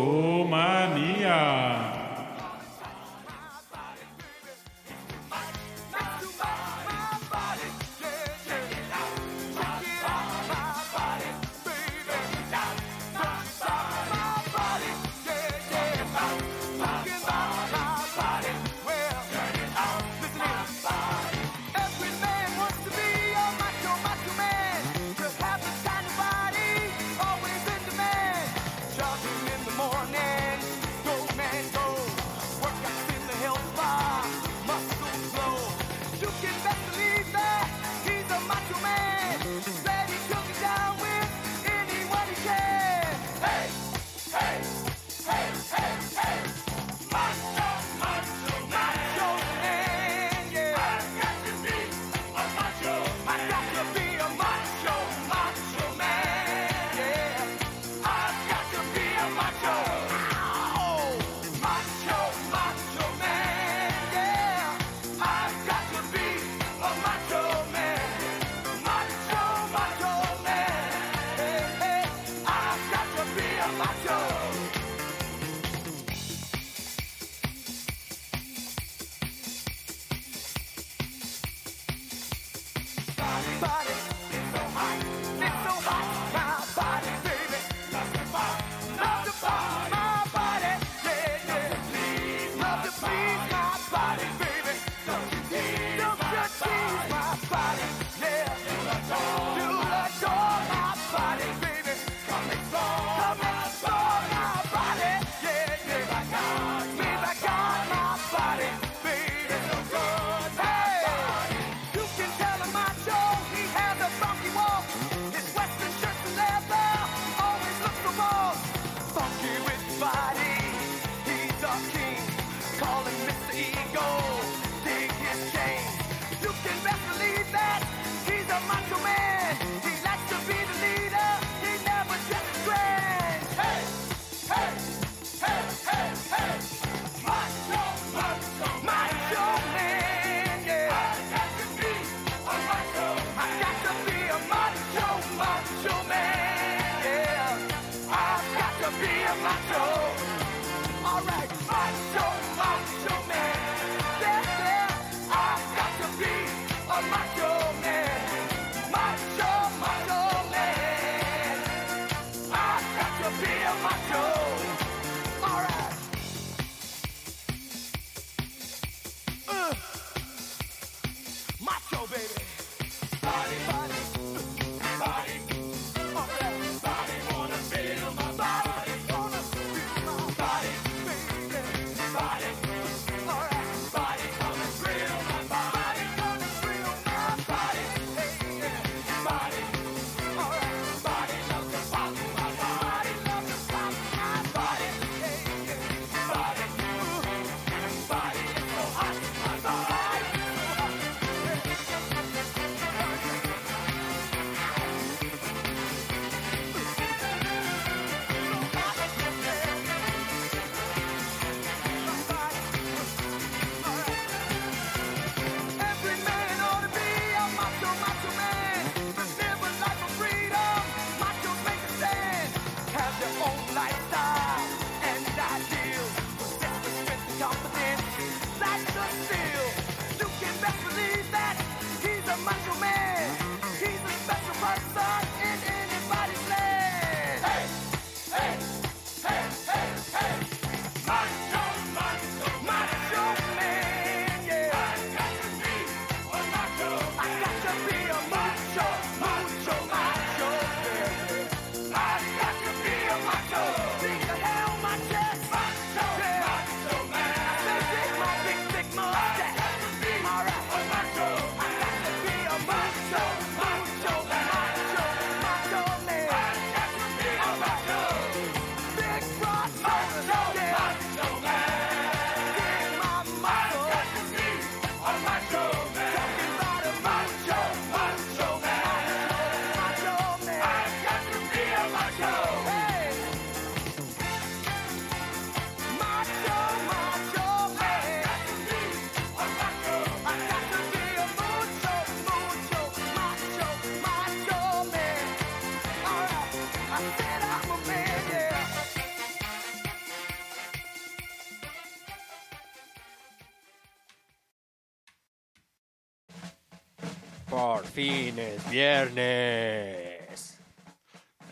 Speaker 2: Viernes.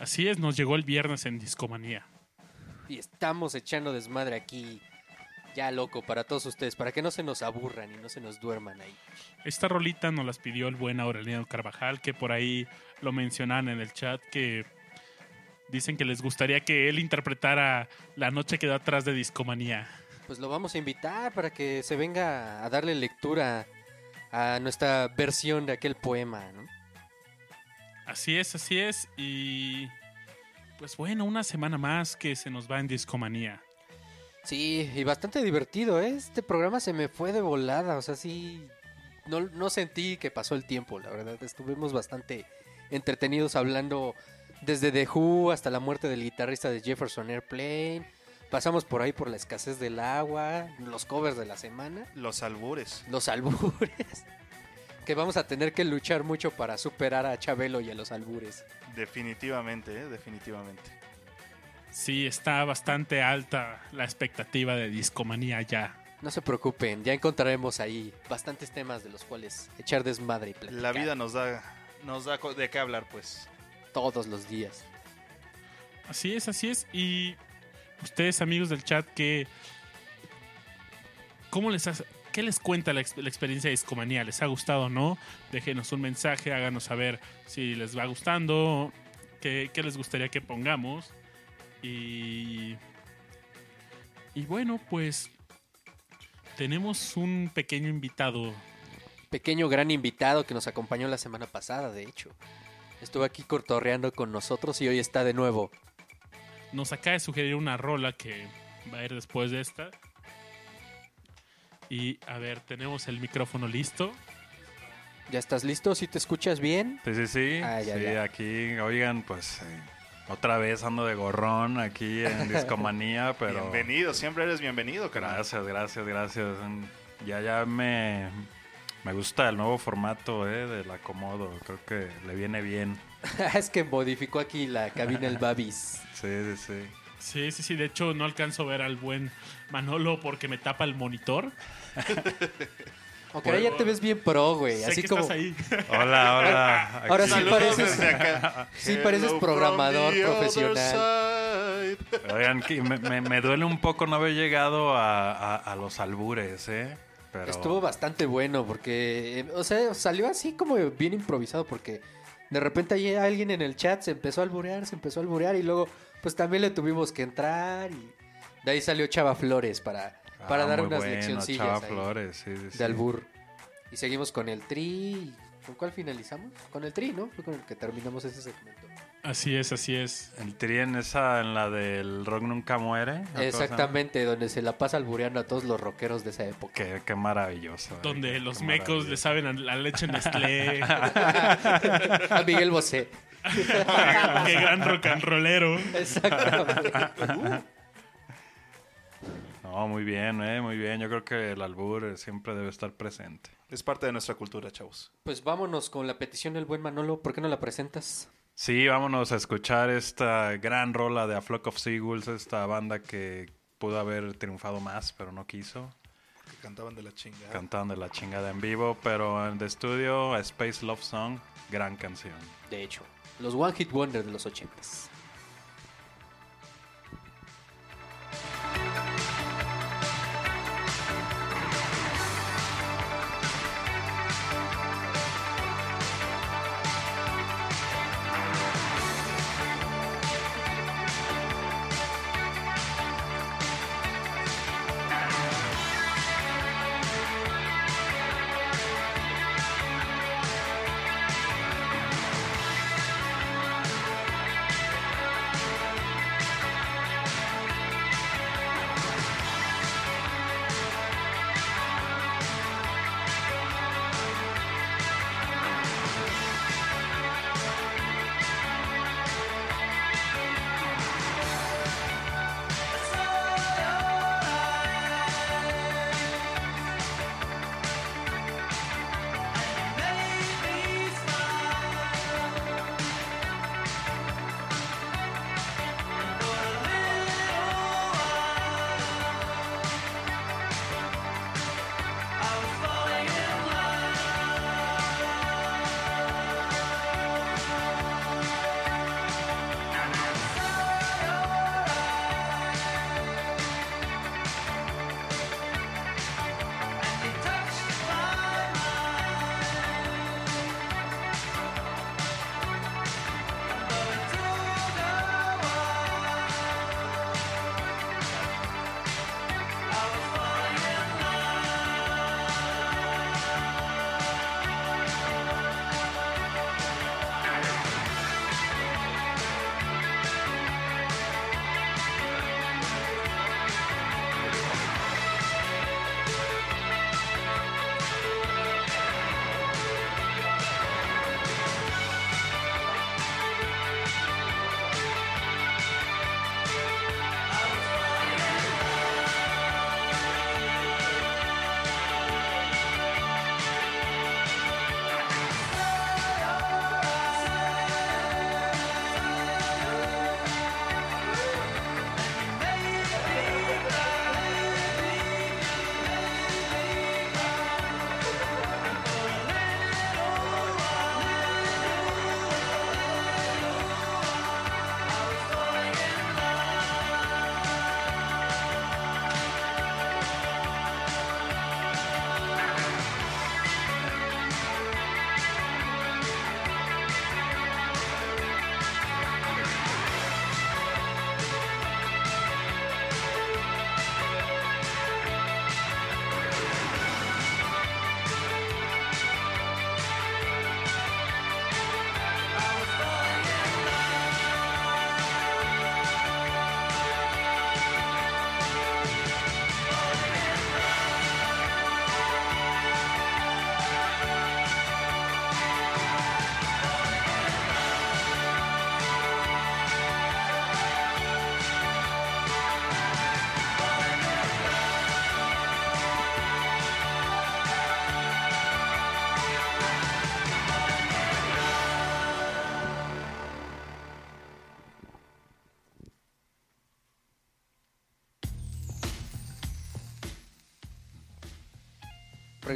Speaker 1: Así es, nos llegó el viernes en Discomanía.
Speaker 2: Y estamos echando desmadre aquí. Ya loco para todos ustedes, para que no se nos aburran y no se nos duerman ahí.
Speaker 1: Esta rolita nos las pidió el buen Aureliano Carvajal, que por ahí lo mencionan en el chat, que dicen que les gustaría que él interpretara La noche que da atrás de Discomanía.
Speaker 2: Pues lo vamos a invitar para que se venga a darle lectura a nuestra versión de aquel poema, ¿no?
Speaker 1: Así es, así es. Y pues bueno, una semana más que se nos va en Discomanía.
Speaker 2: Sí, y bastante divertido, ¿eh? Este programa se me fue de volada, o sea, sí, no, no sentí que pasó el tiempo, la verdad. Estuvimos bastante entretenidos hablando desde The Who hasta la muerte del guitarrista de Jefferson Airplane. Pasamos por ahí por la escasez del agua, los covers de la semana,
Speaker 3: Los albures.
Speaker 2: los albures. Que vamos a tener que luchar mucho para superar a Chabelo y a los albures.
Speaker 3: Definitivamente, ¿eh? definitivamente.
Speaker 1: Sí, está bastante alta la expectativa de Discomanía ya.
Speaker 2: No se preocupen, ya encontraremos ahí bastantes temas de los cuales echar desmadre y platicar.
Speaker 3: La vida nos da, nos da de qué hablar, pues.
Speaker 2: todos los días.
Speaker 1: Así es, así es. Y ustedes, amigos del chat, ¿qué, cómo les hace- ¿qué les cuenta la, ex- la experiencia de Discomanía? ¿Les ha gustado o no? Déjenos un mensaje, háganos saber si les va gustando, qué, qué les gustaría que pongamos. Y, y bueno, pues tenemos un pequeño invitado.
Speaker 2: Pequeño gran invitado que nos acompañó la semana pasada, de hecho. Estuvo aquí cortorreando con nosotros y hoy está de nuevo.
Speaker 1: Nos acaba de sugerir una rola que va a ir después de esta. Y a ver, tenemos el micrófono listo.
Speaker 2: ¿Ya estás listo? ¿Si te escuchas bien?
Speaker 8: Sí, sí, sí.
Speaker 2: Ah, ya,
Speaker 8: sí,
Speaker 2: ya.
Speaker 8: aquí, oigan, pues eh, otra vez ando de gorrón aquí en Discomanía, pero...
Speaker 3: Bienvenido, siempre eres bienvenido, carnal.
Speaker 8: Gracias, gracias, gracias. Ya, ya me, me gusta el nuevo formato eh, del acomodo. Creo que le viene bien.
Speaker 2: es que modificó aquí la cabina el Babis.
Speaker 8: Sí, sí, sí.
Speaker 1: Sí, sí, sí. De hecho, no alcanzo a ver al buen Manolo porque me tapa el monitor.
Speaker 2: Aunque ahora ya te ves bien pro, güey. Así
Speaker 1: que
Speaker 2: como.
Speaker 1: estás ahí.
Speaker 8: Hola, hola.
Speaker 2: Ahora sí pareces- sí pareces programador profesional.
Speaker 8: Oigan, que me, me- me duele un poco no haber llegado a, a- a los albures, ¿eh? Pero...
Speaker 2: Estuvo bastante bueno porque, eh, o sea, salió así como bien improvisado porque de repente ahí alguien en el chat se empezó a alburear, se empezó a alburear y luego pues también le tuvimos que entrar y de ahí salió Chava Flores para, para
Speaker 8: Ah,
Speaker 2: dar unas
Speaker 8: bueno,
Speaker 2: leccioncillas
Speaker 8: Chava
Speaker 2: ahí
Speaker 8: Flores, sí,
Speaker 2: de albur. Y seguimos con el tri. ¿Con cuál finalizamos? Con el tri, ¿no? Fue con el que terminamos ese segmento.
Speaker 1: Así es, así es.
Speaker 8: El tri en esa, en la del rock nunca muere.
Speaker 2: Exactamente, donde se la pasa albureando a todos los rockeros de esa época.
Speaker 8: Qué, qué maravilloso. eh,
Speaker 1: Donde los
Speaker 8: qué
Speaker 1: mecos le saben a la leche Nestlé.
Speaker 2: a Miguel Bosé.
Speaker 1: Qué gran rock and rollero.
Speaker 2: Exactamente.
Speaker 8: No, muy bien, eh, muy bien. Yo creo que el albur eh, siempre debe estar presente.
Speaker 3: Es parte de nuestra cultura, chavos.
Speaker 2: Pues vámonos con la petición del buen Manolo. ¿Por qué no la presentas?
Speaker 8: Sí, vámonos a escuchar esta gran rola de A Flock of Seagulls, esta banda que pudo haber triunfado más, pero no quiso.
Speaker 3: Que cantaban de la chingada.
Speaker 8: Cantaban de la chingada en vivo, pero en de estudio, A Space Love Song, gran canción.
Speaker 2: De hecho, los One Hit Wonder de los
Speaker 4: 80s.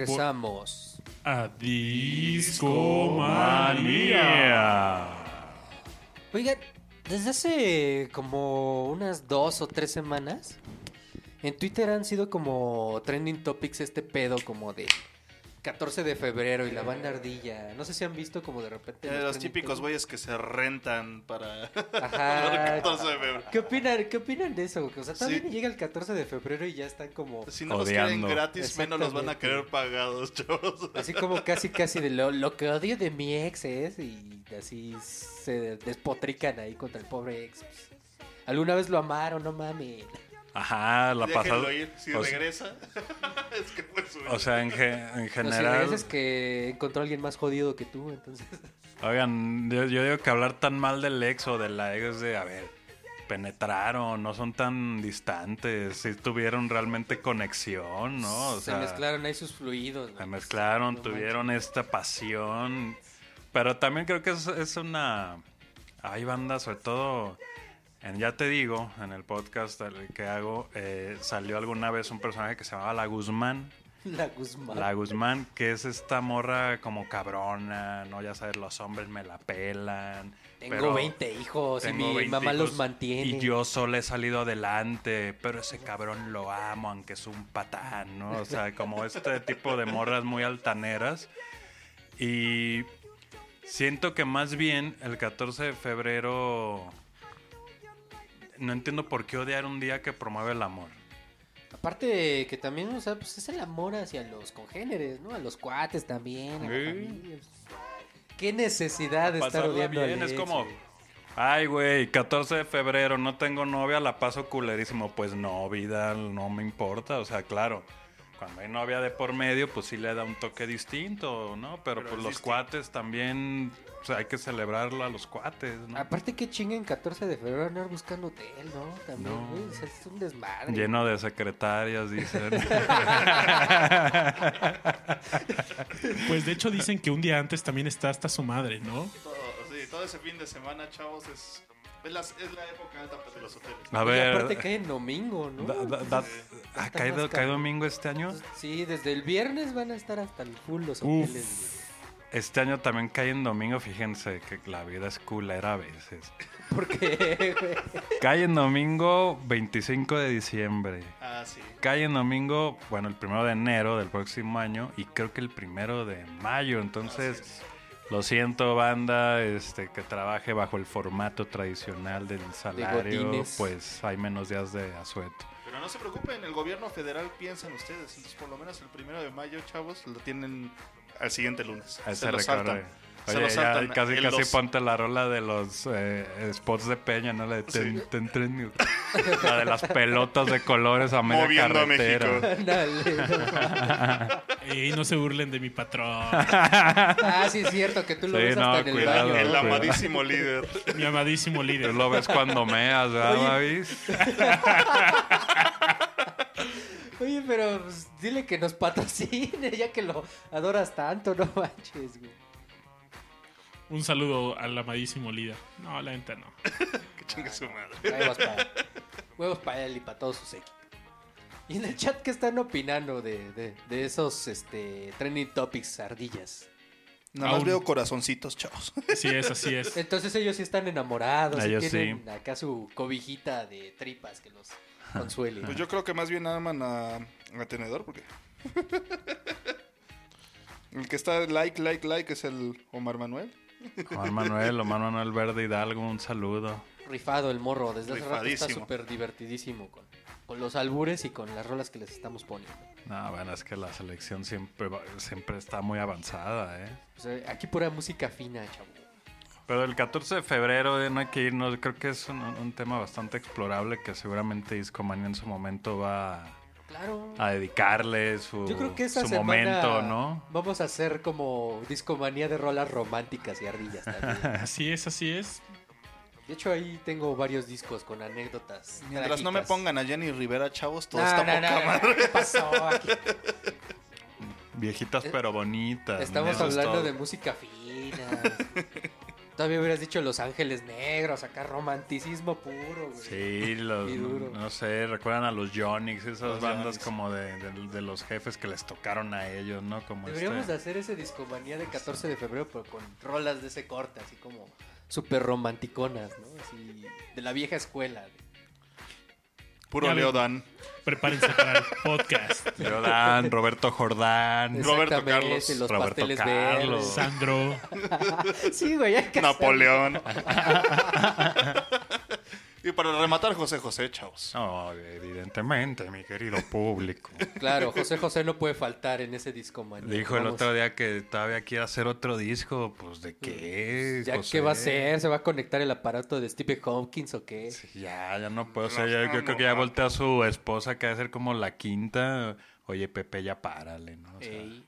Speaker 2: Regresamos.
Speaker 1: A Discomanía.
Speaker 2: Oigan, desde hace como unas dos o tres semanas, en Twitter han sido como trending topics este pedo como de 14 de febrero y la banda ardilla. No sé si han visto como de repente...
Speaker 3: Eh,
Speaker 2: los
Speaker 3: típicos güeyes que se rentan para
Speaker 2: Ajá.
Speaker 3: el 14 de febrero.
Speaker 2: ¿Qué opinan, ¿Qué opinan de eso? O sea,
Speaker 3: Sí.
Speaker 2: ni llega el 14 de febrero y ya están como...
Speaker 3: Si no los quieren
Speaker 8: Odiando.
Speaker 3: gratis, menos los van a querer pagados, chavos.
Speaker 2: Así como casi casi de lo, lo que odio de mi ex es y así se despotrican ahí contra el pobre ex. Alguna vez lo amaron, no mames.
Speaker 8: Ajá, la pasada.
Speaker 3: ir. Si
Speaker 8: o, sea-
Speaker 3: regresa, es que fue su
Speaker 8: o sea, en, ge- en
Speaker 2: No, si
Speaker 8: general.
Speaker 2: es que encontró a alguien más jodido que tú, entonces.
Speaker 8: Oigan, yo, yo digo que hablar tan mal del ex o de la ex de, a ver, penetraron, no son tan distantes, si tuvieron realmente conexión, ¿no? O
Speaker 2: se
Speaker 8: sea,
Speaker 2: mezclaron ahí sus fluidos.
Speaker 8: Se
Speaker 2: güey.
Speaker 8: mezclaron,
Speaker 2: No
Speaker 8: tuvieron esta pasión. Pero también creo que es, es una... Hay bandas, sobre todo... En Ya Te Digo, en el podcast que hago, eh, salió alguna vez un personaje que se llamaba La Guzmán.
Speaker 2: La Guzmán.
Speaker 8: La Guzmán, que es esta morra como cabrona, ¿no? Ya sabes, los hombres me la pelan.
Speaker 2: Tengo
Speaker 8: pero
Speaker 2: 20 hijos y mi
Speaker 8: 20
Speaker 2: mamá los mantiene.
Speaker 8: Y yo solo he salido adelante, pero ese cabrón lo amo, aunque es un patán, ¿no? O sea, como este tipo de morras muy altaneras. Y siento que más bien el 14 de febrero... No entiendo por qué odiar un día que promueve el amor.
Speaker 2: Aparte que también, o sea, pues es el amor hacia los congéneres, ¿no? A los cuates también, a la familia. ¿Qué necesidad de estar odiando
Speaker 8: bien, es como...
Speaker 2: güey?
Speaker 8: Ay, güey, 14 de febrero, no tengo novia, la paso culerísimo. Pues no, vida, no me importa. O sea, claro, cuando hay novia de por medio, pues sí le da un toque distinto, ¿no? Pero,
Speaker 3: Pero
Speaker 8: pues
Speaker 3: es
Speaker 8: los
Speaker 3: distinto.
Speaker 8: cuates también, o sea, hay que celebrarlo a los cuates, ¿no?
Speaker 2: Aparte que chinguen 14 de febrero andar buscando hotel, ¿no? También,
Speaker 8: No.
Speaker 2: güey, o sea, es un desmadre.
Speaker 8: Lleno de secretarias, dicen.
Speaker 1: Pues de hecho dicen que un día antes también está hasta su madre, ¿no?
Speaker 3: Todo, sí, todo ese fin de semana, chavos, es, es, la, es la época alta de los hoteles.
Speaker 8: A
Speaker 2: Y
Speaker 8: ver,
Speaker 2: aparte cae en domingo, ¿no?
Speaker 8: da- da- da- ¿ha
Speaker 2: Está
Speaker 8: caído,
Speaker 2: más
Speaker 8: cae
Speaker 2: cabrón.
Speaker 8: domingo este año?
Speaker 2: Sí, desde el viernes van a estar hasta el full los
Speaker 1: Uf.
Speaker 2: hoteles,
Speaker 8: Este año también cae en domingo, fíjense que la vida es culera a veces.
Speaker 2: ¿Por qué, güey?
Speaker 8: Cae en domingo 25 de diciembre.
Speaker 3: Ah, sí.
Speaker 8: Cae en domingo, bueno, el primero de enero del próximo año y creo que el primero de mayo. Entonces, lo siento, banda, este, que trabaje bajo el formato tradicional del salario, pues hay menos días de asueto.
Speaker 3: Pero no se preocupen, el gobierno federal piensa en ustedes. Entonces, por lo menos el primero de mayo, chavos, lo tienen al siguiente lunes.
Speaker 8: Ahí
Speaker 3: se lo. Saltan. Se
Speaker 8: Oye,
Speaker 3: lo
Speaker 8: ya
Speaker 3: saltan
Speaker 8: casi
Speaker 3: el
Speaker 8: casi
Speaker 3: dos.
Speaker 8: ponte la rola de los eh, spots de Peña, ¿no? La de ten,
Speaker 3: Sí.
Speaker 8: ten, ten, la de las pelotas de colores a media
Speaker 3: Moviendo a
Speaker 8: carretera.
Speaker 3: México.
Speaker 2: Ándale, no.
Speaker 1: Y no se burlen de mi patrón.
Speaker 2: Ah, sí es cierto que tú lo
Speaker 8: Sí,
Speaker 2: ves
Speaker 8: no,
Speaker 2: hasta en el baño.
Speaker 3: El
Speaker 8: Cuidado.
Speaker 3: amadísimo líder.
Speaker 1: mi amadísimo líder.
Speaker 8: Tú lo ves cuando meas, ¿verdad, Babis?
Speaker 2: Oye, pero pues, dile que nos patrocine, ya que lo adoras tanto, no manches, güey.
Speaker 1: Un saludo al amadísimo líder. No, la neta no.
Speaker 3: que chingue su madre.
Speaker 2: Huevos para, huevos para él y para todos sus equipos. Y en el chat, ¿qué están opinando de, de, de esos este, trending topics ardillas?
Speaker 3: Nada más veo corazoncitos, chavos.
Speaker 1: Así es, así es.
Speaker 2: Entonces ellos sí están enamorados, y
Speaker 8: Ellos
Speaker 2: tienen acá su cobijita de tripas que los consuele.
Speaker 3: Pues yo creo que más bien aman a, a Tenedor, porque. El que está like, like, like es el Omar Manuel.
Speaker 8: Juan Manuel, Omar Manuel Verde Hidalgo, un saludo.
Speaker 2: Rifado el morro, desde hace rato está súper divertidísimo con, con los albures y con las rolas que les estamos poniendo.
Speaker 8: No, bueno, es que la selección siempre, va- siempre está muy avanzada, ¿eh?
Speaker 2: Sea, aquí pura música fina, chavo.
Speaker 8: Pero el 14 de febrero eh, no hay que irnos, creo que es un, un tema bastante explorable que seguramente Discomanía en su momento va
Speaker 2: Claro.
Speaker 8: a dedicarle su,
Speaker 2: Yo creo que esa
Speaker 8: su
Speaker 2: semana
Speaker 8: momento, ¿no?
Speaker 2: vamos a hacer como discomanía de rolas románticas y ardillas también.
Speaker 1: Así es, así es.
Speaker 2: De hecho, ahí tengo varios discos con anécdotas.
Speaker 3: Mientras no me pongan a Jenny Rivera, chavos, todo
Speaker 2: No,
Speaker 3: está
Speaker 2: no,
Speaker 3: poca
Speaker 2: no,
Speaker 3: madre.
Speaker 2: ¿Qué pasó? Aquí
Speaker 8: Viejitas pero bonitas.
Speaker 2: Estamos hablando de música fina. Todavía hubieras dicho Los Ángeles Negros, acá romanticismo puro, güey.
Speaker 8: Sí, los, no, sé, recuerdan a los Jonix, esas
Speaker 3: Los
Speaker 8: bandas
Speaker 3: Yonix.
Speaker 8: como de, de- de los jefes que les tocaron a ellos, ¿no? Como
Speaker 2: Deberíamos
Speaker 8: este-
Speaker 2: de hacer ese discomanía de 14 de febrero, pero con rolas de ese corte, así como súper romanticonas, ¿no? Así, de la vieja escuela.
Speaker 3: Puro
Speaker 1: Ya
Speaker 3: Leo
Speaker 1: ven.
Speaker 3: Dan.
Speaker 1: Prepárense para el podcast.
Speaker 8: Leodán, Roberto Jordán,
Speaker 3: Roberto Carlos,
Speaker 2: los
Speaker 8: Roberto
Speaker 2: pasteles
Speaker 8: Carlos.
Speaker 1: Sandro.
Speaker 2: Sí, güey, hay que.
Speaker 3: Napoleón. y para rematar, José José, chavos.
Speaker 8: No, evidentemente, mi querido público.
Speaker 2: Claro, José José no puede faltar en ese discomanía.
Speaker 8: Dijo el otro día que todavía quiere hacer otro disco. Pues, ¿de qué?
Speaker 2: ¿Ya
Speaker 8: José?
Speaker 2: qué va a hacer? ¿Se va a conectar el aparato de Stephen Hawkins o qué?
Speaker 8: Sí, Ya, ya no puedo
Speaker 3: Nos
Speaker 8: ser. Ya, yo creo que ya voltea a su esposa que va a ser como la quinta. Oye, Pepe, ya párale, ¿no? O sea,
Speaker 2: Ey.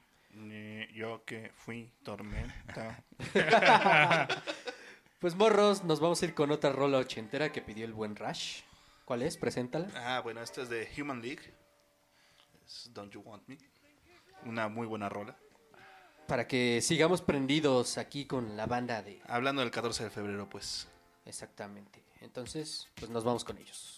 Speaker 3: Yo que fui tormenta.
Speaker 2: Pues morros, nos vamos a ir con otra rola ochentera que pidió el buen Rush. ¿Cuál es? Preséntala.
Speaker 3: Ah, bueno, esta es de Human League. Es Don't You Want Me. Una muy buena rola.
Speaker 2: Para que sigamos prendidos aquí con la banda de...
Speaker 3: Hablando del 14 de febrero, pues.
Speaker 2: Exactamente. Entonces, pues nos vamos con ellos.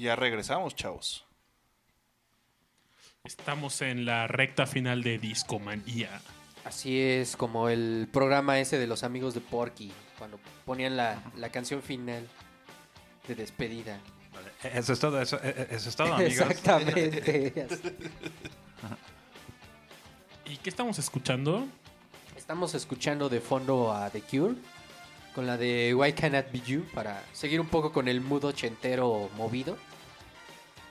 Speaker 3: Ya regresamos, chavos.
Speaker 1: Estamos en la recta final de Discomanía.
Speaker 2: Así es, como el programa ese de los amigos de Porky, cuando ponían la, la canción final de despedida.
Speaker 8: Eso es todo, eso, eh, eso es todo, amigos.
Speaker 2: Exactamente.
Speaker 1: ¿Y qué estamos escuchando?
Speaker 2: Estamos escuchando de fondo a The Cure con la de Why Cannot Be You para seguir un poco con el mood ochentero movido.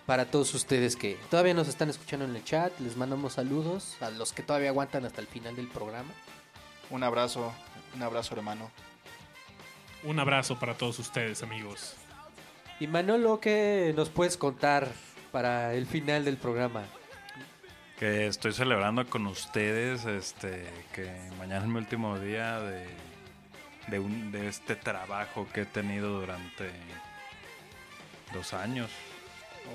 Speaker 2: Para todos ustedes que todavía nos están escuchando en el chat, les mandamos saludos a los que todavía aguantan hasta el final del programa.
Speaker 3: Un abrazo, un abrazo, hermano.
Speaker 1: Un abrazo para todos ustedes, amigos.
Speaker 2: Y Manolo, ¿qué nos puedes contar para el final del programa?
Speaker 8: Que estoy celebrando con ustedes, este, que mañana es mi último día de, de, un- de este trabajo que he tenido durante dos años.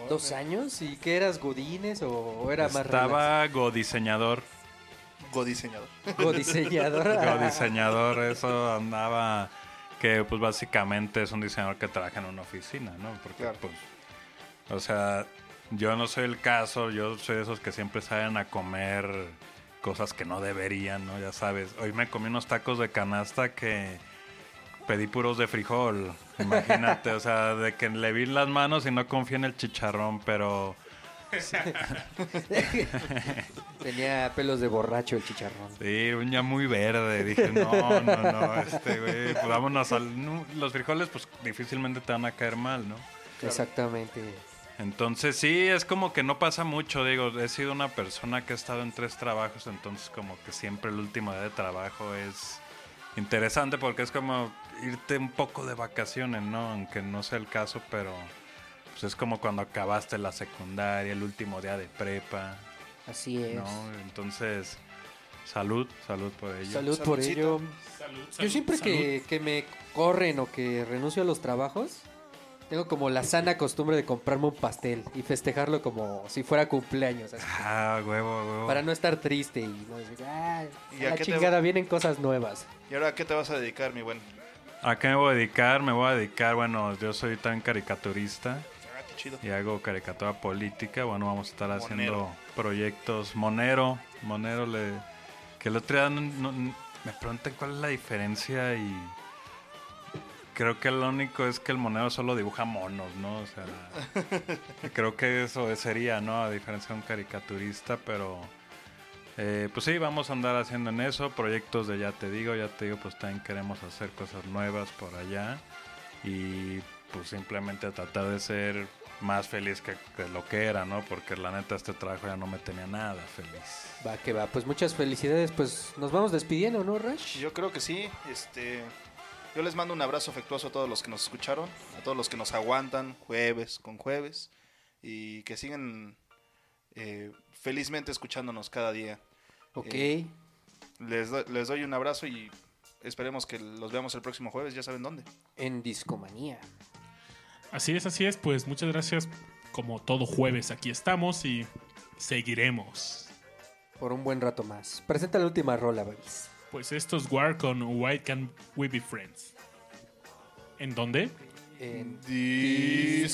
Speaker 2: ¿Dos años? ¿Y qué eras, Godines o era más
Speaker 8: Estaba Go-diseñador.
Speaker 3: Godiseñador.
Speaker 2: Go-diseñador.
Speaker 8: Go-diseñador, eso andaba... Que pues básicamente es un diseñador que trabaja en una oficina, ¿no? Porque
Speaker 3: Claro.
Speaker 8: pues... O sea, yo no soy el caso, yo soy de esos que siempre salen a comer cosas que no deberían, ¿no? Ya sabes, hoy me comí unos tacos de canasta que pedí puros de frijol, imagínate, o sea, de que le vi las manos y no confié en el chicharrón, pero
Speaker 2: Tenía pelos de borracho el chicharrón.
Speaker 8: sí, uña muy verde, dije, no, no, no, este güey, pues vámonos al... no, los frijoles pues difícilmente te van a caer mal, ¿no?
Speaker 2: Exactamente.
Speaker 8: Entonces sí, es como que no pasa mucho, digo, he sido una persona que ha estado en tres trabajos, entonces como que siempre el último día de trabajo es interesante porque es como irte un poco de vacaciones, ¿no? Aunque no sea el caso, pero pues es como cuando acabaste la secundaria, el último día de prepa,
Speaker 2: Así es.
Speaker 8: ¿no? Entonces, salud, salud por ello.
Speaker 2: Salud por
Speaker 3: Saludcito.
Speaker 2: ello.
Speaker 1: Salud,
Speaker 2: Yo siempre
Speaker 1: salud.
Speaker 2: que, que me corren o que renuncio a los trabajos, tengo como la sana costumbre de comprarme un pastel y festejarlo como si fuera cumpleaños. así,
Speaker 8: Ah, huevo, huevo.
Speaker 2: Para no estar triste y no decir, ah,
Speaker 3: ¿Y
Speaker 2: a
Speaker 3: a
Speaker 2: la
Speaker 3: te-
Speaker 2: chingada, vienen cosas nuevas.
Speaker 3: ¿Y ahora a qué te vas a dedicar, mi buen?
Speaker 8: ¿A qué me voy a dedicar? Me voy a dedicar, bueno, yo soy tan caricaturista.
Speaker 3: Ah,
Speaker 8: y hago caricatura política. Bueno, vamos a estar haciendo proyectos. Monero, Monero le. Que el otro día no- no- me preguntan cuál es la diferencia y. Creo que lo único es que el monero solo dibuja monos, ¿no? O sea, creo que eso sería, ¿no? A diferencia de un caricaturista, pero eh, pues sí, vamos a andar haciendo en eso, proyectos de ya te digo, ya te digo, pues también queremos hacer cosas nuevas por allá y pues simplemente tratar de ser más feliz que, que lo que era, ¿no? Porque la neta este trabajo ya no me tenía nada feliz.
Speaker 2: Va, que va. Pues muchas felicidades. Pues nos vamos despidiendo, ¿no, Rash?
Speaker 3: Yo creo que sí. Este, yo les mando un abrazo afectuoso a todos los que nos escucharon, a todos los que nos aguantan jueves con jueves y que siguen eh, felizmente escuchándonos cada día.
Speaker 2: Ok.
Speaker 3: Eh, Les, do- les doy un abrazo y esperemos que los veamos el próximo jueves, ya saben dónde.
Speaker 2: En Discomanía.
Speaker 1: Así es, así es. Pues muchas gracias. Como todo jueves aquí estamos y seguiremos.
Speaker 2: Por un buen rato más. Presenta la última rola, Babis.
Speaker 1: Pues esto es War con Why Can We Be Friends. ¿En dónde?
Speaker 2: En
Speaker 6: I've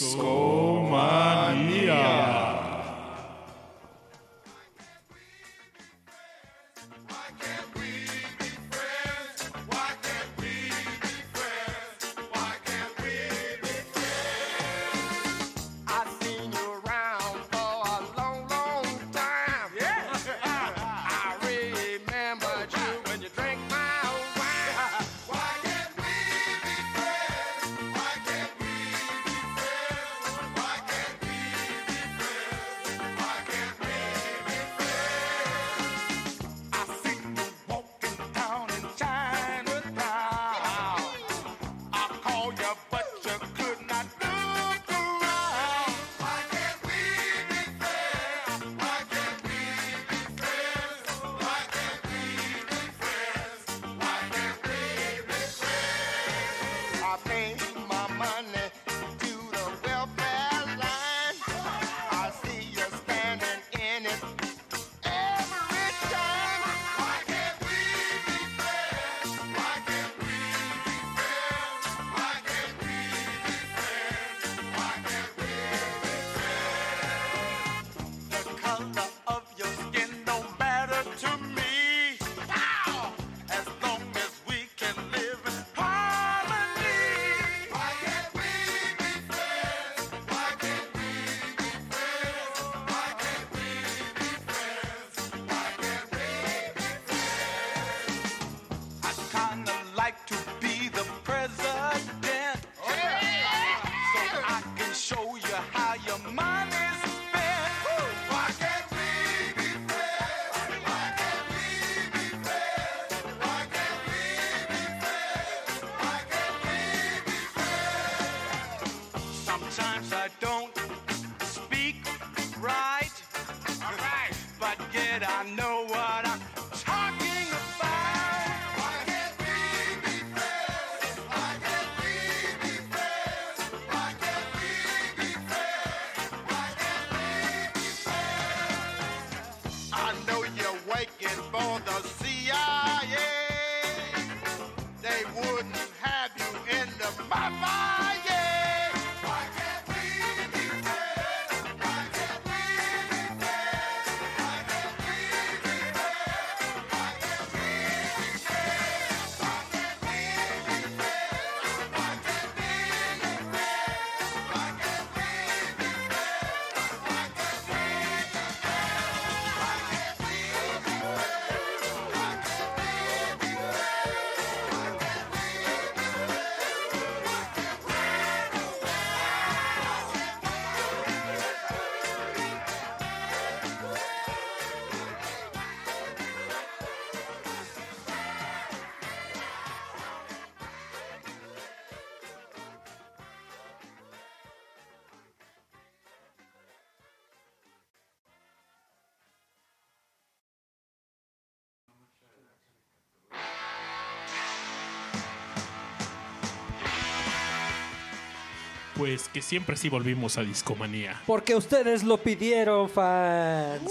Speaker 1: Pues que siempre sí volvimos a Discomanía.
Speaker 2: Porque ustedes lo pidieron, fans.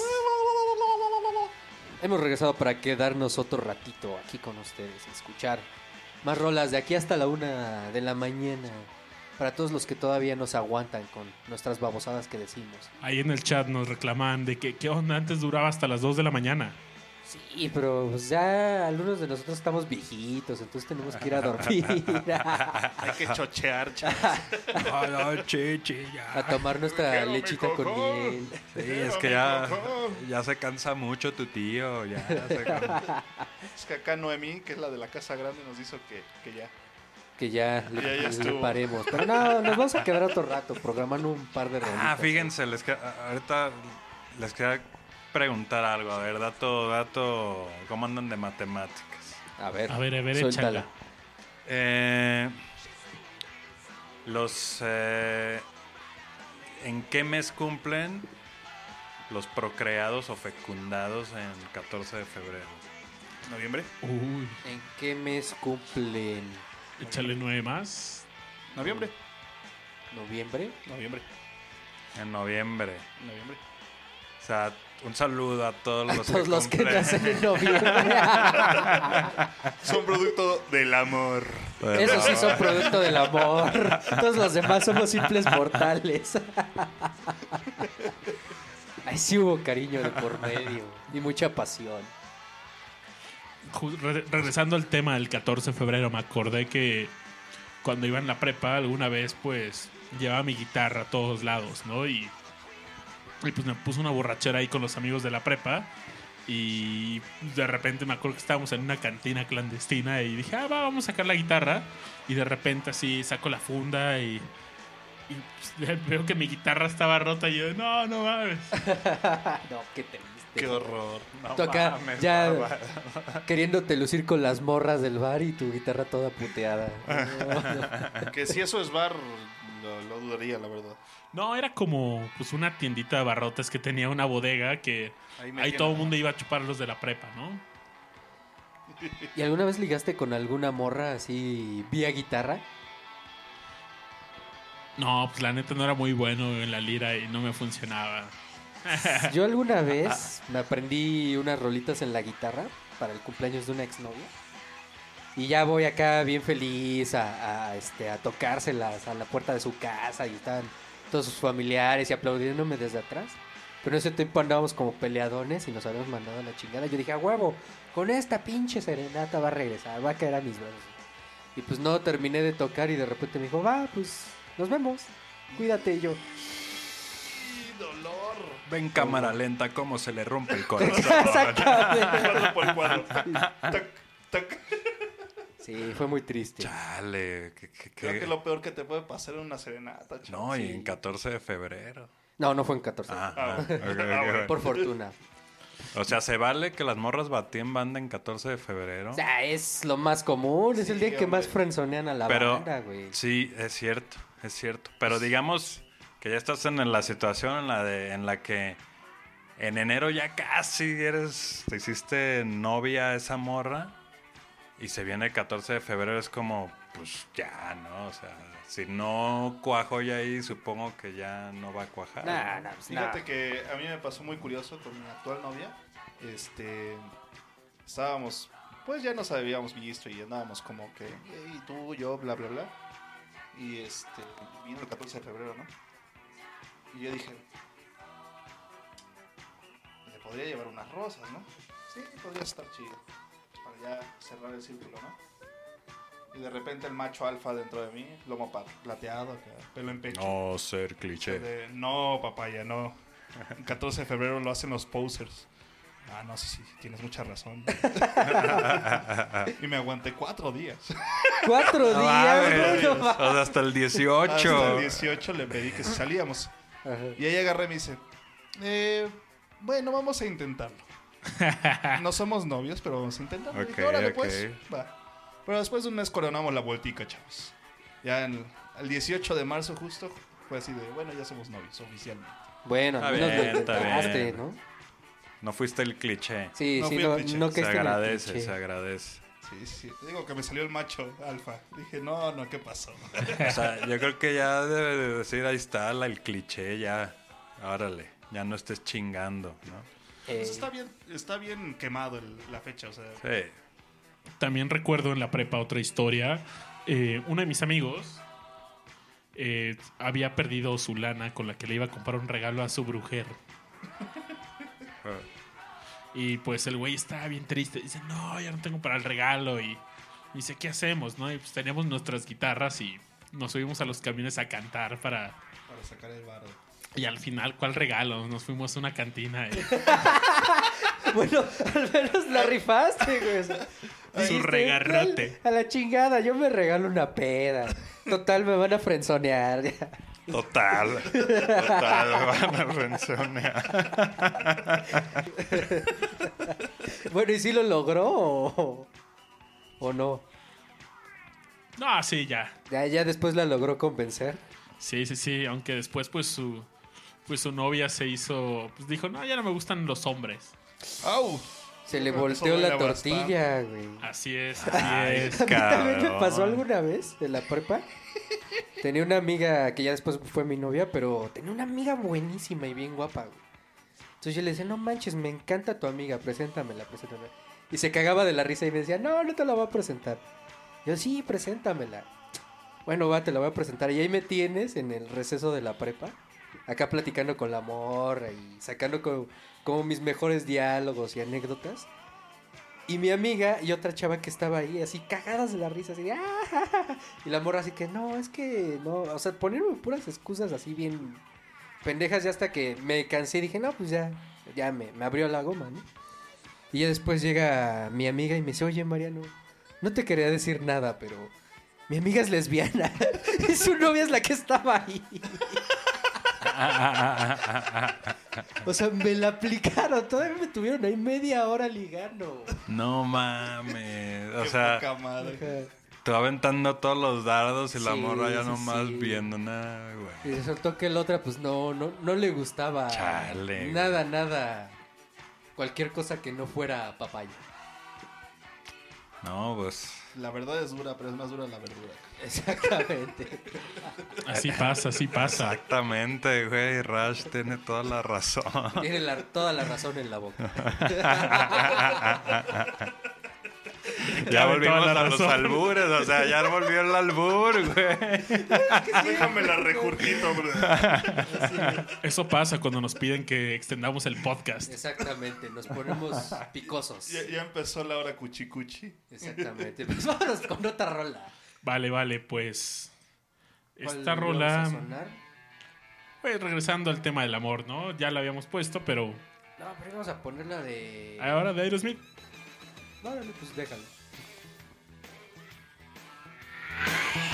Speaker 2: Hemos regresado para quedarnos otro ratito aquí con ustedes, escuchar más rolas de aquí hasta la una de la mañana. Para todos los que todavía nos aguantan con nuestras babosadas que decimos.
Speaker 1: Ahí en el chat nos reclaman de que qué onda, antes duraba hasta las 2 de la mañana.
Speaker 2: Sí, pero pues ya algunos de nosotros estamos viejitos, entonces tenemos que ir a dormir.
Speaker 3: Hay que chochear, chavos.
Speaker 8: Chichi, ya.
Speaker 2: a tomar nuestra lechita con miel.
Speaker 8: Sí, es que ya, ya se cansa mucho tu tío. Ya se cansa.
Speaker 3: Es que acá Noemí, que es la de la casa grande, nos hizo que, que ya.
Speaker 2: Que ya le,
Speaker 3: Ya, ya
Speaker 2: le
Speaker 3: estuvo.
Speaker 2: paremos. Pero no, nos vamos a quedar otro rato programando un par de rolitas.
Speaker 8: Ah, fíjense, les que- ahorita les quería preguntar algo. A ver, dato, dato, ¿cómo andan de matemáticas?
Speaker 2: A ver,
Speaker 1: A ver, a ver, échala.
Speaker 8: Eh, los, eh, ¿En qué mes cumplen los procreados o fecundados en 14 de febrero?
Speaker 3: ¿Noviembre?
Speaker 1: Uy,
Speaker 2: ¿En qué mes cumplen?
Speaker 1: échale nueve más.
Speaker 3: ¿Noviembre?
Speaker 2: ¿Noviembre?
Speaker 3: Noviembre.
Speaker 8: En noviembre.
Speaker 3: Noviembre.
Speaker 8: O sea, un saludo a todos los
Speaker 2: Todos
Speaker 8: que
Speaker 2: los que
Speaker 8: cumplen.
Speaker 2: nacen en noviembre.
Speaker 3: Son producto del amor.
Speaker 2: Esos sí son producto del amor. Todos los demás somos simples mortales. Ay, sí hubo cariño de por medio. Y mucha pasión.
Speaker 1: Re- regresando al tema del 14 de febrero, me acordé que cuando iba en la prepa, alguna vez, pues, llevaba mi guitarra a todos lados, ¿no? Y, y pues me puse una borrachera ahí con los amigos de la prepa. Y de repente me acuerdo que estábamos en una cantina clandestina y dije, ah, va, vamos a sacar la guitarra. Y de repente así saco la funda y, y, pues, veo que mi guitarra estaba rota y yo, no, no mames.
Speaker 2: No, qué triste.
Speaker 3: Qué horror. No
Speaker 2: Tú acá
Speaker 3: mames,
Speaker 2: ya queriéndote lucir con las morras del bar y tu guitarra toda puteada.
Speaker 3: Que si eso es bar, lo, lo dudaría, la verdad.
Speaker 1: No, era como pues una tiendita de barrotes que tenía una bodega que
Speaker 3: Ahí
Speaker 1: todo el mundo iba a chupar los de la prepa, ¿no?
Speaker 2: ¿Y alguna vez ligaste con alguna morra así vía guitarra?
Speaker 1: No, pues la neta no era muy bueno en la lira y no me funcionaba.
Speaker 2: Yo alguna vez me aprendí unas rolitas en la guitarra para el cumpleaños de una exnovia. Y ya voy acá bien feliz a, a, este, a tocárselas a la puerta de su casa y estaban todos sus familiares y aplaudiéndome desde atrás. Pero en ese tiempo andábamos como peleadones y nos habíamos mandado a la chingada. Yo dije, a huevo, con esta pinche serenata va a regresar, va a caer a mis brazos. Y pues no, terminé de tocar y de repente me dijo, va, pues nos vemos, cuídate. Y yo,
Speaker 8: Ven cámara lenta cómo se le rompe el corazón.
Speaker 3: Cuadro por cuadro. Tac, tac.
Speaker 2: Sí, fue muy triste.
Speaker 8: Chale, que, que-
Speaker 3: Creo
Speaker 8: que-
Speaker 3: que lo peor que te puede pasar en una serenata, chavo.
Speaker 8: No, y
Speaker 3: Sí.
Speaker 8: en 14 de febrero.
Speaker 2: No, no fue en 14.
Speaker 8: Ah,
Speaker 3: Ah,
Speaker 8: ah,
Speaker 3: ah.
Speaker 2: Por fortuna.
Speaker 8: O sea, ¿se vale que las morras batían banda en 14 de febrero?
Speaker 2: O sea, es lo más común. es el día que más frenzonean a la
Speaker 8: Pero
Speaker 2: banda, güey.
Speaker 8: sí, es cierto, es cierto. Pero digamos que ya estás en la situación en la de en la que en enero ya casi eres te hiciste novia a esa morra y se viene el 14 de febrero es como pues ya, ¿no? O sea, si no cuajo ya ahí, supongo que ya no va a cuajar.
Speaker 2: Nah, nah, pues,
Speaker 3: Fíjate
Speaker 2: nah.
Speaker 3: que a mí me pasó muy curioso con mi actual novia. Este. Estábamos pues ya nos habíamos visto y andábamos como que, y tú, yo, bla, bla, bla. Y este, vino el 14 de febrero, ¿no? Y yo dije, le podría llevar unas rosas, ¿no? Sí, podría estar chido. Ya cerrar el círculo, ¿no? Y de repente el macho alfa dentro de mí, lomo plateado, pelo en pecho.
Speaker 8: No ser cliché.
Speaker 3: De, no, papaya, no. El 14 de febrero lo hacen los posers. Ah, no, sí, sí, tienes mucha razón. y me aguanté cuatro días.
Speaker 2: Cuatro
Speaker 8: No
Speaker 2: días,
Speaker 8: mames,
Speaker 2: güey, no
Speaker 8: o sea, hasta el 18.
Speaker 3: Hasta el 18 le pedí que si salíamos.
Speaker 2: Ajá.
Speaker 3: Y ahí agarré y me dice, eh, bueno, vamos a intentarlo. No somos novios, pero vamos a intentarlo. Y dije,
Speaker 8: Ok,
Speaker 3: "Órale,
Speaker 8: ok.
Speaker 3: pues, va. Pero después de un mes coronamos la vueltica, chavos. Ya en, el 18 de marzo justo fue así de, bueno, ya somos novios oficialmente.
Speaker 2: Bueno,
Speaker 8: Está
Speaker 2: al menos
Speaker 8: bien,
Speaker 2: lo
Speaker 8: está
Speaker 2: intentaste,
Speaker 8: bien.
Speaker 2: ¿no?
Speaker 8: No fuiste el cliché.
Speaker 2: Sí,
Speaker 3: No
Speaker 2: sí, no, no
Speaker 8: se
Speaker 2: caíste en el
Speaker 8: agradece,
Speaker 2: cliché.
Speaker 8: se agradece.
Speaker 3: Sí, sí. Te digo que me salió el macho alfa. Dije, no, no, ¿qué pasó?
Speaker 8: O sea, yo creo que ya debe de decir, ahí está la- el cliché, ya. Órale, ya no estés chingando, ¿no?
Speaker 2: Eh,
Speaker 3: Pues está bien, está bien quemado el- la fecha, o sea.
Speaker 8: Sí.
Speaker 1: También recuerdo en la prepa otra historia. Eh, uno de mis amigos eh, había perdido su lana con la que le iba a comprar un regalo a su brujer. Y pues el güey estaba bien triste. Dice, no, ya no tengo para el regalo. Y dice, ¿qué hacemos? ¿no? Y pues teníamos nuestras guitarras y nos subimos a los camiones a cantar para...
Speaker 3: Para sacar el barro.
Speaker 1: Y al final, ¿cuál regalo? Nos fuimos a una cantina. y-
Speaker 2: Bueno, al menos la rifaste, güey.
Speaker 1: Su regarrote.
Speaker 2: A la chingada, yo me regalo una peda. Total, me van a frenzonear.
Speaker 8: Total. Total, me van a frenzonear.
Speaker 2: Bueno, ¿y si lo logró o, o no?
Speaker 1: No, sí, ya.
Speaker 2: Ya, ya después la logró convencer.
Speaker 1: Sí, sí, sí. Aunque después, pues su, pues su novia se hizo. Pues dijo, no, ya no me gustan los hombres.
Speaker 3: ¡Au!
Speaker 2: Se le volteó la tortilla, güey.
Speaker 1: Así es, así
Speaker 8: Ay,
Speaker 1: es.
Speaker 2: A mí también me pasó alguna vez en la prepa. Tenía una amiga que ya después fue mi novia, pero tenía una amiga buenísima y bien guapa, güey. Entonces yo le decía, no manches, me encanta tu amiga, preséntamela, preséntamela. Y se cagaba de la risa y me decía, no, no te la voy a presentar. Yo, sí, preséntamela. Bueno, va, te la voy a presentar. Y ahí me tienes en el receso de la prepa, acá platicando con la morra y sacando co- como mis mejores diálogos y anécdotas. Y mi amiga y otra chava que estaba ahí, así cagadas de la risa, así de, "Ah, ja, ja, ja". Y la morra así que, no, es que, no, o sea, ponerme puras excusas así bien pendejas ya hasta que me cansé y dije, no, pues ya, ya me, me abrió la goma, ¿no? Y ya después llega mi amiga y me dice, oye, Mariano, no te quería decir nada, pero mi amiga es lesbiana y su novia es la que estaba ahí. O sea, me la aplicaron, todavía me tuvieron ahí media hora ligando.
Speaker 8: No mames. O
Speaker 3: Qué
Speaker 8: sea,
Speaker 3: poca madre.
Speaker 8: Te va aventando todos los dardos y la
Speaker 2: Sí,
Speaker 8: morra ya
Speaker 2: sí,
Speaker 8: nomás
Speaker 2: sí.
Speaker 8: viendo nada, güey.
Speaker 2: Y resultó que la otra, pues no, no, no le gustaba
Speaker 8: Chale,
Speaker 2: nada, nada. Cualquier cosa que no fuera papaya.
Speaker 8: No, pues.
Speaker 3: La verdad es dura, pero es más dura la verdura.
Speaker 2: Exactamente.
Speaker 1: Así pasa, así pasa.
Speaker 8: Exactamente, güey. Rush tiene toda la razón.
Speaker 2: Tiene la- toda la razón en la boca.
Speaker 8: ya volvimos a los albures, o sea, ya volvió el albur, güey.
Speaker 3: Déjame la regurgito, bro.
Speaker 1: Eso pasa cuando nos piden que extendamos el podcast.
Speaker 2: Exactamente, nos ponemos picosos.
Speaker 3: Ya, ya empezó la hora cuchicuchi.
Speaker 2: Exactamente. Pues vámonos con otra rola.
Speaker 1: Vale, vale, pues.
Speaker 2: ¿Cuál
Speaker 1: Esta rola.
Speaker 2: vamos a sonar?
Speaker 1: Pues regresando al tema del amor, ¿no? Ya la habíamos puesto, pero.
Speaker 2: No, pero vamos a ponerla de.
Speaker 1: Ahora de Aerosmith.
Speaker 2: No, no, no, pues déjalo.
Speaker 9: Bye.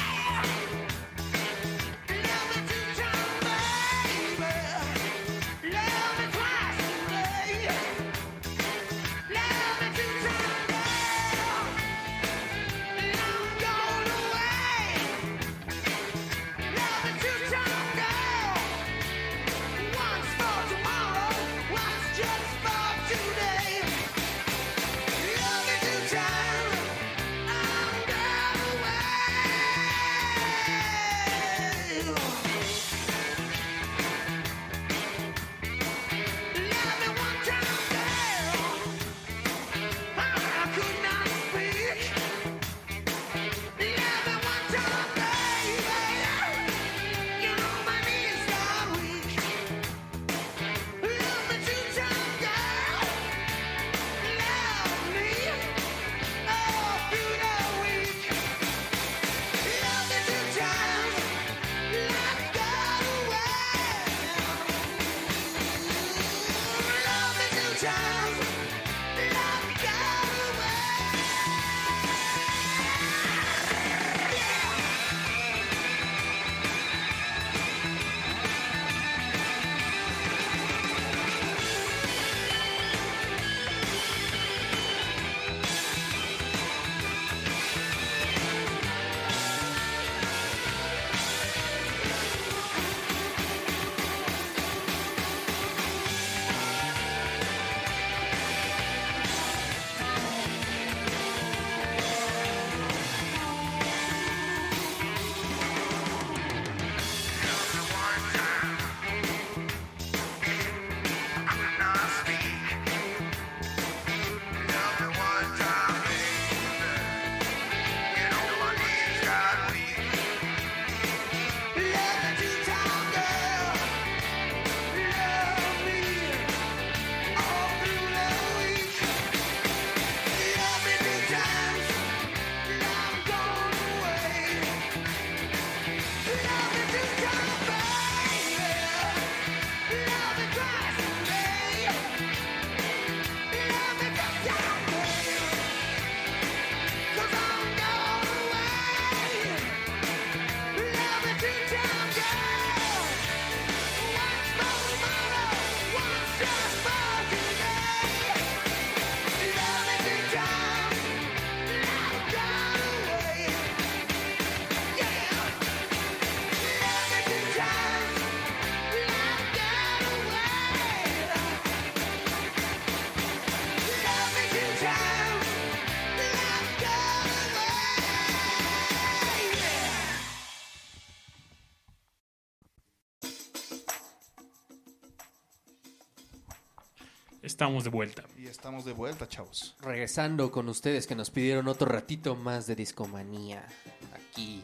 Speaker 1: Estamos de vuelta.
Speaker 3: Y estamos de vuelta, chavos.
Speaker 2: Regresando con ustedes que nos pidieron otro ratito más de discomanía. Aquí.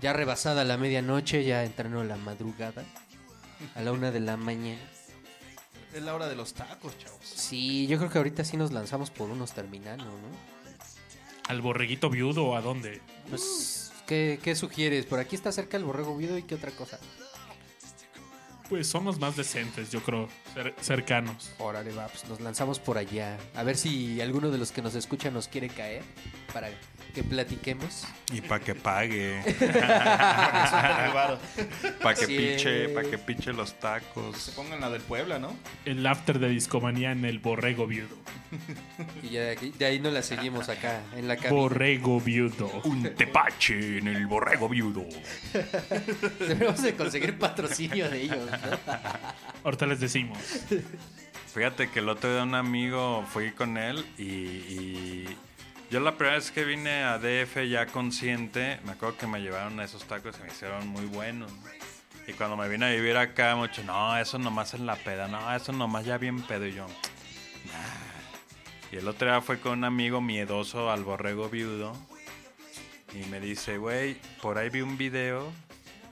Speaker 2: Ya rebasada la medianoche, ya entrando la madrugada. A la una de la mañana.
Speaker 3: Es la hora de los tacos, chavos.
Speaker 2: Sí, yo creo que ahorita sí nos lanzamos por unos terminando, ¿no?
Speaker 1: ¿Al borreguito viudo o a dónde?
Speaker 2: Pues, ¿qué, qué sugieres? Por aquí está cerca el borrego viudo y qué otra cosa.
Speaker 1: Pues son más decentes, yo creo, cer- cercanos.
Speaker 2: Órale, va, pues nos lanzamos por allá. A ver si alguno de los que nos escucha nos quiere caer para que platiquemos.
Speaker 8: Y para que pague. Para que
Speaker 2: Sí.
Speaker 8: piche, para que piche los
Speaker 3: Se
Speaker 8: tacos.
Speaker 3: pongan la del Puebla, ¿no?
Speaker 1: El after de discomanía en el borrego viudo.
Speaker 2: Y ya de, aquí- de ahí no la seguimos acá, en la cabina.
Speaker 1: Borrego viudo.
Speaker 8: Un tepache en el borrego viudo.
Speaker 2: Debemos de conseguir patrocinio de ellos, ¿no?
Speaker 1: Ahorita les decimos.
Speaker 8: Fíjate que el otro día un amigo fui con él y, y yo la primera vez que vine a DF ya consciente, me acuerdo que me llevaron a esos tacos y me hicieron muy buenos. Y cuando me vine a vivir acá, mucho, no, eso nomás en la peda, no, eso nomás ya bien pedo. Y yo, nah. Y el otro día fue con un amigo miedoso al borrego viudo y me dice, güey, por ahí vi un video,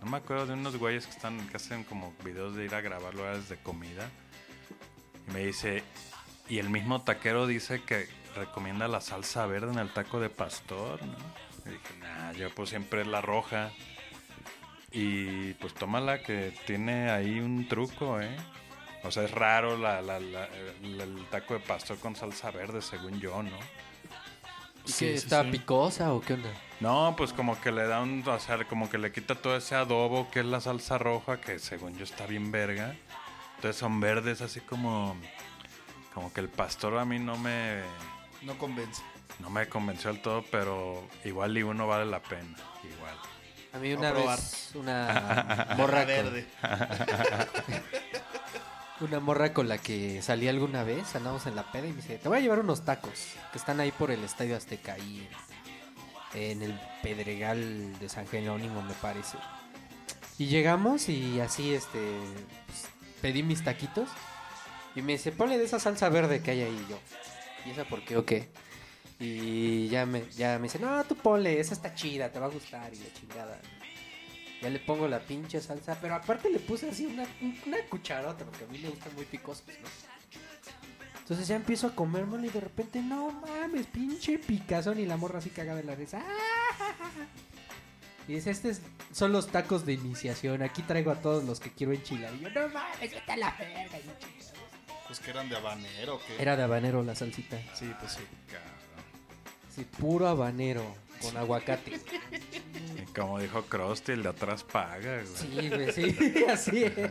Speaker 8: no me acuerdo de unos güeyes que están que hacen como videos de ir a grabar lugares de comida. Y me dice, y el mismo taquero dice que recomienda la salsa verde en el taco de pastor, ¿no? Y dije, nah, yo pues siempre es la roja. Y pues tómala que tiene ahí un truco, ¿eh? O sea, es raro la, la- la- el, el taco de pastor con salsa verde, según yo, ¿no?
Speaker 2: ¿Y
Speaker 1: Sí, sí,
Speaker 2: está
Speaker 1: sí.
Speaker 2: picosa o qué onda?
Speaker 8: No, pues como que le da un, o sea, como que le quita todo ese adobo que es la salsa roja, que según yo está bien verga. Entonces son verdes así como, como que el pastor a mí no me,
Speaker 3: No convence.
Speaker 8: no me convenció del todo, pero igual y uno vale la pena, igual.
Speaker 2: A mí una vez una morra
Speaker 3: verde.
Speaker 2: una morra con la que salí alguna vez, andamos en la peda y me dice, te voy a llevar unos tacos que están ahí por el Estadio Azteca, ahí en, en el Pedregal de San Jerónimo, me parece. Y llegamos y así, este, pues, pedí mis taquitos y me dice, ponle de esa salsa verde que hay ahí y yo. ¿Y esa por qué o qué? Y ya me, ya me dice, no, tú ponle, esa está chida, te va a gustar y la chingada. Ya le pongo la pinche salsa, pero aparte le puse así una, una cucharota, porque a mí me gustan muy picosos, ¿no? Entonces ya empiezo a comérmelo y de repente, no mames, pinche picazón y la morra así cagada de la risa. ¡Ah! Y dice, este es- son los tacos de iniciación, aquí traigo a todos los que quiero enchilar. Y yo, no mames, vete a la verga. y
Speaker 3: Pues que eran de habanero, ¿qué?
Speaker 2: Era de habanero la salsita.
Speaker 3: Sí, pues sí.
Speaker 2: Sí, puro habanero, con aguacate.
Speaker 8: Y como dijo Krusty, el de atrás paga, güey.
Speaker 2: Sí, güey, sí, así es.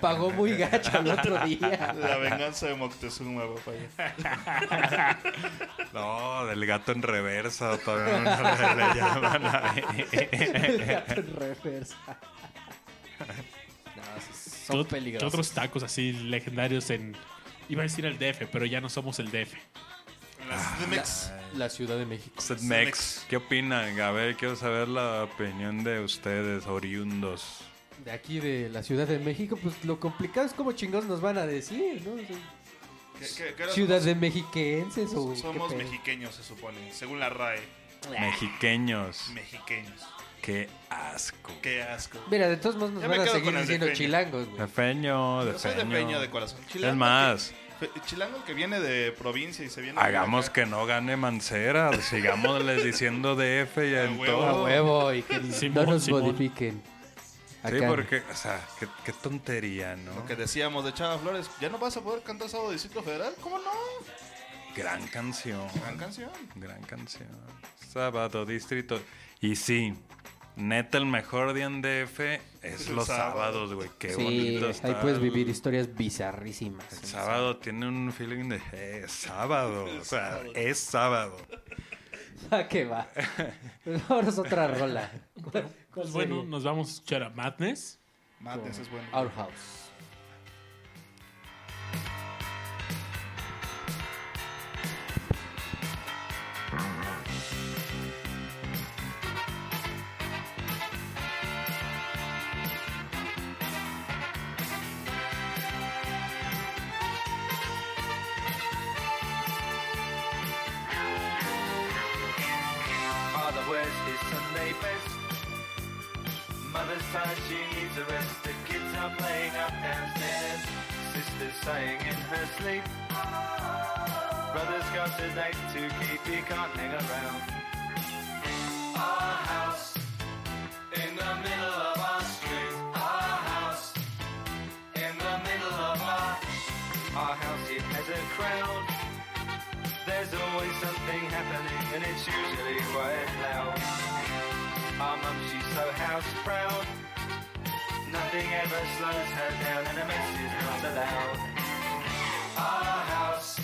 Speaker 2: Pagó muy gacho el otro día.
Speaker 3: La venganza de Moctezuma, papá.
Speaker 8: No, del gato en reversa, todavía no le, le llaman ahí.
Speaker 2: El gato en reversa. No, son
Speaker 1: ¿Qué- ¿Qué
Speaker 2: peligrosos.
Speaker 1: otros tacos así legendarios en... Iba a decir el DF, pero ya no somos el DF.
Speaker 3: Las de Mex.
Speaker 2: La Ciudad de México.
Speaker 8: Sedmex, ¿qué opinan? A ver, quiero saber la opinión de ustedes, oriundos.
Speaker 2: De aquí de la Ciudad de México, pues lo complicado es cómo chingados nos van a decir, ¿no? O sea,
Speaker 3: ¿Qué- qué- qué era-
Speaker 2: Ciudad de Mexiquenses o
Speaker 3: Somos mexiqueños, se supone. Según la RAE.
Speaker 8: Mexiqueños.
Speaker 3: Mexiqueños.
Speaker 8: Qué asco.
Speaker 3: Qué asco.
Speaker 2: Mira, de todos modos nos
Speaker 3: Ya me
Speaker 2: van a
Speaker 3: quedo
Speaker 2: seguir
Speaker 3: el
Speaker 2: diciendo
Speaker 3: defeño.
Speaker 2: chilangos, güey.
Speaker 8: De feño, de
Speaker 3: Yo soy de
Speaker 8: feño.
Speaker 3: peño de corazón.
Speaker 8: Es más,
Speaker 3: que- fe- chilango que viene de provincia y se viene.
Speaker 8: hagamos que no gane Mancera. Sigámosles diciendo DF y en
Speaker 3: huevo.
Speaker 2: A
Speaker 8: todo.
Speaker 2: huevo y que
Speaker 1: Simón,
Speaker 2: no nos
Speaker 1: Simón.
Speaker 2: modifiquen.
Speaker 8: Sí,
Speaker 2: Acá.
Speaker 8: porque, o sea, qué, qué tontería, ¿no?
Speaker 3: Lo que decíamos de Chava Flores, ¿ya no vas a poder cantar sábado Distrito Federal? ¿Cómo no?
Speaker 8: Gran canción.
Speaker 3: Gran canción.
Speaker 8: Gran canción. Sábado, distrito. Y sí, neta, el mejor día en DF es
Speaker 3: El
Speaker 8: los
Speaker 3: sábado.
Speaker 8: sábados, güey. Qué
Speaker 2: sí,
Speaker 8: bonito
Speaker 2: ahí puedes
Speaker 8: el-
Speaker 2: vivir historias bizarrísimas.
Speaker 8: El sábado tiene un feeling de eh, es sábado. O sea, es sábado.
Speaker 2: ¿A qué va? Pues vámonos a otra rola. ¿Cuál, cuál
Speaker 1: Pues bueno, nos vamos a escuchar a Madness.
Speaker 3: Madness es bueno.
Speaker 2: Our House.
Speaker 4: Nothing ever slows her down, and a mess is not allowed. Our house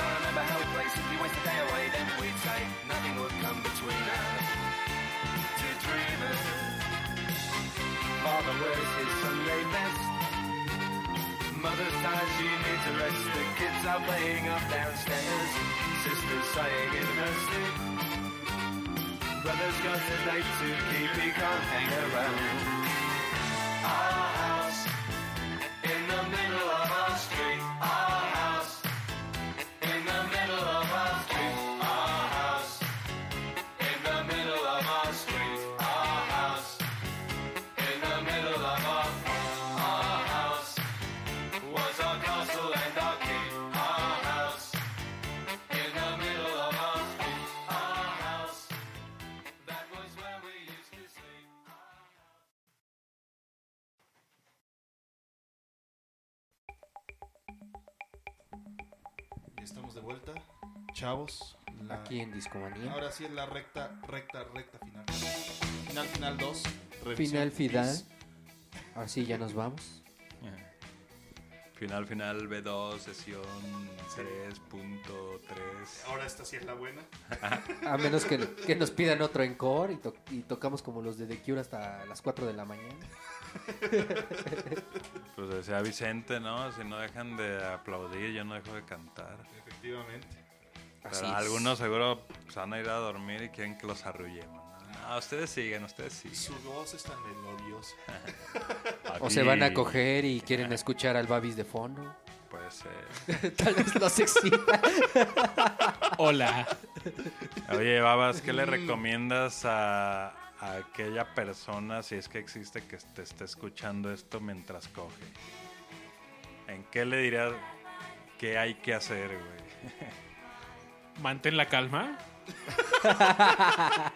Speaker 4: I remember how we'd play simply waste the day away. Then we'd say nothing would come between us. Two dreamers. Father wears his Sunday best. Mother's tired, she needs a rest. The kids are playing up downstairs. Sister's sighing in her sleep. Brother's got a date to keep, he can't hang around. Our
Speaker 3: de vuelta, chavos. La-
Speaker 2: Aquí en Discomanía.
Speaker 3: Ahora sí es la recta, recta, recta final. Final, final 2.
Speaker 2: Final, final. Ahora sí, ya nos vamos.
Speaker 8: Final, final B2, sesión 3.3.
Speaker 3: Ahora esta sí es la buena.
Speaker 2: A menos que, que nos pidan otro encore y, to- y tocamos como los de The Cure hasta las 4 de la mañana.
Speaker 8: Pues decía Vicente, ¿no? Si no dejan de aplaudir, yo no dejo de cantar.
Speaker 3: Efectivamente.
Speaker 8: Pero
Speaker 2: Así es.
Speaker 8: algunos seguro se van a ir a dormir y quieren que los arrullemos. ¿no? No, ustedes siguen, ustedes siguen.
Speaker 3: Su voz es tan melodiosa.
Speaker 2: O se van a coger y quieren escuchar al Babis de fondo.
Speaker 8: Puede ser.
Speaker 2: Tal vez los excita.
Speaker 1: Hola.
Speaker 8: Oye, Babas, ¿qué le recomiendas a, a aquella persona, si es que existe, que te esté escuchando esto mientras coge? ¿En qué le dirías qué hay que hacer, güey?
Speaker 1: Mantén la calma.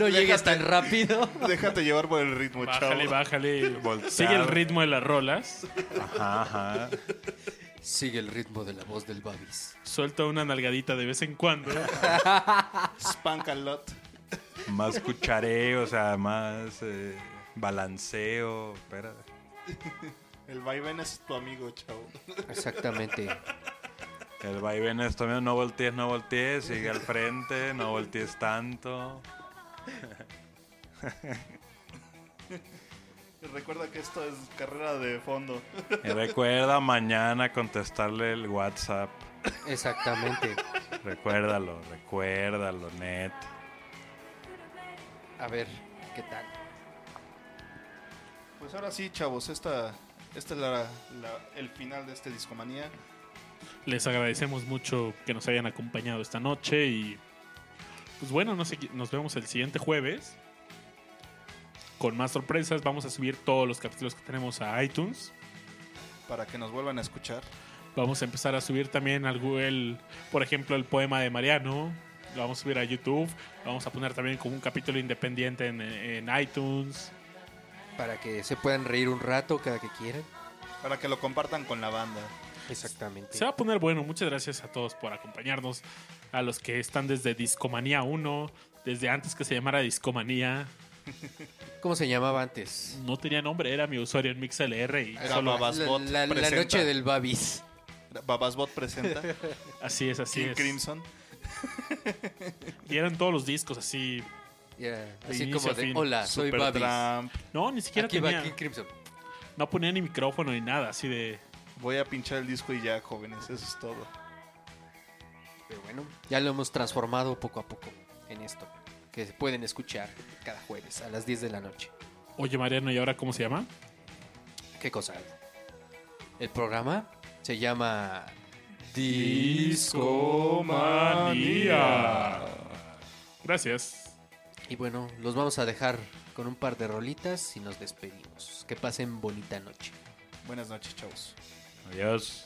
Speaker 2: No llegues tan rápido.
Speaker 3: Déjate llevar por el ritmo,
Speaker 1: Bájale,
Speaker 3: chavo.
Speaker 1: bájale. Sigue el ritmo de las rolas.
Speaker 8: Ajá, ajá.
Speaker 2: Sigue el ritmo de la voz del Babis.
Speaker 1: Suelta una nalgadita de vez en cuando.
Speaker 3: Spank a lot.
Speaker 8: Más cuchareo, o sea, más eh, balanceo. Espera.
Speaker 3: El vaivén es tu amigo, chavo.
Speaker 2: Exactamente.
Speaker 8: El vaivén es también no voltees, no voltees, sigue al frente, no voltees tanto.
Speaker 3: Y Recuerda que esto es carrera de fondo.
Speaker 8: Y recuerda mañana contestarle el WhatsApp.
Speaker 2: Exactamente.
Speaker 8: Recuérdalo, recuérdalo, net.
Speaker 2: A ver, ¿qué tal?
Speaker 3: Pues ahora sí, chavos, esta, esta es la- la- el final de este Discomanía.
Speaker 1: Les agradecemos mucho que nos hayan acompañado esta noche y pues bueno, no sé, nos vemos el siguiente jueves con más sorpresas. Vamos a subir todos los capítulos que tenemos a iTunes.
Speaker 3: Para que nos vuelvan a escuchar.
Speaker 1: Vamos a empezar a subir también al Google, por ejemplo, el poema de Mariano. Lo vamos a subir a YouTube. Lo vamos a poner también como un capítulo independiente en, en iTunes.
Speaker 2: Para que se puedan reír un rato cada que quieran.
Speaker 3: Para que lo compartan con la banda.
Speaker 2: Exactamente.
Speaker 1: Se va a poner bueno. Muchas gracias a todos por acompañarnos. A los que están desde Discomanía 1, desde antes que se llamara Discomanía.
Speaker 2: ¿Cómo se llamaba antes?
Speaker 1: No tenía nombre, era mi usuario en MixLR y
Speaker 3: Era
Speaker 1: solo
Speaker 3: Babasbot
Speaker 2: la, la- la
Speaker 3: presenta.
Speaker 2: noche del Babis.
Speaker 3: Babasbot presenta.
Speaker 1: así es, así
Speaker 3: King
Speaker 1: es.
Speaker 3: Crimson.
Speaker 1: Y eran todos los discos así.
Speaker 2: Así como de, hola, soy Babis.
Speaker 1: No, ni siquiera
Speaker 2: Aquí va
Speaker 1: tenía.
Speaker 2: King Crimson.
Speaker 1: No ponía ni micrófono ni nada, así de.
Speaker 3: Voy a pinchar el disco y ya, jóvenes. Eso es todo.
Speaker 2: Pero bueno, ya lo hemos transformado poco a poco en esto. Que se pueden escuchar cada jueves a las 10 de la noche.
Speaker 1: Oye, Mariano, ¿y ahora cómo se llama?
Speaker 2: ¿Qué cosa? El programa se llama
Speaker 1: Discomanía. Gracias.
Speaker 2: Y bueno, los vamos a dejar con un par de rolitas y nos despedimos. Que pasen bonita noche.
Speaker 3: Buenas noches, chavos.
Speaker 8: Adiós.